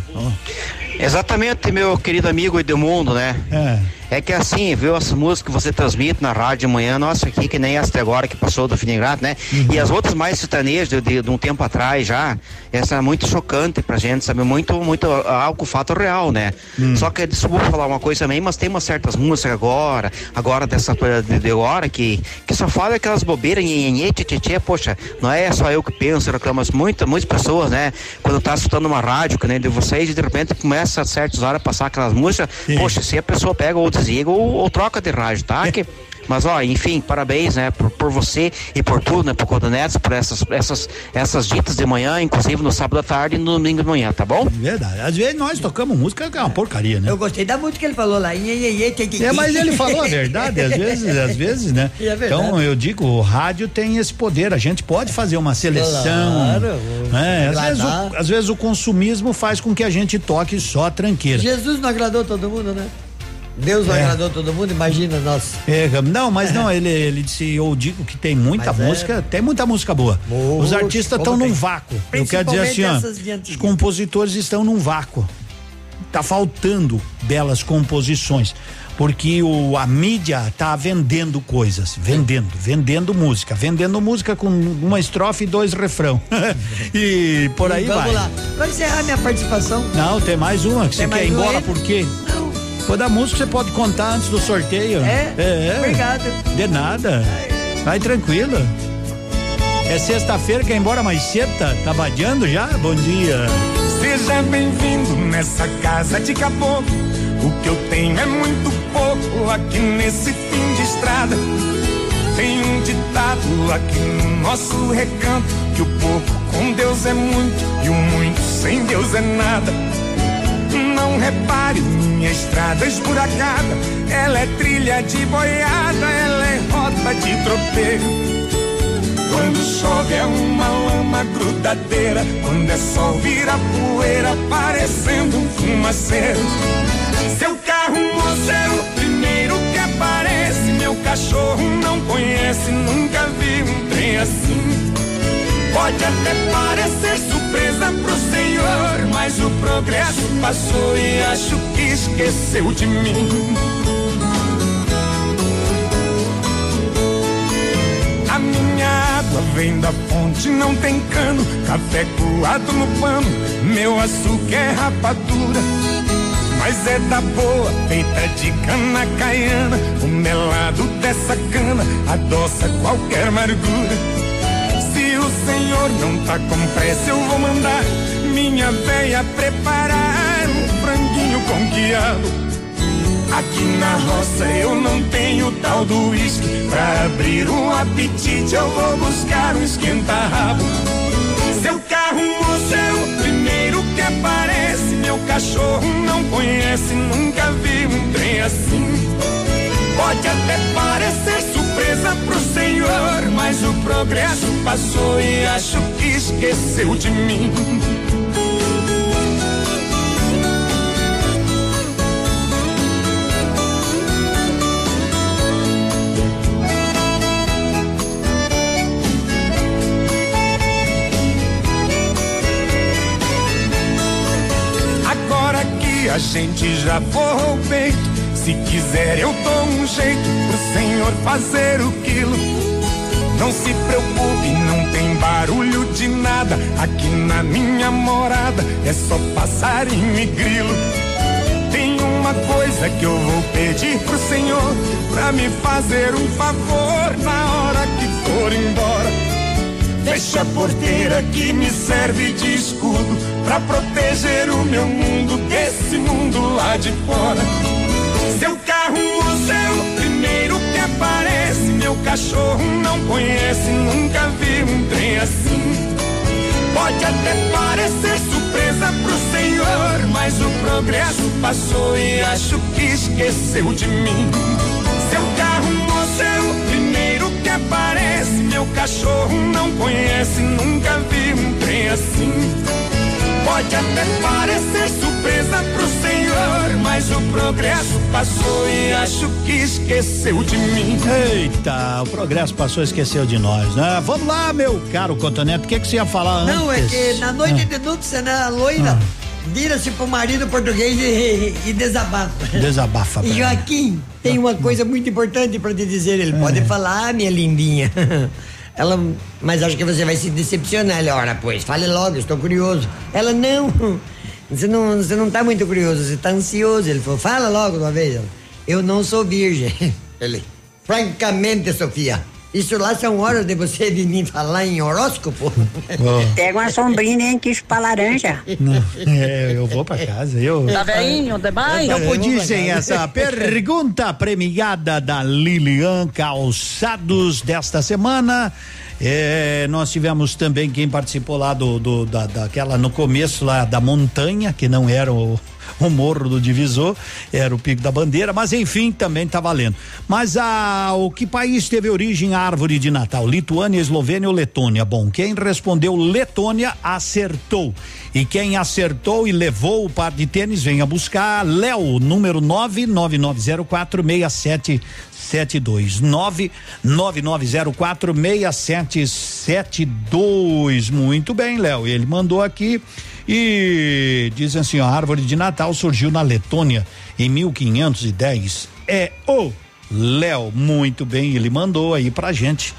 Exatamente, meu querido amigo Edmundo, né? É. É que assim, viu as músicas que você transmite na rádio de manhã, nossa, aqui que nem de agora que passou do Fim Ingrato, né? E as outras mais sertanejas de, de, de um tempo atrás já, essa é muito chocante pra gente, sabe? Muito, muito ah, algo fato real, né? Só que desculpa falar uma coisa também, mas tem umas certas músicas agora, agora dessa de, de agora, que, que só fala aquelas bobeiras, nhenhenhê, tchê, poxa, não é só eu que penso, reclamo, mas muita, muitas pessoas, né? Quando tá escutando uma rádio, que nem de vocês, de repente começa a certas horas a passar aquelas músicas, poxa, se a pessoa pega ou desliga ou, ou troca de rádio, tá? Que, mas ó, enfim, parabéns, né, por, por você e por tudo, né, por Codonetes, por essas, essas, essas ditas de manhã, inclusive no sábado à tarde e no domingo de manhã, tá bom? Verdade. Às vezes nós tocamos música que é uma porcaria, né? Eu gostei da música que ele falou lá. Iê, iê, iê, tchê, tchê, É, mas ele falou a verdade, às vezes, às vezes, né? E é verdade. então eu digo, o rádio tem esse poder, a gente pode fazer uma seleção. Claro, né? Às, vezes o, às vezes o consumismo faz com que a gente toque só a tranqueira. Jesus não agradou todo mundo, né? Deus É. agradou todo mundo, imagina nós. É, não, mas não, ele, ele disse, eu digo que tem muita Mas é. música, tem muita música boa. Os artistas estão num vácuo. Eu quero dizer assim, ó, os compositores estão num vácuo. Tá faltando belas composições. Porque o, a mídia tá vendendo coisas, vendendo, vendendo música, vendendo música com uma estrofe e dois refrão. e por aí E vamos vai. lá. Pra encerrar minha participação. Não, tem mais uma que Tem você quer ir embora aí? por quê? Não. Toda música você pode contar antes do sorteio. É? É. Obrigado. De nada. Vai tranquilo. É sexta-feira, quer ir embora mais cedo? Tá, tá vadiando já? Bom dia. Seja bem-vindo nessa casa de caboclo. O que eu tenho é muito pouco aqui nesse fim de estrada. Tem um ditado aqui no nosso recanto: que o pouco com Deus é muito e o muito sem Deus é nada. Não repare minha estrada esburacada. Ela é trilha de boiada, ela é rota de tropeiro. Quando chove é uma lama grudadeira. Quando é sol vira poeira, parecendo um fumaceiro. Seu carro moço é o primeiro que aparece. Meu cachorro não conhece, nunca vi um trem assim. Pode até parecer surpresa pro senhor, mas o progresso passou e acho que esqueceu de mim. A minha água vem da fonte, não tem cano, café coado no pano, meu açúcar é rapadura. Mas é da boa, feita de cana caiana, o melado dessa cana adoça qualquer amargura. Senhor não tá com pressa, eu vou mandar minha véia preparar um franguinho com quiabo. Aqui na roça eu não tenho tal do uísque. Pra abrir um apetite eu vou buscar um esquenta-rabo. Seu carro moço é o primeiro que aparece. Meu cachorro não conhece, nunca vi um trem assim. Pode até parecer surpresa pro senhor, mas o progresso passou e acho que esqueceu de mim. Agora que a gente já forrou o peito, se quiser eu dou um jeito pro senhor fazer o quilo. Não se preocupe, não tem barulho de nada. Aqui na minha morada é só passarinho e grilo. Tem uma coisa que eu vou pedir pro senhor pra me fazer um favor na hora que for embora. Fecha a porteira que me serve de escudo pra proteger o meu mundo desse mundo lá de fora. Seu carro moço é o primeiro que aparece. Meu cachorro não conhece, nunca vi um trem assim. Pode até parecer surpresa pro senhor, mas o progresso passou e acho que esqueceu de mim. Seu carro moço é o primeiro que aparece. Meu cachorro não conhece, nunca vi um trem assim. Pode até parecer surpresa pro senhor, mas o progresso passou e acho que esqueceu de mim. Eita, o progresso passou e esqueceu de nós, né? Vamos lá, meu caro Cotonete, o que, que você ia falar antes? Não, é que na noite de núpcia, né, a loira vira-se pro marido português e, e- e desabafa. Desabafa. E Joaquim, tem uma coisa muito importante pra te dizer. Ele pode falar, minha lindinha. Ela, mas acho que você vai se decepcionar. Ele, ora, pois, fale logo, estou curioso. Ela, não, você não, você não tá muito curioso, você tá ansioso. Ele falou, fala logo de uma vez. Ela, Eu não sou virgem. Ele, francamente, Sofia, isso lá são horas de você vir me falar em horóscopo. Pega uma sombrinha, hein, que chupa laranja. Não, é, eu vou pra casa. Eu, Tá veinho demais? Eu dizem pra casa. essa pergunta premiada da Lilian Calçados desta semana. É, nós tivemos também quem participou lá do, do- da, daquela no começo lá da montanha, que não era o, o morro do divisor, era o pico da bandeira, mas enfim, também tá valendo. Mas a, o que país teve origem a árvore de Natal? Lituânia, Eslovênia ou Letônia? Bom, quem respondeu Letônia acertou. E quem acertou e levou o par de tênis, venha buscar Léo, número 999046772. 999046772. Muito bem, Léo. Ele mandou aqui e diz assim: a árvore de Natal surgiu na Letônia em 1510. É o Léo, muito bem, ele mandou aí pra gente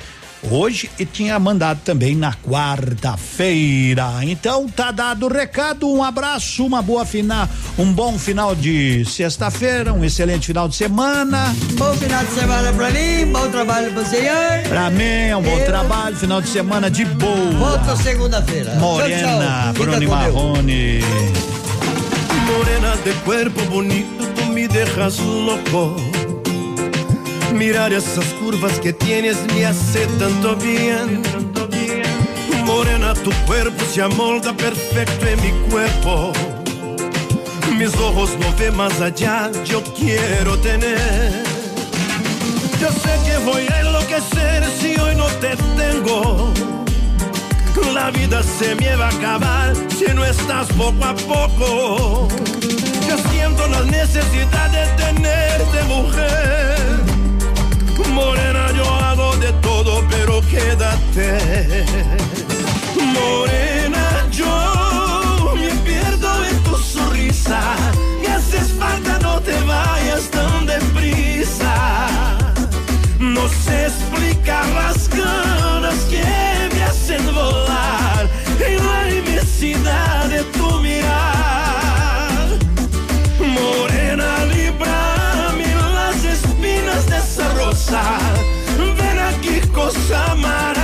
hoje e tinha mandado também na quarta-feira. Então tá dado o recado, um abraço, uma boa final, um bom final de sexta-feira, um excelente final de semana. Bom final de semana pra mim, bom trabalho pro senhor. Pra mim é um bom Eu- trabalho, final de semana de boa. Volta segunda-feira. Morena, Tchau, tchau. Marrone. Morena de cuerpo bonito, tú me dejas loco. Mirar esas curvas que tienes me hace tanto bien. Morena, tu cuerpo se amolda perfecto en mi cuerpo. Mis ojos no ven más allá, yo quiero tener Yo sé que voy a enloquecer si hoy no te tengo. La vida se me va a acabar si no estás poco a poco. Yo siento la necesidad de tenerte mujer. Morena, yo hago de todo, pero quédate. Morena, yo me pierdo en tu sonrisa. Me haces falta, no te vayas tan deprisa. No sé explicar las ganas que me hacen volar en la inmensidad de tu amar